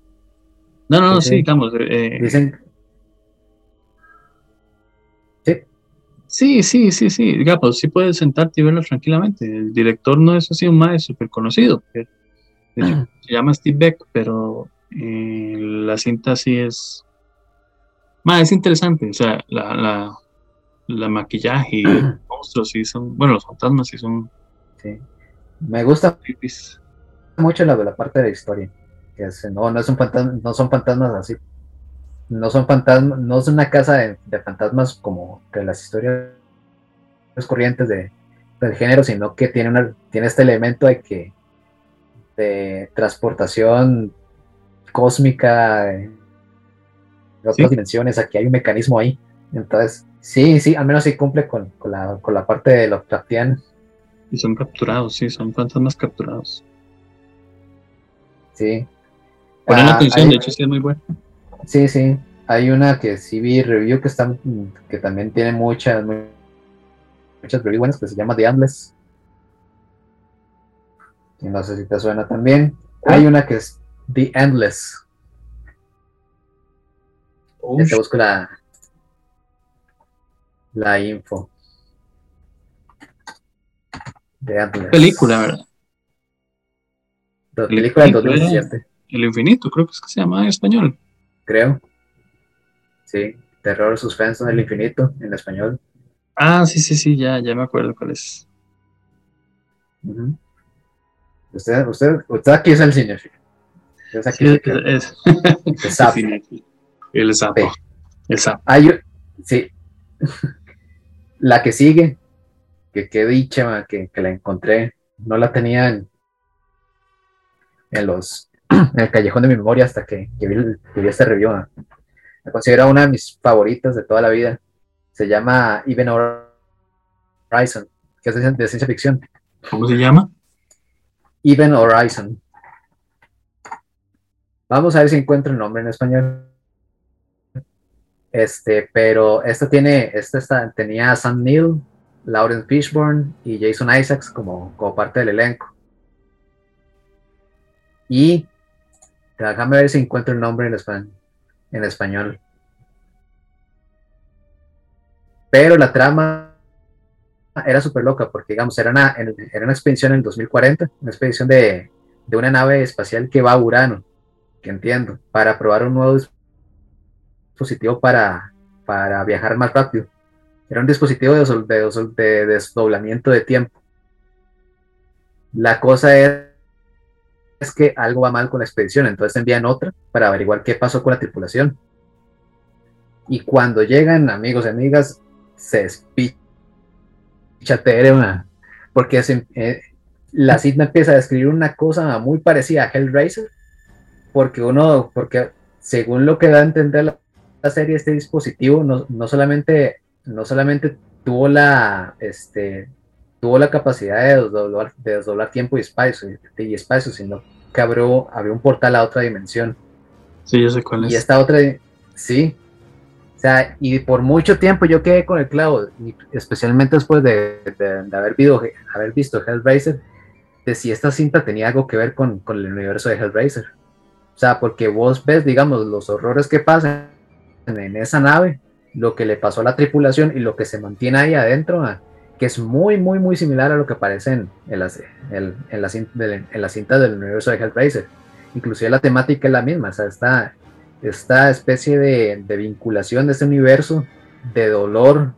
No, no, no, sí, digamos. Eh, dicen. Sí. Sí, sí, sí, sí. Digamos, sí puedes sentarte y verlo tranquilamente. El director no es así un maestro súper conocido. se llama Steve Beck, pero eh, la cinta sí es. Más, es interesante. O sea, la, la, la maquillaje y los monstruos sí son. Bueno, los fantasmas sí son. Sí. Me gusta mucho la la parte de la historia no, no, es un fantasma, no son fantasmas así. No son fantasmas, no es una casa de, fantasmas como que las historias corrientes de, del género, sino que tiene, una, tiene este elemento de que de transportación cósmica de otras dimensiones, aquí hay un mecanismo ahí. Entonces, sí, sí, al menos sí cumple con, la, con la parte de los Lovecraftiano. Y son capturados, sí, son fantasmas capturados. Sí. Ponen ah, atención, de hecho sí es muy bueno. Sí, sí. Hay una que sí vi review que están, que también tiene muchas, muchas reviews buenas, que se llama The Endless. Y no sé si te suena también. Hay una que es The Endless. Ya te busco la, la info. The Endless. Película, ¿verdad? La película del 2007. El infinito, creo que es que se llama en español. Creo. Sí, terror suspenso del infinito en español. Ah, sí, sí, sí, ya, ya me acuerdo cuál es. Usted, usted, usted aquí es el cine. Es aquí sí, es, el. El sapo. El sapo. Hay, sí. la que sigue, que qué dicha que, que la encontré, no la tenía en los en el callejón de mi memoria hasta que, vi, este review. Me considero una de mis favoritas de toda la vida. Se llama Even Horizon, que es de, ciencia ficción. ¿Cómo se llama? Even Horizon. Vamos a ver si encuentro el nombre en español. Este, pero esta tiene, esta tenía a Sam Neill, Lauren Fishburne y Jason Isaacs como, como parte del elenco. Y Déjame ver si encuentro el nombre en, español. Pero la trama era súper loca porque, digamos, era una, era una expedición en el 2040, una expedición de, una nave espacial que va a Urano, que entiendo, para probar un nuevo dispositivo para, para viajar más rápido. Era un dispositivo de, de desdoblamiento de tiempo. La cosa es es que algo va mal con la expedición, entonces envían otra para averiguar qué pasó con la tripulación. Y cuando llegan, amigos y amigas, se despicha porque eh, la cinta empieza a describir una cosa muy parecida a Hellraiser, porque uno, porque según lo que da a entender la, serie, este dispositivo no, solamente, no solamente tuvo la, este, tuvo la capacidad de desdoblar, de desdoblar tiempo y espacio, y espacio, sino que abrió, abrió un portal a otra dimensión. Sí, yo sé cuál es. Y esta otra, sí. O sea, y por mucho tiempo yo quedé con el clavo, especialmente después de, haber, visto, haber visto Hellraiser, de si esta cinta tenía algo que ver con, con el universo de Hellraiser. O sea, porque vos ves, digamos, los horrores que pasan en esa nave, lo que le pasó a la tripulación y lo que se mantiene ahí adentro, que es muy, muy, muy similar a lo que aparece en, las, en, la, en cinta del universo de Hellraiser. Inclusive la temática es la misma, o sea, esta, esta especie de, vinculación de este universo de dolor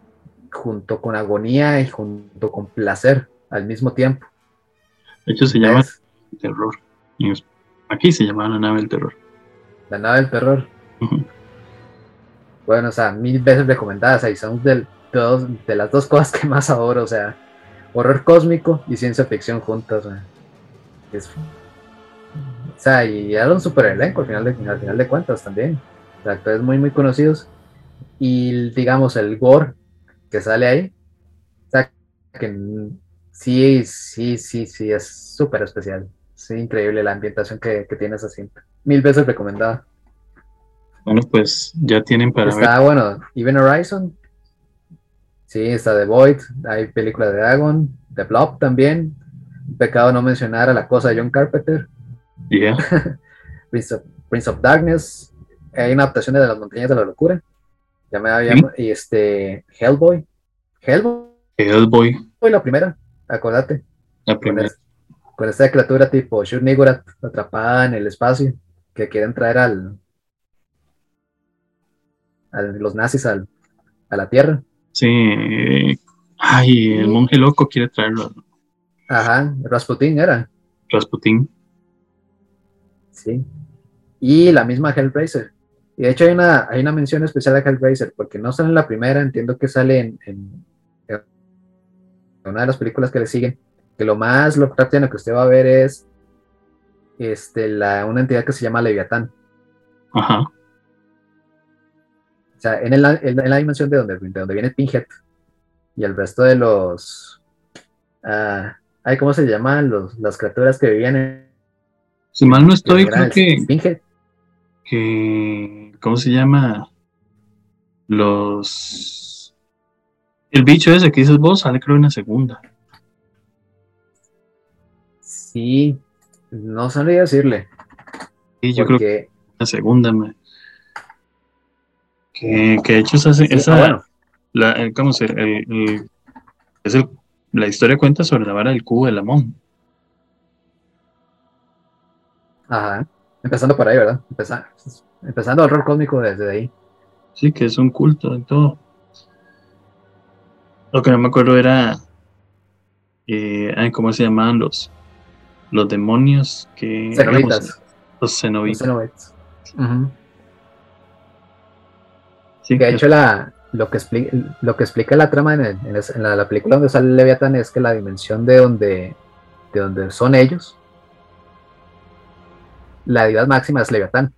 junto con agonía y junto con placer al mismo tiempo. De hecho, se llama Terror. Aquí se llama La nave del terror. La nave del terror. Bueno, o sea, mil veces recomendadas. Ahí son de, de las dos cosas que más adoro. O sea, horror cósmico y ciencia ficción juntas. O sea, y era un super elenco al final de, al final de cuentas también. actores muy, muy conocidos. Y digamos, el gore que sale ahí. O sea, que sí, sí, sí, sí, es súper especial. Sí, increíble la ambientación que, que tiene esa cinta. Mil veces recomendada. Bueno, pues ya tienen para está, bueno, Even Horizon. Sí, está The Void. Hay película de Dragon. The Blob también. Pecado no mencionar a la cosa de John Carpenter. Yeah. Prince, of, Darkness. Hay una adaptación de Las Montañas de la Locura. Ya me había. Y este. Hellboy. Hellboy. Hellboy. Fue la primera, acordate. La primera con esta criatura tipo Shur atrapada en el espacio, que quieren traer al, a los nazis al, a la Tierra. Sí, ay, el monje loco quiere traerlo. Ajá, Rasputin era. Rasputin. Sí. Y la misma Hellraiser. Y de hecho hay una, hay una mención especial a Hellraiser, porque no sale en la primera, entiendo que sale en, en una de las películas que le siguen que lo más lo que usted va a ver es este, la, una entidad que se llama Leviatán. Ajá. O sea, en, la dimensión de donde, de donde viene Pinhead y el resto de los. Uh, ¿Cómo se llaman los, las criaturas que vivían en. Si mal no estoy, creo que. Pinhead. Que. ¿Cómo se llama? Los. El bicho ese que dices vos sale, creo, en la segunda. Sí, no sabría decirle. Sí, yo creo que la segunda, me... que, que de hecho esa, esa bueno. la, el, ¿cómo se, el, es el, la historia cuenta sobre la vara del cubo de Lamón. Ajá, empezando por ahí, ¿verdad? Empezando, empezando el rol cósmico desde ahí. Sí, que es un culto en todo. Lo que no me acuerdo era, eh, ¿cómo se llamaban los? los demonios que... Cenobitas. Los cenobitas. Los sí, que de hecho la, lo, que explica, lo que explica la trama en, la, película donde sale Leviathan es que la dimensión de donde, de donde son ellos, la deidad máxima es Leviatán.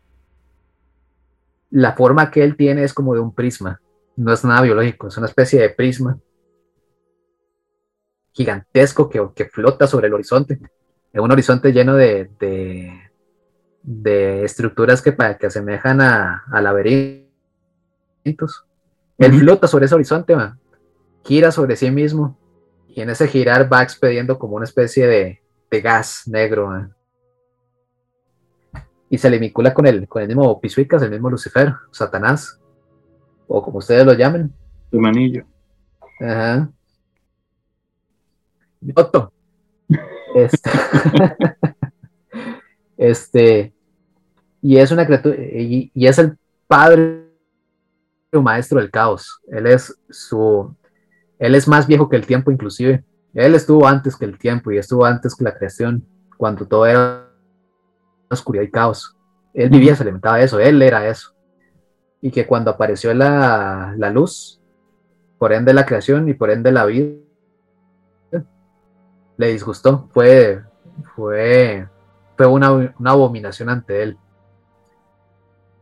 La forma que él tiene es como de un prisma, no es nada biológico, es una especie de prisma gigantesco que, que flota sobre el horizonte en un horizonte lleno de, de, estructuras que, que asemejan a, laberintos. Él flota sobre ese horizonte, gira sobre sí mismo y en ese girar va expediendo como una especie de, gas negro. Y se le vincula con el, con el mismo Pisuicas, el mismo Lucifer, Satanás, o como ustedes lo llamen. El manillo. Ajá. Otto. Este, este, y es una criatura, y, es el padre maestro del caos. Él es su, él es más viejo que el tiempo inclusive. Él estuvo antes que el tiempo y estuvo antes que la creación, cuando todo era oscuridad y caos. Él vivía, se alimentaba de eso, él era eso. Y que cuando apareció la, la luz, por ende la creación y por ende la vida, le disgustó, fue, fue, fue una, una abominación ante él.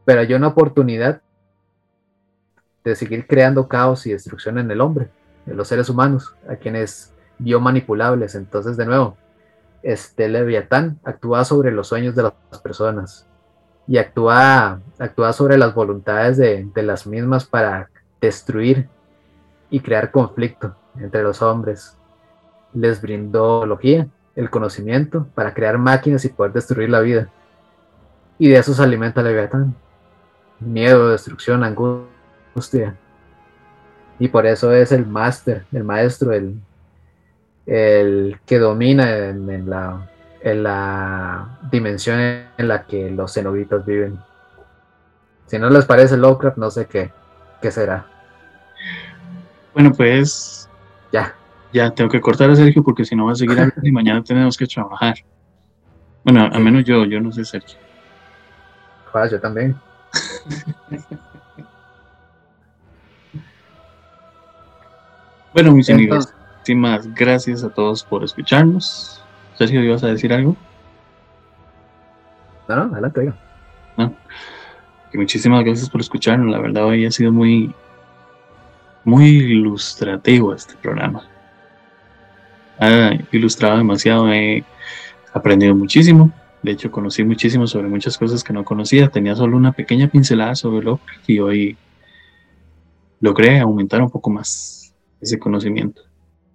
Pero hay una oportunidad de seguir creando caos y destrucción en el hombre, en los seres humanos, a quienes vio manipulables. Entonces, de nuevo, este Leviatán actúa sobre los sueños de las personas y actúa, actúa sobre las voluntades de, de las mismas para destruir y crear conflicto entre los hombres les brindó logía, el conocimiento para crear máquinas y poder destruir la vida. Y de eso se alimenta Leviatán. Miedo, destrucción, angustia. Y por eso es el máster, el maestro, el, el que domina en, la, en la dimensión en la que los cenobitas viven. Si no les parece Lovecraft, no sé qué, qué será. Bueno, pues. Ya. Ya, tengo que cortar a Sergio porque si no va a seguir hablando y mañana tenemos que trabajar. Bueno, a menos yo, yo no sé Sergio. Ah, yo también. bueno, mis amigos, muchísimas gracias a todos por escucharnos. Sergio, ¿ibas a decir algo? No, no, adelante, digo. No. muchísimas gracias por escucharnos. La verdad, hoy ha sido muy, muy ilustrativo este programa. Ha ilustrado demasiado, he aprendido muchísimo. De hecho, conocí muchísimo sobre muchas cosas que no conocía. Tenía solo una pequeña pincelada sobre Lovecraft y hoy logré aumentar un poco más ese conocimiento.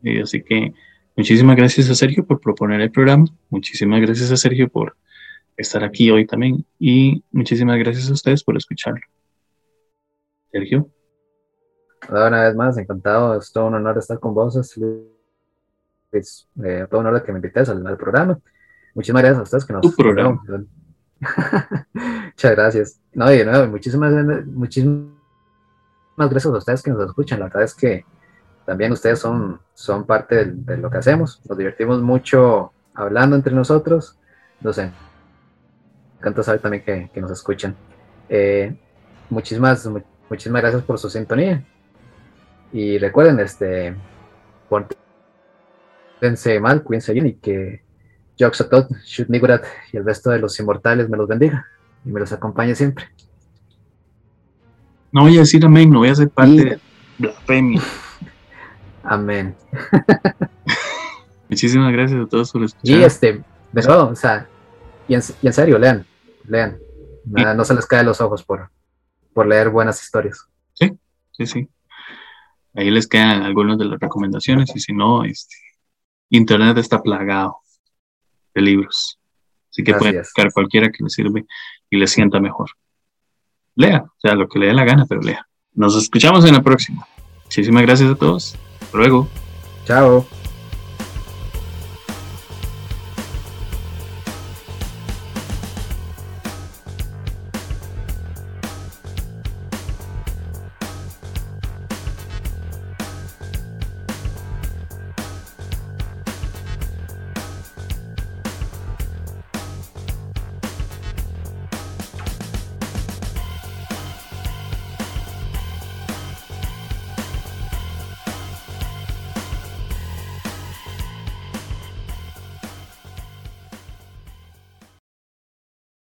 Y así que muchísimas gracias a Sergio por proponer el programa. Muchísimas gracias a Sergio por estar aquí hoy también. Y muchísimas gracias a ustedes por escucharlo. Sergio. Una vez más, encantado. Es todo un honor estar con vos. Es eh, todo un honor que me invites al, al programa. Muchísimas gracias a ustedes que nos... Tu programa. Muchas gracias. No, y de nuevo, muchísimas, muchísimas gracias a ustedes que nos escuchan. La verdad es que también ustedes son, son parte de, lo que hacemos. Nos divertimos mucho hablando entre nosotros. Nos encanta saber también que, que nos escuchan. Eh, muchísimas, muchísimas gracias por su sintonía. Y recuerden, este, pórtense mal, cuídense bien y que Yoxotot, Shut Nigurat y el resto de los inmortales me los bendiga y me los acompañe siempre. No voy a decir amén, no voy a ser parte de blasfemia. Amén. Muchísimas gracias a todos por escuchar. Y este, pero, o sea, y en, serio, lean, lean. Nada, no se les cae los ojos por, por leer buenas historias. Sí, sí, sí. Ahí les quedan algunas de las recomendaciones y si no, este, Internet está plagado de libros. Así que pueden buscar cualquiera que les sirve y les sienta mejor. Lea, o sea, lo que le dé la gana, pero lea. Nos escuchamos en la próxima. Muchísimas gracias a todos. Luego. Chao.